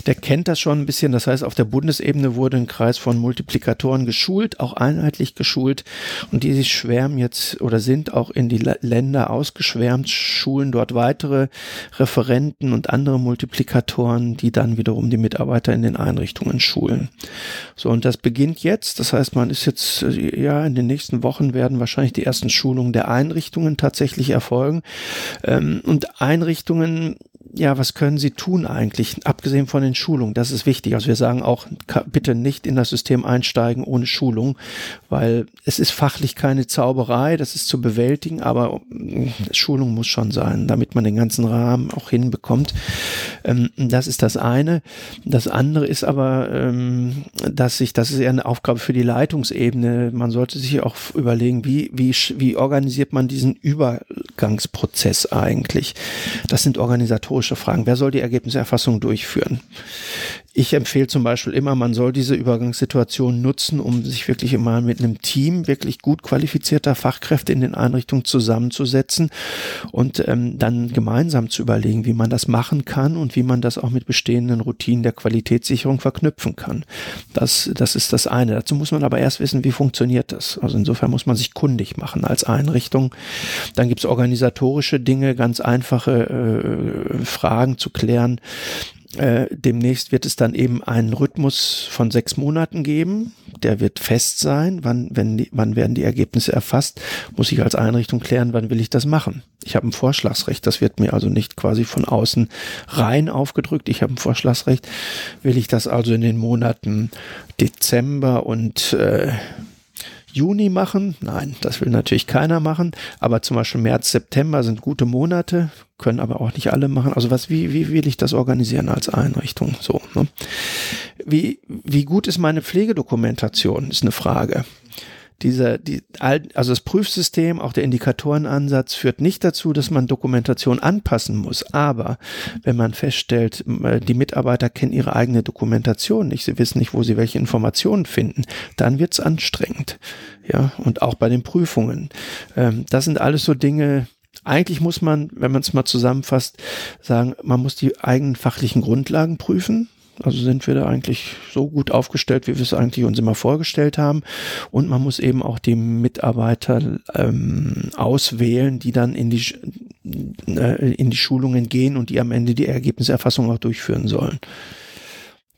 S2: der kennt das schon ein bisschen. Das heißt, auf der Bundesebene wurde ein Kreis von Multiplikatoren geschult, auch einheitlich geschult und die sich schwärmen jetzt oder sind auch in die Länder ausgeschwärmt, schulen dort weitere Referenten und andere Multiplikatoren, die dann wiederum die Mitarbeiter in den Einrichtungen schulen. So, und das beginnt jetzt. Das heißt, man ist jetzt, äh, ja, in den nächsten Wochen werden wahrscheinlich die ersten Schulungen der Einrichtungen tatsächlich erfolgen. Ähm, und Einrichtungen ja, was können Sie tun eigentlich, abgesehen von den Schulungen? Das ist wichtig. Also wir sagen auch, bitte nicht in das System einsteigen ohne Schulung, weil es ist fachlich keine Zauberei, das ist zu bewältigen, aber mm, Schulung muss schon sein, damit man den ganzen Rahmen auch hinbekommt. Ähm, das ist das eine. Das andere ist aber, ähm, dass sich, das ist eher eine Aufgabe für die Leitungsebene. Man sollte sich auch überlegen, wie, wie, wie organisiert man diesen Übergangsprozess eigentlich? Das sind organisatorische Fragen. Wer soll die Ergebniserfassung durchführen? Ich empfehle zum Beispiel immer, man soll diese Übergangssituation nutzen, um sich wirklich immer mit einem Team wirklich gut qualifizierter Fachkräfte in den Einrichtungen zusammenzusetzen und ähm, dann gemeinsam zu überlegen, wie man das machen kann und wie man das auch mit bestehenden Routinen der Qualitätssicherung verknüpfen kann. Das, das ist das eine. Dazu muss man aber erst wissen, wie funktioniert das. Also insofern muss man sich kundig machen als Einrichtung. Dann gibt es organisatorische Dinge, ganz einfache äh, Fragen zu klären. Äh, demnächst wird es dann eben einen Rhythmus von sechs Monaten geben. Der wird fest sein. Wann, wenn die, wann werden die Ergebnisse erfasst? Muss ich als Einrichtung klären, wann will ich das machen? Ich habe ein Vorschlagsrecht. Das wird mir also nicht quasi von außen rein aufgedrückt. Ich habe ein Vorschlagsrecht. Will ich das also in den Monaten Dezember und äh, Juni machen? Nein, das will natürlich keiner machen. Aber zum Beispiel März, September sind gute Monate, können aber auch nicht alle machen. Also was, wie, wie will ich das organisieren als Einrichtung? So, ne? Wie, wie gut ist meine Pflegedokumentation? Ist eine Frage dieser, die, also das Prüfsystem, auch der Indikatorenansatz führt nicht dazu, dass man Dokumentation anpassen muss. Aber wenn man feststellt, die Mitarbeiter kennen ihre eigene Dokumentation nicht, sie wissen nicht, wo sie welche Informationen finden, dann wird's anstrengend. Ja, und auch bei den Prüfungen. Ähm, das sind alles so Dinge, eigentlich muss man, wenn man es mal zusammenfasst, sagen, man muss die eigenen fachlichen Grundlagen prüfen. Also sind wir da eigentlich so gut aufgestellt, wie wir es eigentlich uns immer vorgestellt haben. Und man muss eben auch die Mitarbeiter ähm, auswählen, die dann in die, äh, in die Schulungen gehen und die am Ende die Ergebniserfassung auch durchführen sollen.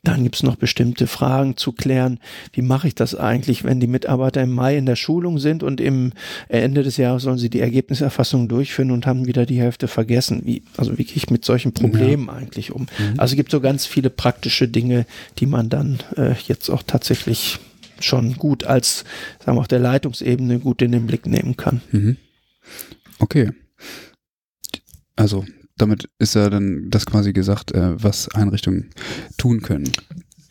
S2: Dann gibt es noch bestimmte Fragen zu klären. Wie mache ich das eigentlich, wenn die Mitarbeiter im Mai in der Schulung sind und im Ende des Jahres sollen sie die Ergebniserfassung durchführen und haben wieder die Hälfte vergessen? Wie, also wie gehe ich mit solchen Problemen ja. eigentlich um? Mhm. Also es gibt so ganz viele praktische Dinge, die man dann äh, jetzt auch tatsächlich schon gut als, sagen wir auch der Leitungsebene gut in den Blick nehmen kann. Mhm.
S1: Okay. Also damit ist ja dann das quasi gesagt, äh, was Einrichtungen tun können.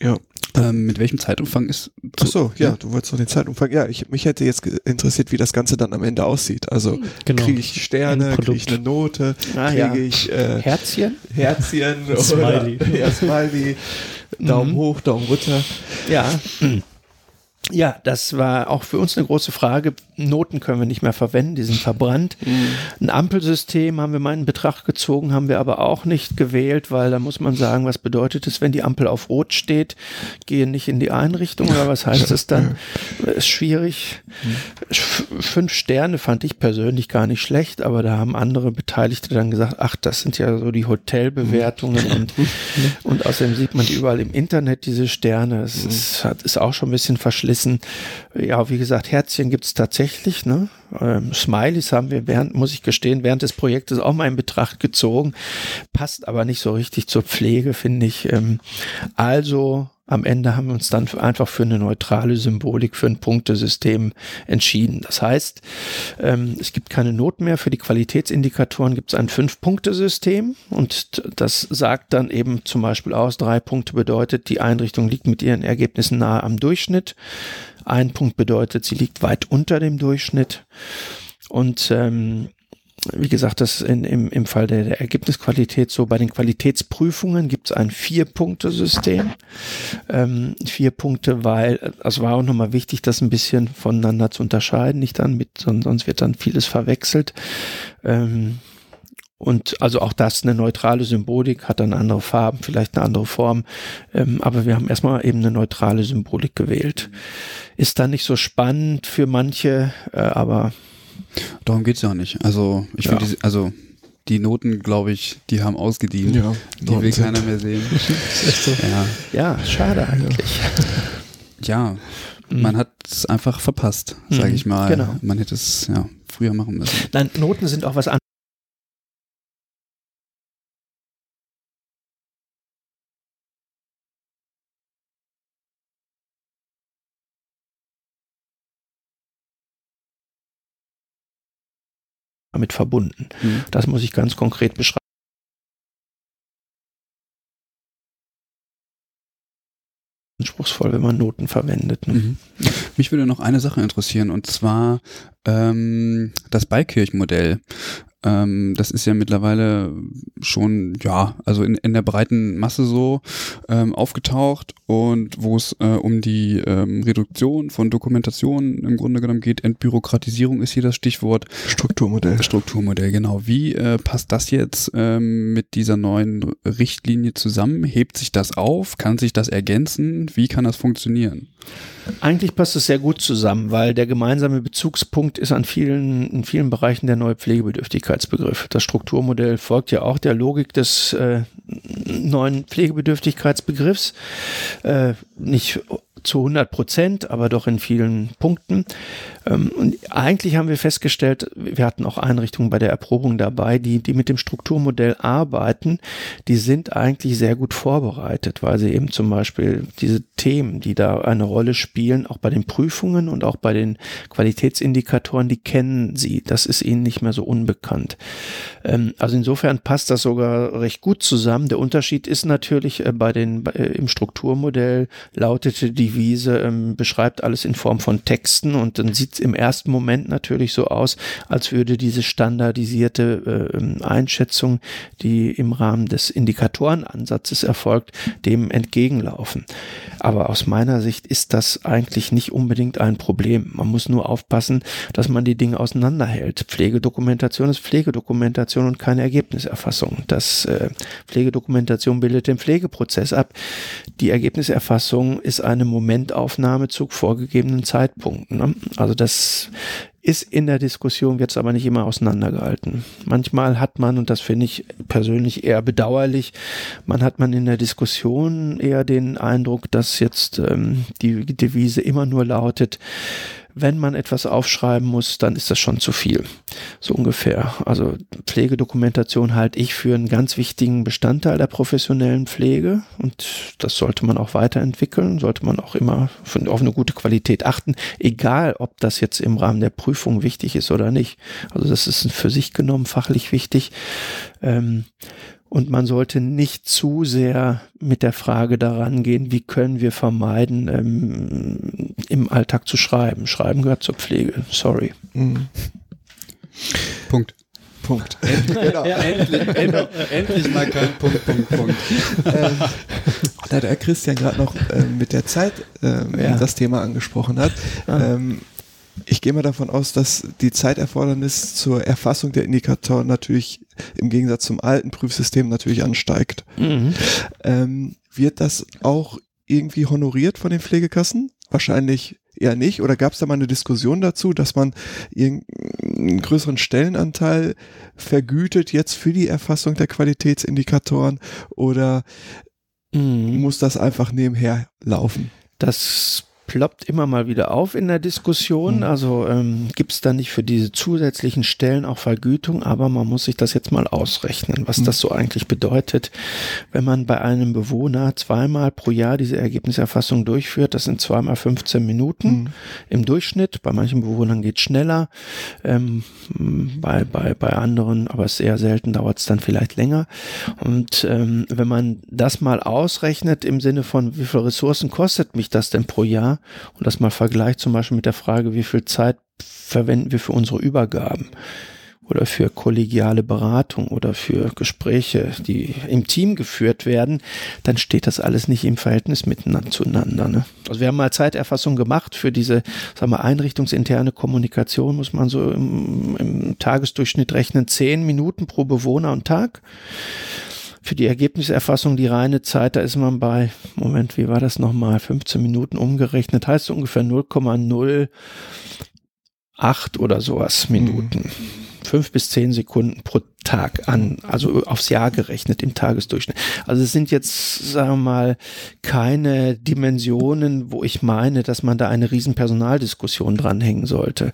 S3: Ja.
S1: Ähm, mit welchem Zeitumfang ist.
S3: Ach so, ja, ja, du wolltest noch den Zeitumfang. Ja, ich, mich hätte jetzt interessiert, wie das Ganze dann am Ende aussieht. Also genau. kriege ich Sterne, kriege ich eine Note, ah, kriege ja. ich
S2: äh, Herzchen,
S3: Herzchen, Smiley, ja, Smiley, Daumen mhm. hoch, Daumen runter.
S2: Ja. Ja, das war auch für uns eine große Frage. Noten können wir nicht mehr verwenden, die sind verbrannt. Mhm. Ein Ampelsystem haben wir mal in Betracht gezogen, haben wir aber auch nicht gewählt, weil da muss man sagen, was bedeutet es, wenn die Ampel auf Rot steht, gehe nicht in die Einrichtung oder was heißt das dann? Ist schwierig. Mhm. Fünf Sterne fand ich persönlich gar nicht schlecht, aber da haben andere Beteiligte dann gesagt, ach, das sind ja so die Hotelbewertungen mhm. und, und außerdem sieht man die überall im Internet, diese Sterne. Es ist, ist auch schon ein bisschen verschlissen. Ja, wie gesagt, Herzchen gibt es tatsächlich tatsächlich. Ne? Ähm, Smileys haben wir während, muss ich gestehen, während des Projektes auch mal in Betracht gezogen. Passt aber nicht so richtig zur Pflege, finde ich. Ähm, also am Ende haben wir uns dann einfach für eine neutrale Symbolik, für ein Punktesystem entschieden. Das heißt, ähm, es gibt keine Noten mehr. Für die Qualitätsindikatoren gibt es ein Fünf-Punkte-System und das sagt dann eben zum Beispiel aus, drei Punkte bedeutet, die Einrichtung liegt mit ihren Ergebnissen nahe am Durchschnitt. Ein Punkt bedeutet, sie liegt weit unter dem Durchschnitt. Und ähm, wie gesagt, das in, im, im Fall der, der Ergebnisqualität so. Bei den Qualitätsprüfungen gibt es ein Vier-Punkte-System. Ähm, vier Punkte, weil es also war auch nochmal wichtig, das ein bisschen voneinander zu unterscheiden, nicht dann mit, sonst wird dann vieles verwechselt. Ähm, und also auch das eine neutrale Symbolik, hat dann andere Farben, vielleicht eine andere Form. Ähm, aber wir haben erstmal eben eine neutrale Symbolik gewählt. Ist dann nicht so spannend für manche, äh, aber.
S1: Darum geht's ja nicht. Also ich ja. finde, also die Noten, glaube ich, die haben ausgedient. Ja, die will keiner mehr sehen.
S2: so. ja. ja, schade eigentlich.
S1: Ja, mhm. man hat es einfach verpasst, sage mhm, ich mal. Genau. Man hätte es ja früher machen müssen.
S2: Nein, Noten sind auch was anderes. damit verbunden. Mhm. Das muss ich ganz konkret beschreiben. anspruchsvoll, wenn man Noten verwendet. Ne? Mhm.
S1: Mich würde noch eine Sache interessieren und zwar ähm, das Beikirchmodell. Ähm, das ist ja mittlerweile schon, ja, also in, in der breiten Masse so ähm, aufgetaucht und wo es äh, um die ähm, Reduktion von Dokumentation im Grunde genommen geht. Entbürokratisierung ist hier das Stichwort.
S3: Strukturmodell.
S1: Strukturmodell, genau. Wie äh, passt das jetzt ähm, mit dieser neuen Richtlinie zusammen? Hebt sich das auf? Kann sich das ergänzen? Wie kann das funktionieren?
S2: Eigentlich passt es sehr gut zusammen, weil der gemeinsame Bezugspunkt ist an vielen, in vielen Bereichen der neue Pflegebedürftigkeitsbegriff. Das Strukturmodell folgt ja auch der Logik des äh, neuen Pflegebedürftigkeitsbegriffs. Äh, nicht zu 100 Prozent, aber doch in vielen Punkten. Ähm, und eigentlich haben wir festgestellt, wir hatten auch Einrichtungen bei der Erprobung dabei, die, die mit dem Strukturmodell arbeiten, die sind eigentlich sehr gut vorbereitet, weil sie eben zum Beispiel diese Themen, die da eine Rolle spielen, auch bei den Prüfungen und auch bei den Qualitätsindikatoren, die kennen sie. Das ist ihnen nicht mehr so unbekannt. Ähm, also insofern passt das sogar recht gut zusammen. Der Unterschied ist natürlich äh, bei den, äh, im Strukturmodell lautete die Wiese ähm, beschreibt alles in Form von Texten und dann sieht es im ersten Moment natürlich so aus, als würde diese standardisierte äh, Einschätzung, die im Rahmen des Indikatorenansatzes erfolgt, dem entgegenlaufen. Aber aus meiner Sicht ist das eigentlich nicht unbedingt ein Problem. Man muss nur aufpassen, dass man die Dinge auseinanderhält. Pflegedokumentation ist Pflegedokumentation und keine Ergebniserfassung. Das äh, Pflegedokumentation bildet den Pflegeprozess ab. Die Ergebniserfassung ist eine Momentaufnahme zu vorgegebenen Zeitpunkten. Ne? Also das ist in der Diskussion jetzt aber nicht immer auseinandergehalten. Manchmal hat man, und das finde ich persönlich eher bedauerlich, man hat man in der Diskussion eher den Eindruck, dass jetzt ähm, die Devise immer nur lautet, wenn man etwas aufschreiben muss, dann ist das schon zu viel. So ungefähr. Also Pflegedokumentation halte ich für einen ganz wichtigen Bestandteil der professionellen Pflege und das sollte man auch weiterentwickeln, sollte man auch immer auf eine gute Qualität achten, egal ob das jetzt im Rahmen der Prüfung wichtig ist oder nicht. Also das ist für sich genommen fachlich wichtig. Ähm, und man sollte nicht zu sehr mit der Frage daran gehen, wie können wir vermeiden, ähm, im Alltag zu schreiben. Schreiben gehört zur Pflege. Sorry. Mhm.
S1: Punkt.
S3: Punkt.
S1: genau. ja, endlich, endlich, endlich, mal kein Punkt, Punkt, Punkt.
S3: Ähm, da der Christian gerade noch äh, mit der Zeit ähm, ja. das Thema angesprochen hat, ähm, ich gehe mal davon aus, dass die Zeiterfordernis zur Erfassung der Indikatoren natürlich im Gegensatz zum alten Prüfsystem natürlich ansteigt. Mhm. Ähm, wird das auch irgendwie honoriert von den Pflegekassen? Wahrscheinlich eher nicht. Oder gab es da mal eine Diskussion dazu, dass man einen größeren Stellenanteil vergütet jetzt für die Erfassung der Qualitätsindikatoren? Oder mhm. muss das einfach nebenher laufen?
S2: Das ploppt immer mal wieder auf in der Diskussion. Mhm. Also ähm, gibt es da nicht für diese zusätzlichen Stellen auch Vergütung, aber man muss sich das jetzt mal ausrechnen, was mhm. das so eigentlich bedeutet, wenn man bei einem Bewohner zweimal pro Jahr diese Ergebniserfassung durchführt. Das sind zweimal 15 Minuten mhm. im Durchschnitt. Bei manchen Bewohnern geht schneller, ähm, bei, bei, bei anderen, aber sehr selten dauert es dann vielleicht länger. Und ähm, wenn man das mal ausrechnet im Sinne von, wie viel Ressourcen kostet mich das denn pro Jahr, und das mal vergleicht zum Beispiel mit der Frage, wie viel Zeit verwenden wir für unsere Übergaben oder für kollegiale Beratung oder für Gespräche, die im Team geführt werden, dann steht das alles nicht im Verhältnis miteinander zueinander. Ne? Also wir haben mal Zeiterfassung gemacht für diese, sagen wir, einrichtungsinterne Kommunikation, muss man so im, im Tagesdurchschnitt rechnen, zehn Minuten pro Bewohner und Tag. Für die Ergebniserfassung die reine Zeit, da ist man bei, Moment, wie war das nochmal, 15 Minuten umgerechnet, heißt ungefähr 0,08 oder sowas Minuten. Mhm fünf bis zehn Sekunden pro Tag an, also aufs Jahr gerechnet im Tagesdurchschnitt. Also es sind jetzt, sagen wir mal, keine Dimensionen, wo ich meine, dass man da eine riesen Personaldiskussion dranhängen sollte.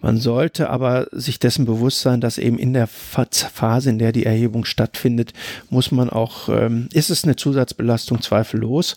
S2: Man sollte aber sich dessen bewusst sein, dass eben in der Phase, in der die Erhebung stattfindet, muss man auch, ähm, ist es eine Zusatzbelastung zweifellos,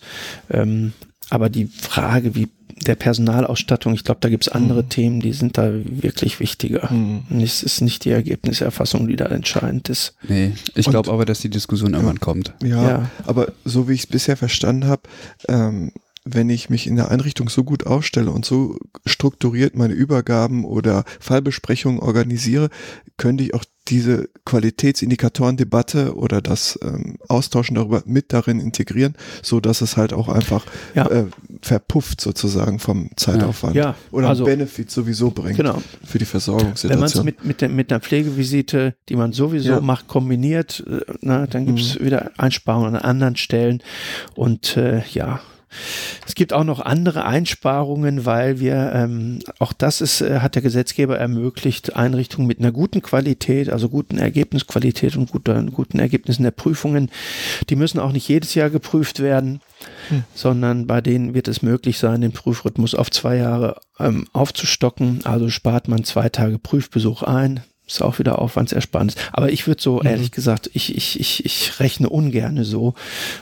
S2: ähm, aber die Frage, wie der Personalausstattung, ich glaube, da gibt es andere mhm. Themen, die sind da wirklich wichtiger. Mhm. Es ist nicht die Ergebniserfassung, die da entscheidend ist.
S1: Nee, ich glaube aber, dass die Diskussion irgendwann kommt.
S3: Ja, ja, aber so wie ich es bisher verstanden habe, ähm, wenn ich mich in der Einrichtung so gut aufstelle und so strukturiert meine Übergaben oder Fallbesprechungen organisiere, könnte ich auch diese Qualitätsindikatorendebatte oder das ähm, Austauschen darüber mit darin integrieren, so dass es halt auch einfach ja. äh, verpufft sozusagen vom Zeitaufwand
S2: ja.
S3: oder also, Benefit sowieso bringt
S2: genau.
S3: für die Versorgungssituation. Wenn
S2: man es mit, mit, der, mit einer Pflegevisite, die man sowieso ja. macht, kombiniert, äh, na, dann gibt es mhm. wieder Einsparungen an anderen Stellen und äh, ja, es gibt auch noch andere Einsparungen, weil wir, ähm, auch das ist, äh, hat der Gesetzgeber ermöglicht, Einrichtungen mit einer guten Qualität, also guten Ergebnisqualität und guter, guten Ergebnissen der Prüfungen, die müssen auch nicht jedes Jahr geprüft werden, hm. sondern bei denen wird es möglich sein, den Prüfrhythmus auf zwei Jahre ähm, aufzustocken. Also spart man zwei Tage Prüfbesuch ein, ist auch wieder Aufwandsersparnis. Aber ich würde so, mhm. ehrlich gesagt, ich, ich, ich, ich rechne ungerne so,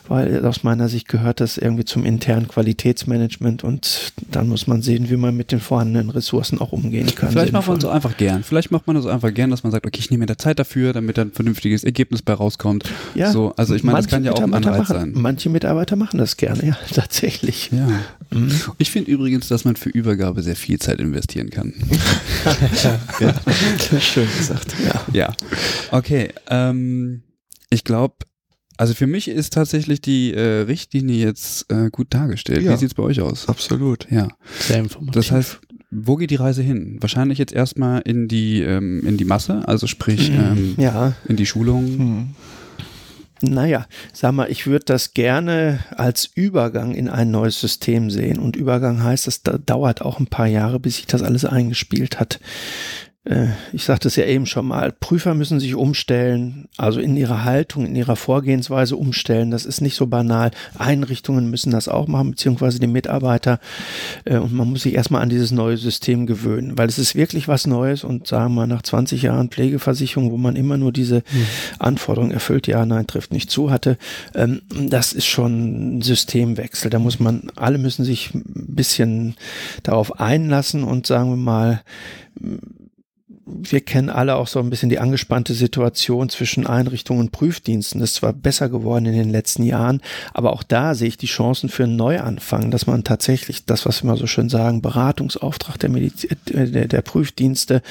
S2: weil aus meiner Sicht gehört das irgendwie zum internen Qualitätsmanagement und dann muss man sehen, wie man mit den vorhandenen Ressourcen auch umgehen kann.
S1: Vielleicht macht man so einfach gern. Vielleicht macht man das einfach gern, dass man sagt, okay, ich nehme mir da Zeit dafür, damit dann ein vernünftiges Ergebnis bei rauskommt. Ja, so, also ich meine, das kann ja auch ein Anreiz
S2: machen,
S1: sein.
S2: Manche Mitarbeiter machen das gerne, ja, tatsächlich.
S1: Ja. Mhm. Ich finde übrigens, dass man für Übergabe sehr viel Zeit investieren kann.
S2: ja. Schön gesagt.
S1: Ja. ja. Okay. Ähm, ich glaube, also für mich ist tatsächlich die äh, Richtlinie jetzt äh, gut dargestellt. Ja. Wie sieht es bei euch aus?
S3: Absolut.
S1: Ja. Sehr informativ. Das heißt, wo geht die Reise hin? Wahrscheinlich jetzt erstmal in die ähm, in die Masse, also sprich mhm. ähm,
S2: ja.
S1: in die Schulung. Mhm.
S2: Naja, sag mal, ich würde das gerne als Übergang in ein neues System sehen. Und Übergang heißt, das dauert auch ein paar Jahre, bis sich das alles eingespielt hat. Äh, ich sagte es ja eben schon mal, Prüfer müssen sich umstellen, also in ihrer Haltung, in ihrer Vorgehensweise umstellen. Das ist nicht so banal. Einrichtungen müssen das auch machen, beziehungsweise die Mitarbeiter. Äh, und man muss sich erstmal an dieses neue System gewöhnen, weil es ist wirklich was Neues und sagen wir mal nach 20 Jahren Pflegeversicherung, wo man immer nur diese mhm. Anforderungen erfüllt, ja, nein, trifft nicht zu hatte, ähm, das ist schon ein Systemwechsel. Da muss man, alle müssen sich ein bisschen darauf einlassen und sagen wir mal, wir kennen alle auch so ein bisschen die angespannte Situation zwischen Einrichtungen und Prüfdiensten. Das ist zwar besser geworden in den letzten Jahren, aber auch da sehe ich die Chancen für einen Neuanfang, dass man tatsächlich das, was wir immer so schön sagen, Beratungsauftrag der, Mediz der, der Prüfdienste,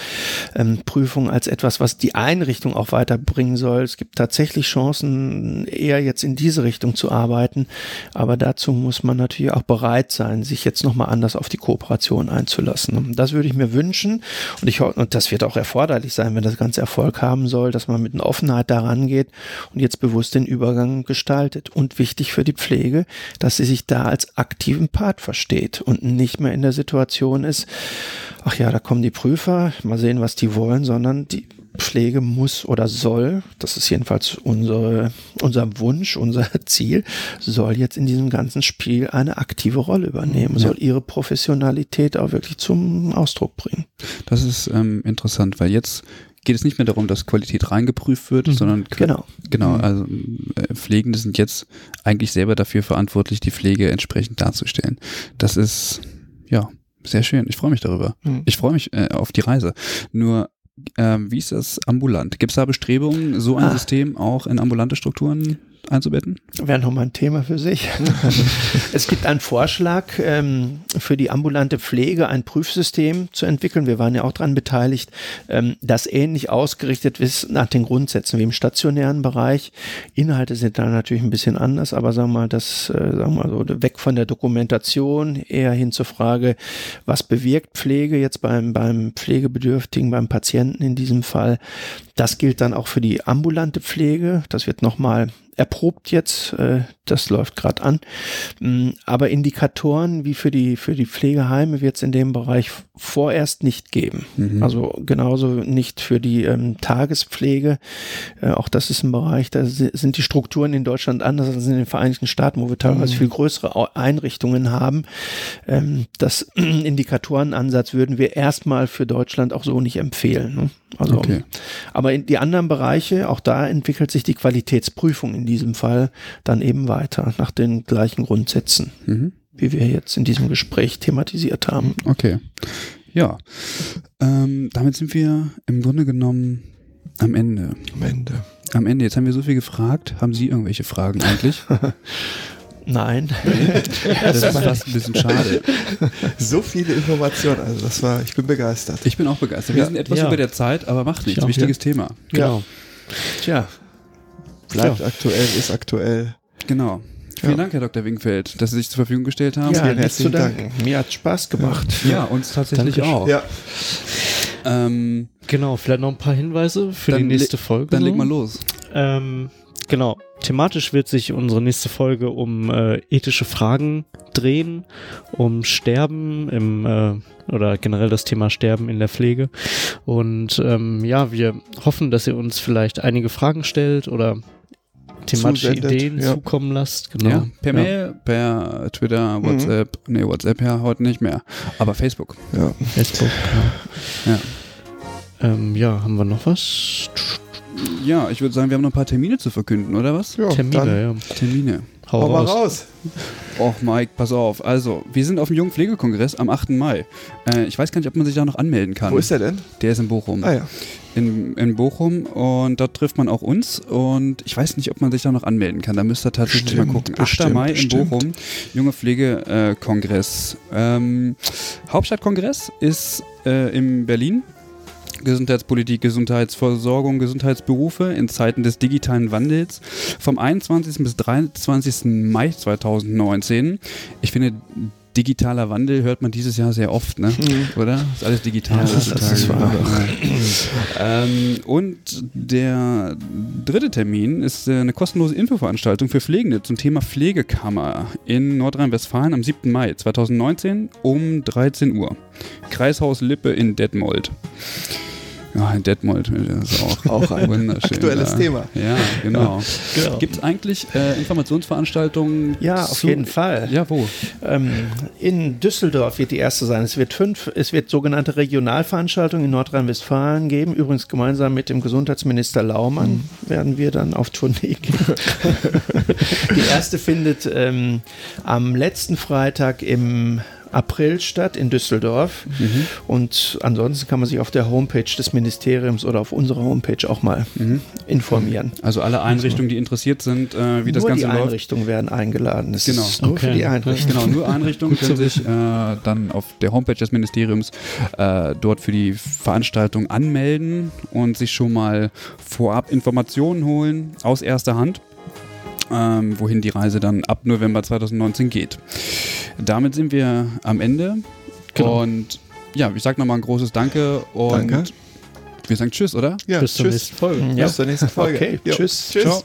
S2: ähm, Prüfung als etwas, was die Einrichtung auch weiterbringen soll. Es gibt tatsächlich Chancen, eher jetzt in diese Richtung zu arbeiten, aber dazu muss man natürlich auch bereit sein, sich jetzt nochmal anders auf die Kooperation einzulassen. Das würde ich mir wünschen und ich und das wird auch erforderlich sein, wenn das Ganze Erfolg haben soll, dass man mit einer Offenheit daran geht und jetzt bewusst den Übergang gestaltet. Und wichtig für die Pflege, dass sie sich da als aktiven Part versteht und nicht mehr in der Situation ist, ach ja, da kommen die Prüfer, mal sehen, was die wollen, sondern die Pflege muss oder soll, das ist jedenfalls unsere, unser Wunsch, unser Ziel, soll jetzt in diesem ganzen Spiel eine aktive Rolle übernehmen, ja. soll ihre Professionalität auch wirklich zum Ausdruck bringen.
S1: Das ist ähm, interessant, weil jetzt geht es nicht mehr darum, dass Qualität reingeprüft wird, mhm. sondern
S2: genau,
S1: genau, mhm. also äh, Pflegende sind jetzt eigentlich selber dafür verantwortlich, die Pflege entsprechend darzustellen. Das ist ja sehr schön. Ich freue mich darüber. Mhm. Ich freue mich äh, auf die Reise. Nur ähm, wie ist das ambulant? Gibt es da Bestrebungen, so ein ah. System auch in ambulante Strukturen einzubetten?
S2: Wäre nochmal ein Thema für sich. es gibt einen Vorschlag ähm, für die ambulante Pflege, ein Prüfsystem zu entwickeln. Wir waren ja auch daran beteiligt, ähm, das ähnlich ausgerichtet ist nach den Grundsätzen wie im stationären Bereich. Inhalte sind da natürlich ein bisschen anders, aber sagen wir mal, das, äh, sagen wir mal so, weg von der Dokumentation, eher hin zur Frage, was bewirkt Pflege jetzt beim, beim Pflegebedürftigen, beim Patienten in diesem Fall. Das gilt dann auch für die ambulante Pflege. Das wird nochmal erprobt jetzt, äh, das läuft gerade an. Mm, aber Indikatoren wie für die, für die Pflegeheime wird es in dem Bereich vorerst nicht geben. Mhm. Also genauso nicht für die ähm, Tagespflege. Äh, auch das ist ein Bereich, da sind die Strukturen in Deutschland anders als in den Vereinigten Staaten, wo wir teilweise mhm. viel größere Einrichtungen haben. Ähm, das Indikatorenansatz würden wir erstmal für Deutschland auch so nicht empfehlen. Ne? Also, okay. aber in die anderen Bereiche, auch da entwickelt sich die Qualitätsprüfung in diesem Fall dann eben weiter nach den gleichen Grundsätzen, mhm. Wie wir jetzt in diesem Gespräch thematisiert haben.
S1: Okay. Ja. Ähm, damit sind wir im Grunde genommen am Ende.
S3: Am Ende.
S1: Am Ende. Jetzt haben wir so viel gefragt. Haben Sie irgendwelche Fragen eigentlich?
S2: Nein.
S1: das ist fast ein bisschen schade.
S3: So viele Informationen, also das war, ich bin begeistert.
S1: Ich bin auch begeistert. Wir
S3: Ja.
S1: sind etwas
S4: Ja.
S1: über der Zeit, aber macht nichts.
S4: Ja.
S1: Wichtiges Thema.
S4: Genau.
S2: Tja,
S3: Bleibt aktuell, ist aktuell.
S1: Genau. Vielen
S3: Ja.
S1: Dank, Herr Dr. Wingfeld, dass Sie sich zur Verfügung gestellt haben.
S2: ja
S3: herzlichen
S2: danken. Mir hat Spaß gemacht.
S1: Ja, uns tatsächlich
S4: Dankeschön.
S1: auch.
S3: Ja,
S1: Ähm,
S4: Genau, vielleicht noch ein paar Hinweise für die nächste Folge.
S1: dann
S4: so.
S1: leg mal los.
S4: Ähm, genau. Thematisch wird sich unsere nächste Folge um äh, ethische Fragen drehen, um Sterben im äh, oder generell das Thema Sterben in der Pflege. Und ähm, ja, wir hoffen, dass ihr uns vielleicht einige Fragen stellt oder thematische
S3: Zusendet,
S4: Ideen
S3: ja.
S4: zukommen lasst. Genau.
S1: Ja, per Mail, per Twitter, WhatsApp. Nee, WhatsApp ja heute nicht mehr. Aber Facebook.
S3: ja.
S4: Facebook.
S1: Ja.
S4: Ja. Ähm, ja, haben wir noch was?
S1: Ja, ich würde sagen, wir haben noch ein paar Termine zu verkünden, oder was?
S3: ja
S4: Termine,
S3: dann
S4: ja.
S1: Termine.
S4: Hau,
S3: hau mal
S4: raus.
S3: raus.
S1: Och, Mike, pass auf. Also, wir sind auf dem Jungen Pflegekongress am 8. Mai. Äh, ich weiß gar nicht, ob man sich da noch anmelden kann.
S3: Wo ist der denn?
S1: Der ist in Bochum.
S3: Ah ja.
S1: In, in Bochum und dort trifft man auch uns und ich weiß nicht, ob man sich da noch anmelden kann. Da müsst ihr tatsächlich
S3: Bestimmt,
S1: mal gucken. 8.
S3: bestimmt,
S1: Mai in
S3: bestimmt.
S1: Bochum, Junge Pflegekongress. Äh, Kongress. ähm, Hauptstadtkongress ist äh, in Berlin. Gesundheitspolitik, Gesundheitsversorgung, Gesundheitsberufe in Zeiten des digitalen Wandels vom 21. bis 23. Mai 2019. Ich finde, digitaler Wandel hört man dieses Jahr sehr oft, ne? oder? Ist alles digital.
S2: Ja, das
S1: heutzutage.
S2: ist wahr.
S1: ähm, und der dritte Termin ist äh, eine kostenlose Infoveranstaltung für Pflegende zum Thema Pflegekammer in Nordrhein-Westfalen am 7. Mai 2019 um 13 Uhr. Kreishaus Lippe in Detmold. Ja, Detmold, das ist auch,
S3: Auch ein
S1: wunderschön.
S3: aktuelles
S1: da.
S3: Thema.
S1: Ja, genau.
S2: Genau.
S1: Gibt es eigentlich äh, Informationsveranstaltungen?
S2: Ja, auf jeden Fall.
S1: Ja, wo?
S2: Ähm, in Düsseldorf wird die erste sein. Es wird fünf, es wird sogenannte Regionalveranstaltungen in Nordrhein-Westfalen geben. Übrigens gemeinsam mit dem Gesundheitsminister Laumann werden wir dann auf Tournee gehen. die erste findet ähm, am letzten Freitag im April statt in Düsseldorf.
S1: Mhm.
S2: Und ansonsten kann man sich auf der Homepage des Ministeriums oder auf unserer Homepage auch mal
S1: Mhm.
S2: informieren.
S1: Also alle Einrichtungen, die interessiert sind, äh, wie das
S2: nur
S1: Ganze
S2: die
S1: läuft.
S2: Einrichtungen werden eingeladen. Es
S1: Genau.
S2: ist nur für
S4: Okay.
S2: die Einrichtungen.
S1: Genau, nur Einrichtungen können sich äh, dann auf der Homepage des Ministeriums äh, dort für die Veranstaltung anmelden und sich schon mal vorab Informationen holen aus erster Hand, ähm, wohin die Reise dann ab November 2019 geht. Damit sind wir am Ende
S4: Genau.
S1: und ja, ich sage nochmal ein großes Danke und
S3: Danke.
S1: wir sagen Tschüss, oder?
S3: Ja,
S4: Bis zur
S3: tschüss.
S4: nächsten Folge.
S2: Ja.
S3: Bis zur nächsten Folge.
S2: Okay, tschüss.
S3: Tschüss.
S1: Ciao.